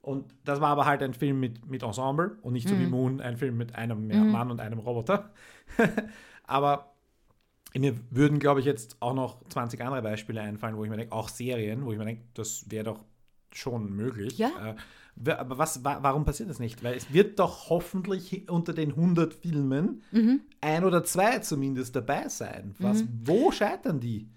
Und das war aber halt ein Film mit, mit Ensemble und nicht so wie Moon, ein Film mit einem mehr Mann und einem Roboter. (laughs) aber mir würden, glaube ich, jetzt auch noch 20 andere Beispiele einfallen, wo ich mir denke, auch Serien, wo ich mir denke, das wäre doch schon möglich. Ja. Äh, aber was, wa warum passiert das nicht? Weil es wird doch hoffentlich unter den 100 Filmen Mhm. ein oder zwei zumindest dabei sein. Was, Wo scheitern die?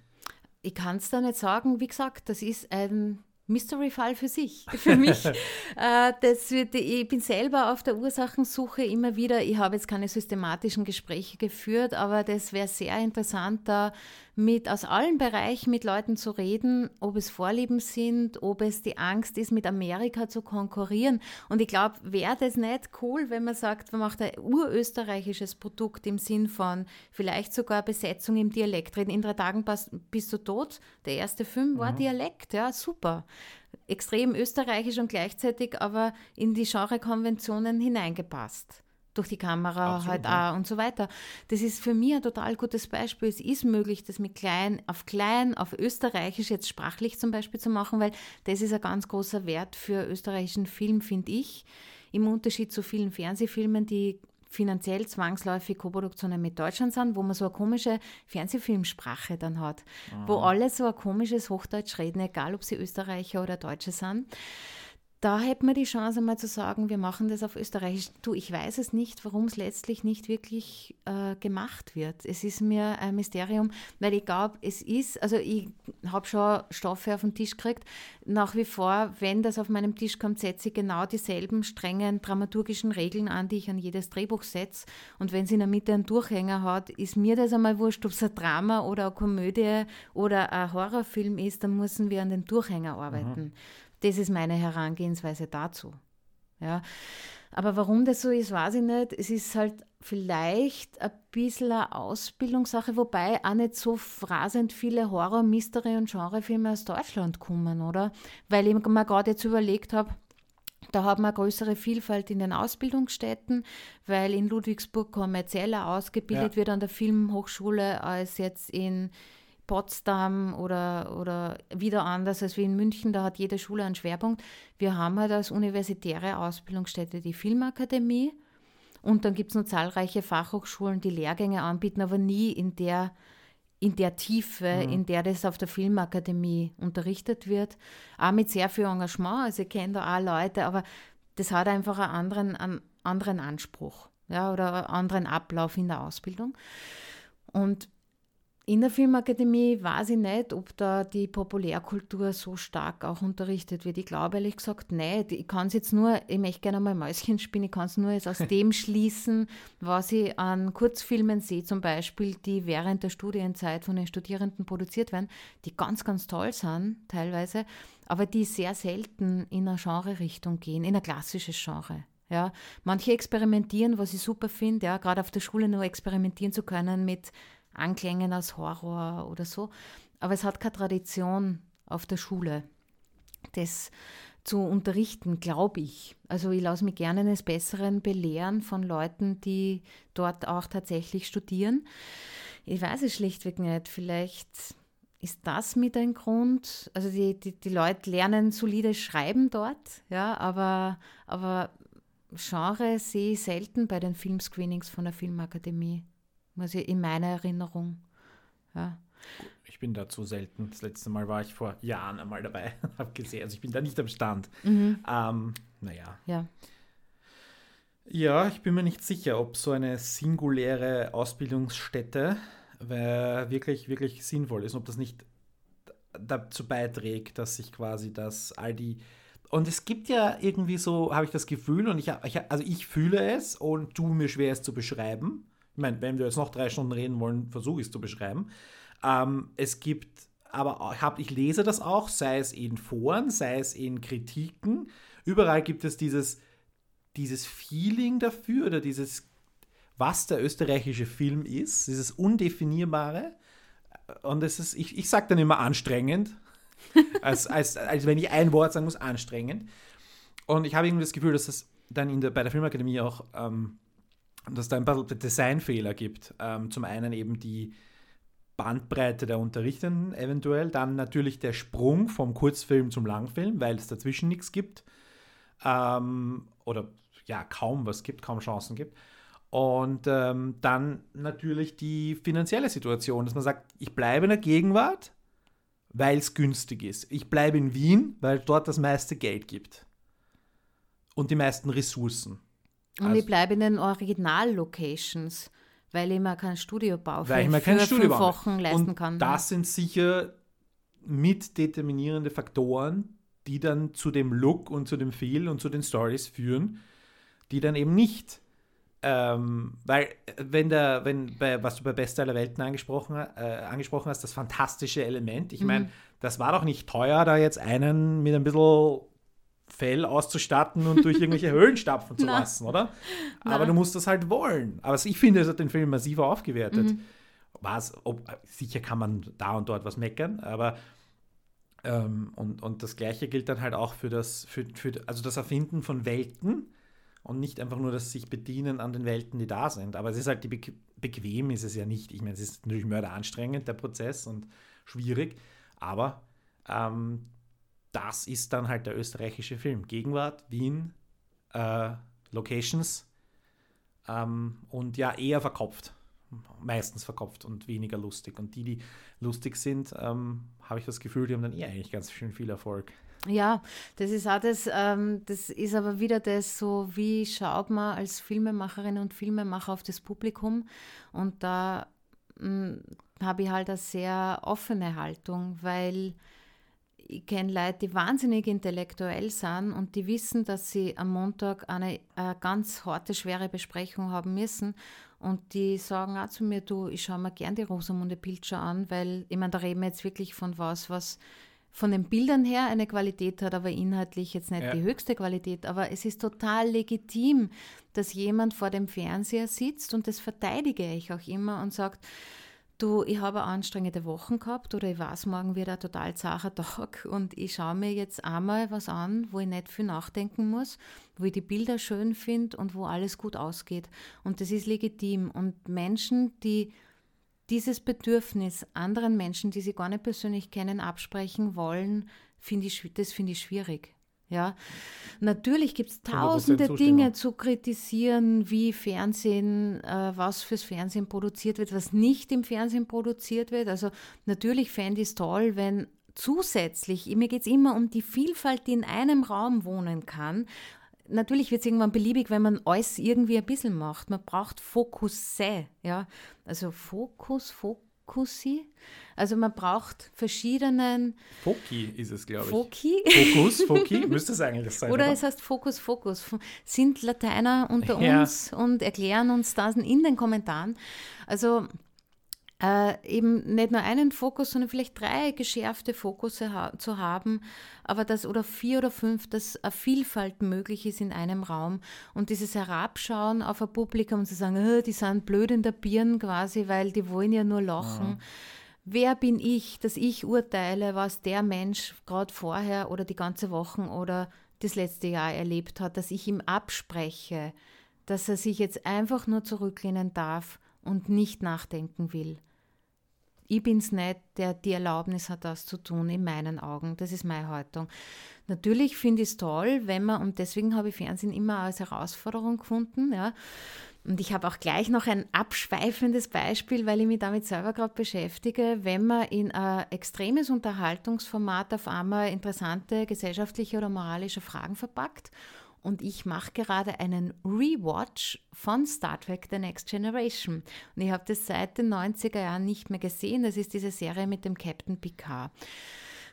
Ich kann es da nicht sagen. Wie gesagt, das ist ein Mystery-Fall für sich, für mich. (laughs) äh, das wird, ich bin selber auf der Ursachensuche immer wieder. Ich habe jetzt keine systematischen Gespräche geführt, aber das wäre sehr interessant, da mit aus allen Bereichen mit Leuten zu reden, ob es Vorlieben sind, ob es die Angst ist, mit Amerika zu konkurrieren. Und ich glaube, wäre das nicht cool, wenn man sagt, man macht ein urösterreichisches Produkt im Sinn von vielleicht sogar Besetzung im Dialekt. In drei Tagen bist du tot. Der erste Film war mhm. Dialekt, ja, super extrem österreichisch und gleichzeitig aber in die Genrekonventionen hineingepasst. Durch die Kamera Absolut, halt auch und so weiter. Das ist für mich ein total gutes Beispiel. Es ist möglich, das mit klein auf klein, auf österreichisch jetzt sprachlich zum Beispiel zu machen, weil das ist ein ganz großer Wert für österreichischen Film, finde ich. Im Unterschied zu vielen Fernsehfilmen, die finanziell zwangsläufig Koproduktionen mit Deutschland sind, wo man so eine komische Fernsehfilmsprache dann hat, mhm. wo alle so ein komisches Hochdeutsch reden, egal ob sie Österreicher oder Deutsche sind da hätten wir die Chance mal zu sagen, wir machen das auf Österreichisch. Du, ich weiß es nicht, warum es letztlich nicht wirklich äh, gemacht wird. Es ist mir ein Mysterium, weil ich glaube, es ist, also ich habe schon Stoffe auf den Tisch gekriegt. Nach wie vor, wenn das auf meinem Tisch kommt, setze ich genau dieselben strengen dramaturgischen Regeln an, die ich an jedes Drehbuch setze. Und wenn es in der Mitte einen Durchhänger hat, ist mir das einmal wurscht, ob es ein Drama oder eine Komödie oder ein Horrorfilm ist, dann müssen wir an den Durchhänger arbeiten. Mhm. Das ist meine Herangehensweise dazu. Ja. Aber warum das so ist, weiß ich nicht. Es ist halt vielleicht ein bisschen eine Ausbildungssache, wobei auch nicht so rasend viele Horror-, Mystery- und Genrefilme aus Deutschland kommen, oder? Weil ich mir gerade jetzt überlegt habe, da haben wir eine größere Vielfalt in den Ausbildungsstätten, weil in Ludwigsburg kommerzieller ausgebildet ja. wird an der Filmhochschule als jetzt in Potsdam oder, oder wieder anders als wie in München, da hat jede Schule einen Schwerpunkt. Wir haben halt als universitäre Ausbildungsstätte die Filmakademie und dann gibt es noch zahlreiche Fachhochschulen, die Lehrgänge anbieten, aber nie in der, in der Tiefe, mhm. in der das auf der Filmakademie unterrichtet wird. Auch mit sehr viel Engagement, also ich kenne da auch Leute, aber das hat einfach einen anderen, einen anderen Anspruch ja, oder einen anderen Ablauf in der Ausbildung. Und in der Filmakademie weiß ich nicht, ob da die Populärkultur so stark auch unterrichtet wird. Ich glaube ehrlich gesagt nicht. Ich kann es jetzt nur, ich möchte gerne mal Mäuschen spielen, ich kann es nur jetzt aus (laughs) dem schließen, was ich an Kurzfilmen sehe, zum Beispiel, die während der Studienzeit von den Studierenden produziert werden, die ganz, ganz toll sind teilweise, aber die sehr selten in eine Genre-Richtung gehen, in ein klassisches Genre. Ja, manche experimentieren, was ich super finde, ja, gerade auf der Schule nur experimentieren zu können mit Anklängen aus Horror oder so. Aber es hat keine Tradition auf der Schule, das zu unterrichten, glaube ich. Also ich lasse mich gerne eines Besseren belehren von Leuten, die dort auch tatsächlich studieren. Ich weiß es schlichtweg nicht. Vielleicht ist das mit ein Grund. Also die, die, die Leute lernen solides Schreiben dort, ja, aber, aber Genre sehe ich selten bei den Filmscreenings von der Filmakademie muss ich in meiner Erinnerung. Ja. Ich bin da zu selten. Das letzte Mal war ich vor Jahren einmal dabei, (laughs) habe gesehen. Also ich bin da nicht am Stand. Mhm. Ähm, naja. Ja. Ja, ich bin mir nicht sicher, ob so eine singuläre Ausbildungsstätte wirklich, wirklich sinnvoll ist, ob das nicht dazu beiträgt, dass sich quasi das all die und es gibt ja irgendwie so, habe ich das Gefühl, und ich, ich, also ich fühle es und tu mir schwer es zu beschreiben, ich meine, wenn wir jetzt noch drei Stunden reden wollen, versuche ich es zu beschreiben. Ähm, es gibt, aber ich, hab, ich lese das auch, sei es in Foren, sei es in Kritiken. Überall gibt es dieses, dieses Feeling dafür oder dieses, was der österreichische Film ist, dieses Undefinierbare. Und es ist, ich, ich sage dann immer anstrengend, (laughs) als, als, als wenn ich ein Wort sagen muss, anstrengend. Und ich habe irgendwie das Gefühl, dass das dann in der, bei der Filmakademie auch ähm, dass da ein paar Designfehler gibt. Ähm, zum einen eben die Bandbreite der Unterrichtenden eventuell, dann natürlich der Sprung vom Kurzfilm zum Langfilm, weil es dazwischen nichts gibt ähm, oder ja kaum was gibt, kaum Chancen gibt. Und ähm, dann natürlich die finanzielle Situation, dass man sagt, ich bleibe in der Gegenwart, weil es günstig ist. Ich bleibe in Wien, weil dort das meiste Geld gibt und die meisten Ressourcen. Und also, ich bleibe in den Original-Locations, weil ich mir kein Studio baue, weil ich mir kein Studio Wochen leisten und kann. Das sind sicher mitdeterminierende Faktoren, die dann zu dem Look und zu dem Feel und zu den Stories führen, die dann eben nicht ähm, weil, wenn der, wenn bei, was du bei Beste aller Welten angesprochen, äh, angesprochen hast, das fantastische Element, ich meine, mhm. das war doch nicht teuer, da jetzt einen mit ein bisschen Fell auszustatten und durch irgendwelche (laughs) Höhlen stapfen zu lassen, oder? Aber Na. du musst das halt wollen. Aber ich finde, es hat den Film massiver aufgewertet. Mhm. Was, ob, sicher kann man da und dort was meckern, aber ähm, und, und das Gleiche gilt dann halt auch für das, für, für, also das Erfinden von Welten und nicht einfach nur das sich bedienen an den Welten, die da sind. Aber es ist halt die Be bequem ist es ja nicht. Ich meine, es ist natürlich mörderanstrengend, der Prozess und schwierig, aber ähm, das ist dann halt der österreichische Film. Gegenwart, Wien, äh, Locations ähm, und ja, eher verkopft. Meistens verkopft und weniger lustig. Und die, die lustig sind, ähm, habe ich das Gefühl, die haben dann eher eigentlich ganz schön viel Erfolg. Ja, das ist auch das, ähm, das ist aber wieder das so, wie schaut man als Filmemacherin und Filmemacher auf das Publikum und da hm, habe ich halt eine sehr offene Haltung, weil ich kenne Leute, die wahnsinnig intellektuell sind und die wissen, dass sie am Montag eine, eine ganz harte, schwere Besprechung haben müssen und die sagen auch zu mir, du, ich schaue mir gern die Rosamunde Pilcher an, weil, ich meine, da reden wir jetzt wirklich von was, was von den Bildern her eine Qualität hat, aber inhaltlich jetzt nicht ja. die höchste Qualität. Aber es ist total legitim, dass jemand vor dem Fernseher sitzt und das verteidige ich auch immer und sagt, du, ich habe anstrengende Wochen gehabt oder ich weiß, morgen wird ein total zacher Tag und ich schaue mir jetzt einmal was an, wo ich nicht viel nachdenken muss, wo ich die Bilder schön finde und wo alles gut ausgeht. Und das ist legitim. Und Menschen, die dieses Bedürfnis anderen Menschen, die sie gar nicht persönlich kennen, absprechen wollen, finde ich, das finde ich schwierig. Ja, natürlich gibt es tausende Dinge zu kritisieren, wie Fernsehen, äh, was fürs Fernsehen produziert wird, was nicht im Fernsehen produziert wird. Also natürlich fände ich es toll, wenn zusätzlich, mir geht es immer um die Vielfalt, die in einem Raum wohnen kann natürlich wird es irgendwann beliebig, wenn man alles irgendwie ein bisschen macht. Man braucht Fokusse, ja. Also Fokus, Fokusi. Also man braucht verschiedenen. Foki ist es, glaube ich. Foki? Fokus, Foki, (laughs) müsste es eigentlich sein. Oder, oder, es heißt Fokus, Fokus. Sind Lateiner unter ja. uns und erklären uns das in den Kommentaren. Also äh, eben nicht nur einen Fokus, sondern vielleicht drei geschärfte Fokusse ha zu haben, aber das oder vier oder fünf, dass eine Vielfalt möglich ist in einem Raum und dieses Herabschauen auf ein Publikum und zu sagen, oh, die sind blöd in der Birne quasi, weil die wollen ja nur lachen. Ja. Wer bin ich, dass ich urteile, was der Mensch gerade vorher oder die ganze Woche oder das letzte Jahr erlebt hat, dass ich ihm abspreche, dass er sich jetzt einfach nur zurücklehnen darf und nicht nachdenken will ich bin es nicht, der die Erlaubnis hat, das zu tun, in meinen Augen. Das ist meine Haltung. Natürlich finde ich es toll, wenn man, und deswegen habe ich Fernsehen immer als Herausforderung gefunden, ja. Und ich habe auch gleich noch ein abschweifendes Beispiel, weil ich mich damit selber gerade beschäftige, wenn man in ein extremes Unterhaltungsformat auf einmal interessante gesellschaftliche oder moralische Fragen verpackt und ich mache gerade einen Rewatch von Star Trek The Next Generation. Und ich habe das seit den 90er Jahren nicht mehr gesehen. Das ist diese Serie mit dem Captain Picard.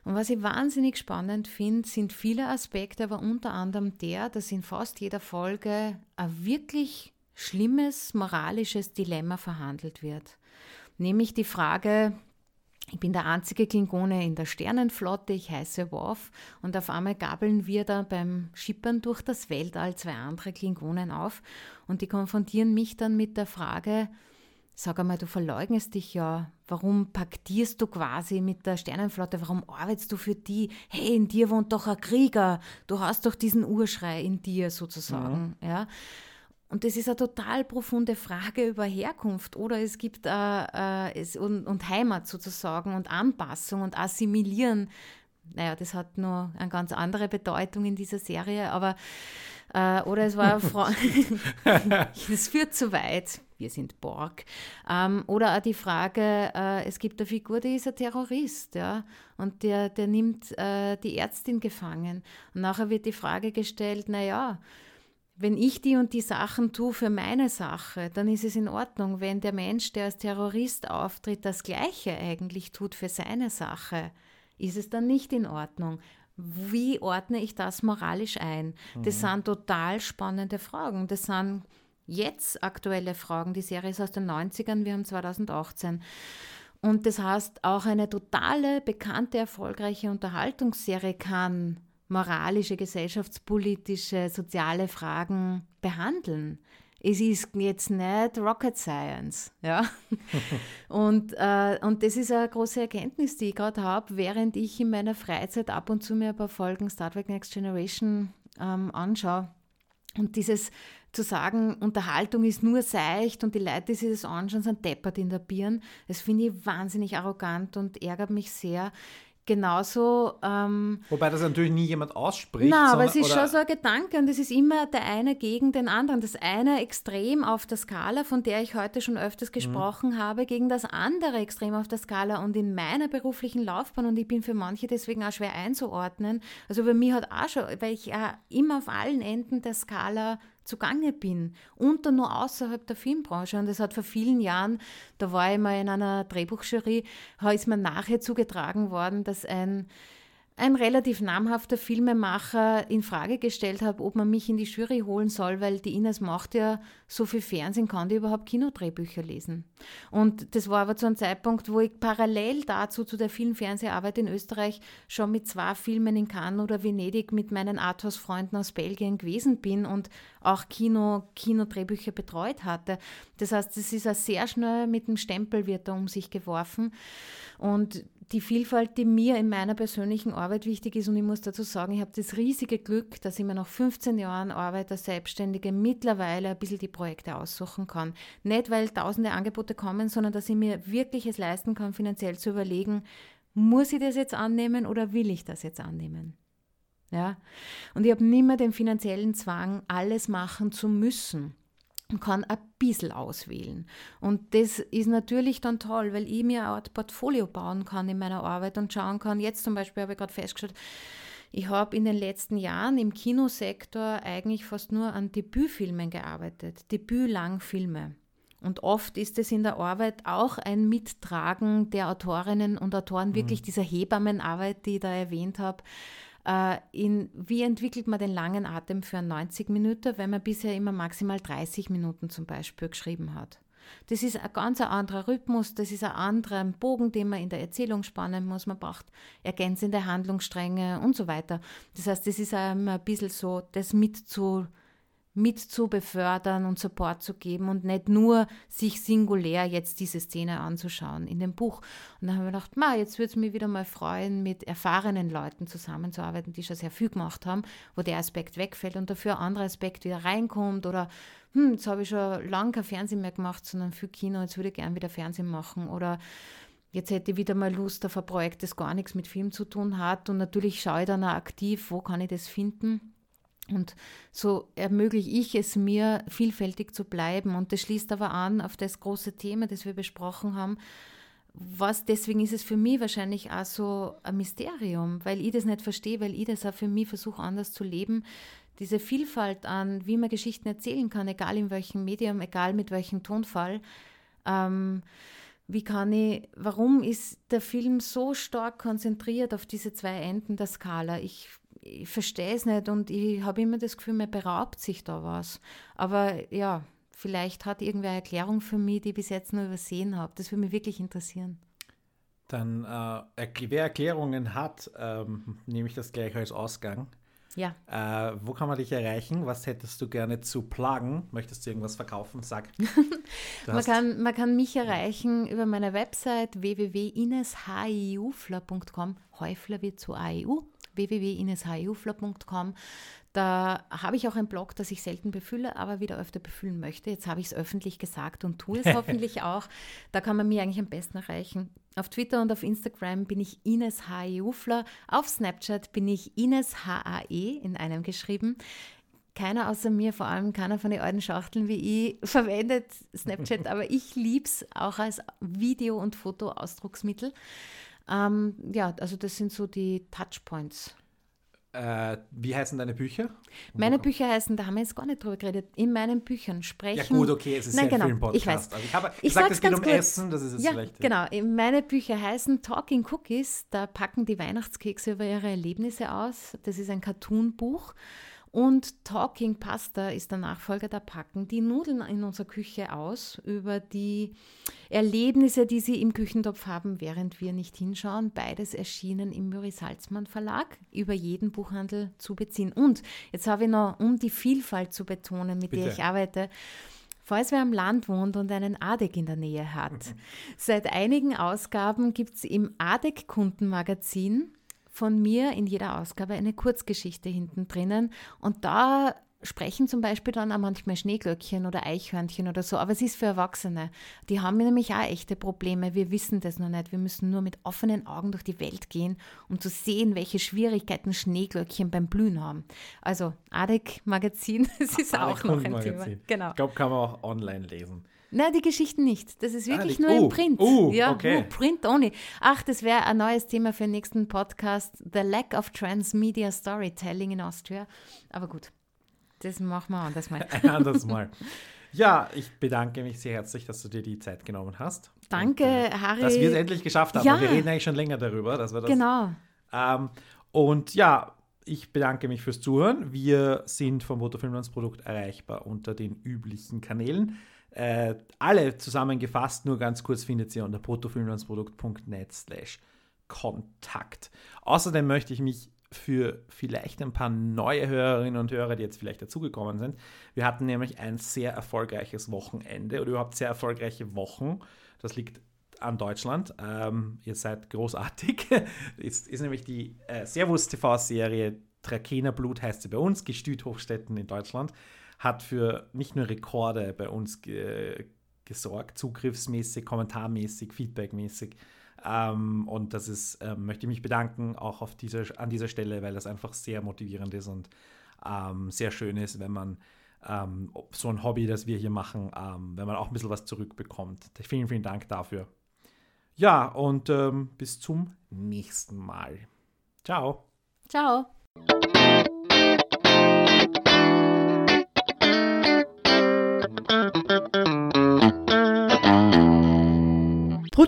Und was ich wahnsinnig spannend finde, sind viele Aspekte, aber unter anderem der, dass in fast jeder Folge ein wirklich schlimmes moralisches Dilemma verhandelt wird. Nämlich die Frage, ich bin der einzige Klingone in der Sternenflotte, ich heiße Worf und auf einmal gabeln wir da beim Schippern durch das Weltall zwei andere Klingonen auf und die konfrontieren mich dann mit der Frage, sag einmal, du verleugnest dich ja, warum paktierst du quasi mit der Sternenflotte, warum arbeitest du für die? Hey, in dir wohnt doch ein Krieger, du hast doch diesen Urschrei in dir sozusagen, ja. ja? Und das ist eine total profunde Frage über Herkunft oder es gibt äh, äh, es, und, und, Heimat sozusagen und Anpassung und Assimilieren. Naja, das hat nur eine ganz andere Bedeutung in dieser Serie, aber äh, oder es war (laughs) das (laughs) führt zu weit, wir sind Borg. Ähm, oder auch die Frage, äh, es gibt eine Figur, die ist ein Terrorist, ja, und der, der nimmt äh, die Ärztin gefangen. Und nachher wird die Frage gestellt, naja, wenn ich die und die Sachen tue für meine Sache, dann ist es in Ordnung. Wenn der Mensch, der als Terrorist auftritt, das Gleiche eigentlich tut für seine Sache, ist es dann nicht in Ordnung. Wie ordne ich das moralisch ein? Das Mhm. sind total spannende Fragen. Das sind jetzt aktuelle Fragen. Die Serie ist aus den 90ern, wir haben 2018. Und das heißt, auch eine totale, bekannte, erfolgreiche Unterhaltungsserie kann moralische, gesellschaftspolitische, soziale Fragen behandeln. Es ist jetzt nicht Rocket Science, ja. (laughs) und, äh, und das ist eine große Erkenntnis, die ich gerade habe, während ich in meiner Freizeit ab und zu mir ein paar Folgen Star Trek Next Generation ähm, anschaue. Und dieses zu sagen, Unterhaltung ist nur seicht und die Leute, die sich das anschauen, sind deppert in der Birn, das finde ich wahnsinnig arrogant und ärgert mich sehr. Genauso ähm, Wobei das natürlich nie jemand ausspricht. na, aber es ist oder- schon so ein Gedanke und es ist immer der eine gegen den anderen. Das eine Extrem auf der Skala, von der ich heute schon Mhm. öfters gesprochen habe, gegen das andere Extrem auf der Skala. Und in meiner beruflichen Laufbahn, und ich bin für manche deswegen auch schwer einzuordnen, also bei mir hat auch schon, weil ich ja immer auf allen Enden der Skala zugange bin und dann nur außerhalb der Filmbranche. Und das hat vor vielen Jahren, da war ich mal in einer Drehbuchjury, ist mir nachher zugetragen worden, dass ein ein relativ namhafter Filmemacher in Frage gestellt hat, ob man mich in die Jury holen soll, weil die Ines macht ja so viel Fernsehen, kann die überhaupt Kinodrehbücher lesen. Und das war aber zu einem Zeitpunkt, wo ich parallel dazu zu der vielen Fernseharbeit in Österreich schon mit zwei Filmen in Cannes oder Venedig mit meinen Arthouse-Freunden aus Belgien gewesen bin und auch Kino, Kinodrehbücher betreut hatte. Das heißt, es ist auch sehr schnell mit dem Stempel wird da um sich geworfen. Und die Vielfalt, die mir in meiner persönlichen Arbeit wichtig ist, und ich muss dazu sagen, ich habe das riesige Glück, dass ich mir nach 15 Jahren Arbeit als Selbstständige mittlerweile ein bisschen die Projekte aussuchen kann. Nicht, weil tausende Angebote kommen, sondern dass ich mir wirklich es leisten kann, finanziell zu überlegen, muss ich das jetzt annehmen oder will ich das jetzt annehmen? Ja? Und ich habe nicht mehr den finanziellen Zwang, alles machen zu müssen und kann ein bisschen auswählen. Und das ist natürlich dann toll, weil ich mir eine Art Portfolio bauen kann in meiner Arbeit und schauen kann. Jetzt zum Beispiel habe ich gerade festgestellt, ich habe in den letzten Jahren im Kinosektor eigentlich fast nur an Debütfilmen gearbeitet, Debütlangfilme. Und oft ist es in der Arbeit auch ein Mittragen der Autorinnen und Autoren, wirklich dieser Hebammenarbeit, die ich da erwähnt habe. Äh, in, wie entwickelt man den langen Atem für 90 Minuten, wenn man bisher immer maximal 30 Minuten zum Beispiel geschrieben hat? Das ist ein ganz anderer Rhythmus, das ist ein anderer Bogen, den man in der Erzählung spannen muss. Man braucht ergänzende Handlungsstränge und so weiter. Das heißt, das ist immer ein bisschen so, das mit zu, mit zu befördern und Support zu geben und nicht nur sich singulär jetzt diese Szene anzuschauen in dem Buch. Und dann haben wir gedacht, ma, jetzt würde es mich wieder mal freuen, mit erfahrenen Leuten zusammenzuarbeiten, die schon sehr viel gemacht haben, wo der Aspekt wegfällt und dafür ein anderer Aspekt wieder reinkommt oder hm, jetzt habe ich schon lange kein Fernsehen mehr gemacht, sondern viel Kino, jetzt würde ich gerne wieder Fernsehen machen oder jetzt hätte ich wieder mal Lust auf ein Projekt, das gar nichts mit Film zu tun hat und natürlich schaue ich dann auch aktiv, wo kann ich das finden. Und so ermögliche ich es mir, vielfältig zu bleiben. Und das schließt aber an auf das große Thema, das wir besprochen haben. Was, deswegen ist es für mich wahrscheinlich auch so ein Mysterium, weil ich das nicht verstehe, weil ich das auch für mich versuche, anders zu leben. Diese Vielfalt an, wie man Geschichten erzählen kann, egal in welchem Medium, egal mit welchem Tonfall. Ähm, wie kann ich, warum ist der Film so stark konzentriert auf diese zwei Enden der Skala? Ich, ich verstehe es nicht und ich habe immer das Gefühl, mir beraubt sich da was. Aber ja, vielleicht hat irgendwer eine Erklärung für mich, die ich bis jetzt nur übersehen habe. Das würde mich wirklich interessieren. Dann, äh, wer Erklärungen hat, ähm, nehme ich das gleich als Ausgang. Ja, Äh, wo kann man dich erreichen? Was hättest du gerne zu plagen? Möchtest du irgendwas verkaufen? Sag. (laughs) Man kann, man kann mich erreichen über meine Website www.ineshaiufler.com. Häufler wird zu AEU. www.ineshaiufler.com. Da habe ich auch einen Blog, das ich selten befülle, aber wieder öfter befüllen möchte. Jetzt habe ich es öffentlich gesagt und tue es (laughs) hoffentlich auch. Da kann man mich eigentlich am besten erreichen. Auf Twitter und auf Instagram bin ich Ines Haiufler. Auf Snapchat bin ich Ines HAE in einem geschrieben. Keiner außer mir, vor allem keiner von den alten Schachteln wie ich, verwendet Snapchat, aber ich liebe es auch als Video- und Fotoausdrucksmittel. Ähm, ja, also das sind so die Touchpoints. Äh, wie heißen deine Bücher? Meine Bücher heißen, da haben wir jetzt gar nicht drüber geredet, in meinen Büchern sprechen. Ja gut, okay, es ist Nein, ja ein genau, Filmpodcast. ich weiß. Also ich habe Ich gesagt, es geht um kurz. Essen, das ist jetzt Ja, vielleicht... genau. Meine Bücher heißen Talking Cookies. Da packen die Weihnachtskekse über ihre Erlebnisse aus. Das ist ein Cartoon-Buch. Und Talking Pasta ist der Nachfolger. Da packen die Nudeln in unserer Küche aus über die Erlebnisse, die sie im Küchentopf haben, während wir nicht hinschauen. Beides erschienen im Murray Salzmann Verlag, über jeden Buchhandel zu beziehen. Und jetzt habe ich noch, um die Vielfalt zu betonen, mit der Bitte. ich arbeite, Falls wer am Land wohnt und einen ADEC in der Nähe hat. Seit einigen Ausgaben gibt es im ADEC-Kundenmagazin von mir in jeder Ausgabe eine Kurzgeschichte hinten drinnen. Und da sprechen zum Beispiel dann auch manchmal Schneeglöckchen oder Eichhörnchen oder so. Aber es ist für Erwachsene. Die haben nämlich auch echte Probleme. Wir wissen das noch nicht. Wir müssen nur mit offenen Augen durch die Welt gehen, um zu sehen, welche Schwierigkeiten Schneeglöckchen beim Blühen haben. Also ADEC-Magazin, (laughs) das ist auch noch ein Thema. Kundenmagazin. Genau. Ich glaube, kann man auch online lesen. Nein, die Geschichten nicht. Das ist wirklich die- nur oh, im Print. oh, ja, okay. oh, Print only. Ach, das wäre ein neues Thema für den nächsten Podcast. The lack of transmedia storytelling in Austria. Aber gut, das machen wir anders mal. (laughs) Ein anderes Mal. Ja, ich bedanke mich sehr herzlich, dass du dir die Zeit genommen hast. Danke, Und, äh, Harry. Dass wir es endlich geschafft haben. Ja. Wir reden eigentlich schon länger darüber, dass wir das Genau. Ähm, und ja, ich bedanke mich fürs Zuhören. Wir sind vom Bruttofilmlandsprodukt erreichbar unter den üblichen Kanälen. Äh, alle zusammengefasst, nur ganz kurz, findet ihr unter bruttofilmlandsprodukt.net slash Kontakt. Außerdem möchte ich mich für vielleicht ein paar neue Hörerinnen und Hörer, die jetzt vielleicht dazugekommen sind. Wir hatten nämlich ein sehr erfolgreiches Wochenende oder überhaupt sehr erfolgreiche Wochen. Das liegt an Deutschland. Ähm, ihr seid großartig. (laughs) ist, ist nämlich die äh, Servus-TV-Serie Trakener Blut heißt sie bei uns, Gestüt Hochstetten in Deutschland, hat für nicht nur Rekorde bei uns ge gesorgt, zugriffsmäßig, kommentarmäßig, feedbackmäßig. Ähm, und das ist, ähm, möchte ich mich bedanken, auch auf dieser, an dieser Stelle, weil das einfach sehr motivierend ist und ähm, sehr schön ist, wenn man ähm, so ein Hobby, das wir hier machen, ähm, wenn man auch ein bisschen was zurückbekommt. Vielen, vielen Dank dafür. Ja, und ähm, bis zum nächsten Mal. Ciao. Ciao.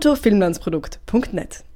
bruttofilmlandsprodukt.net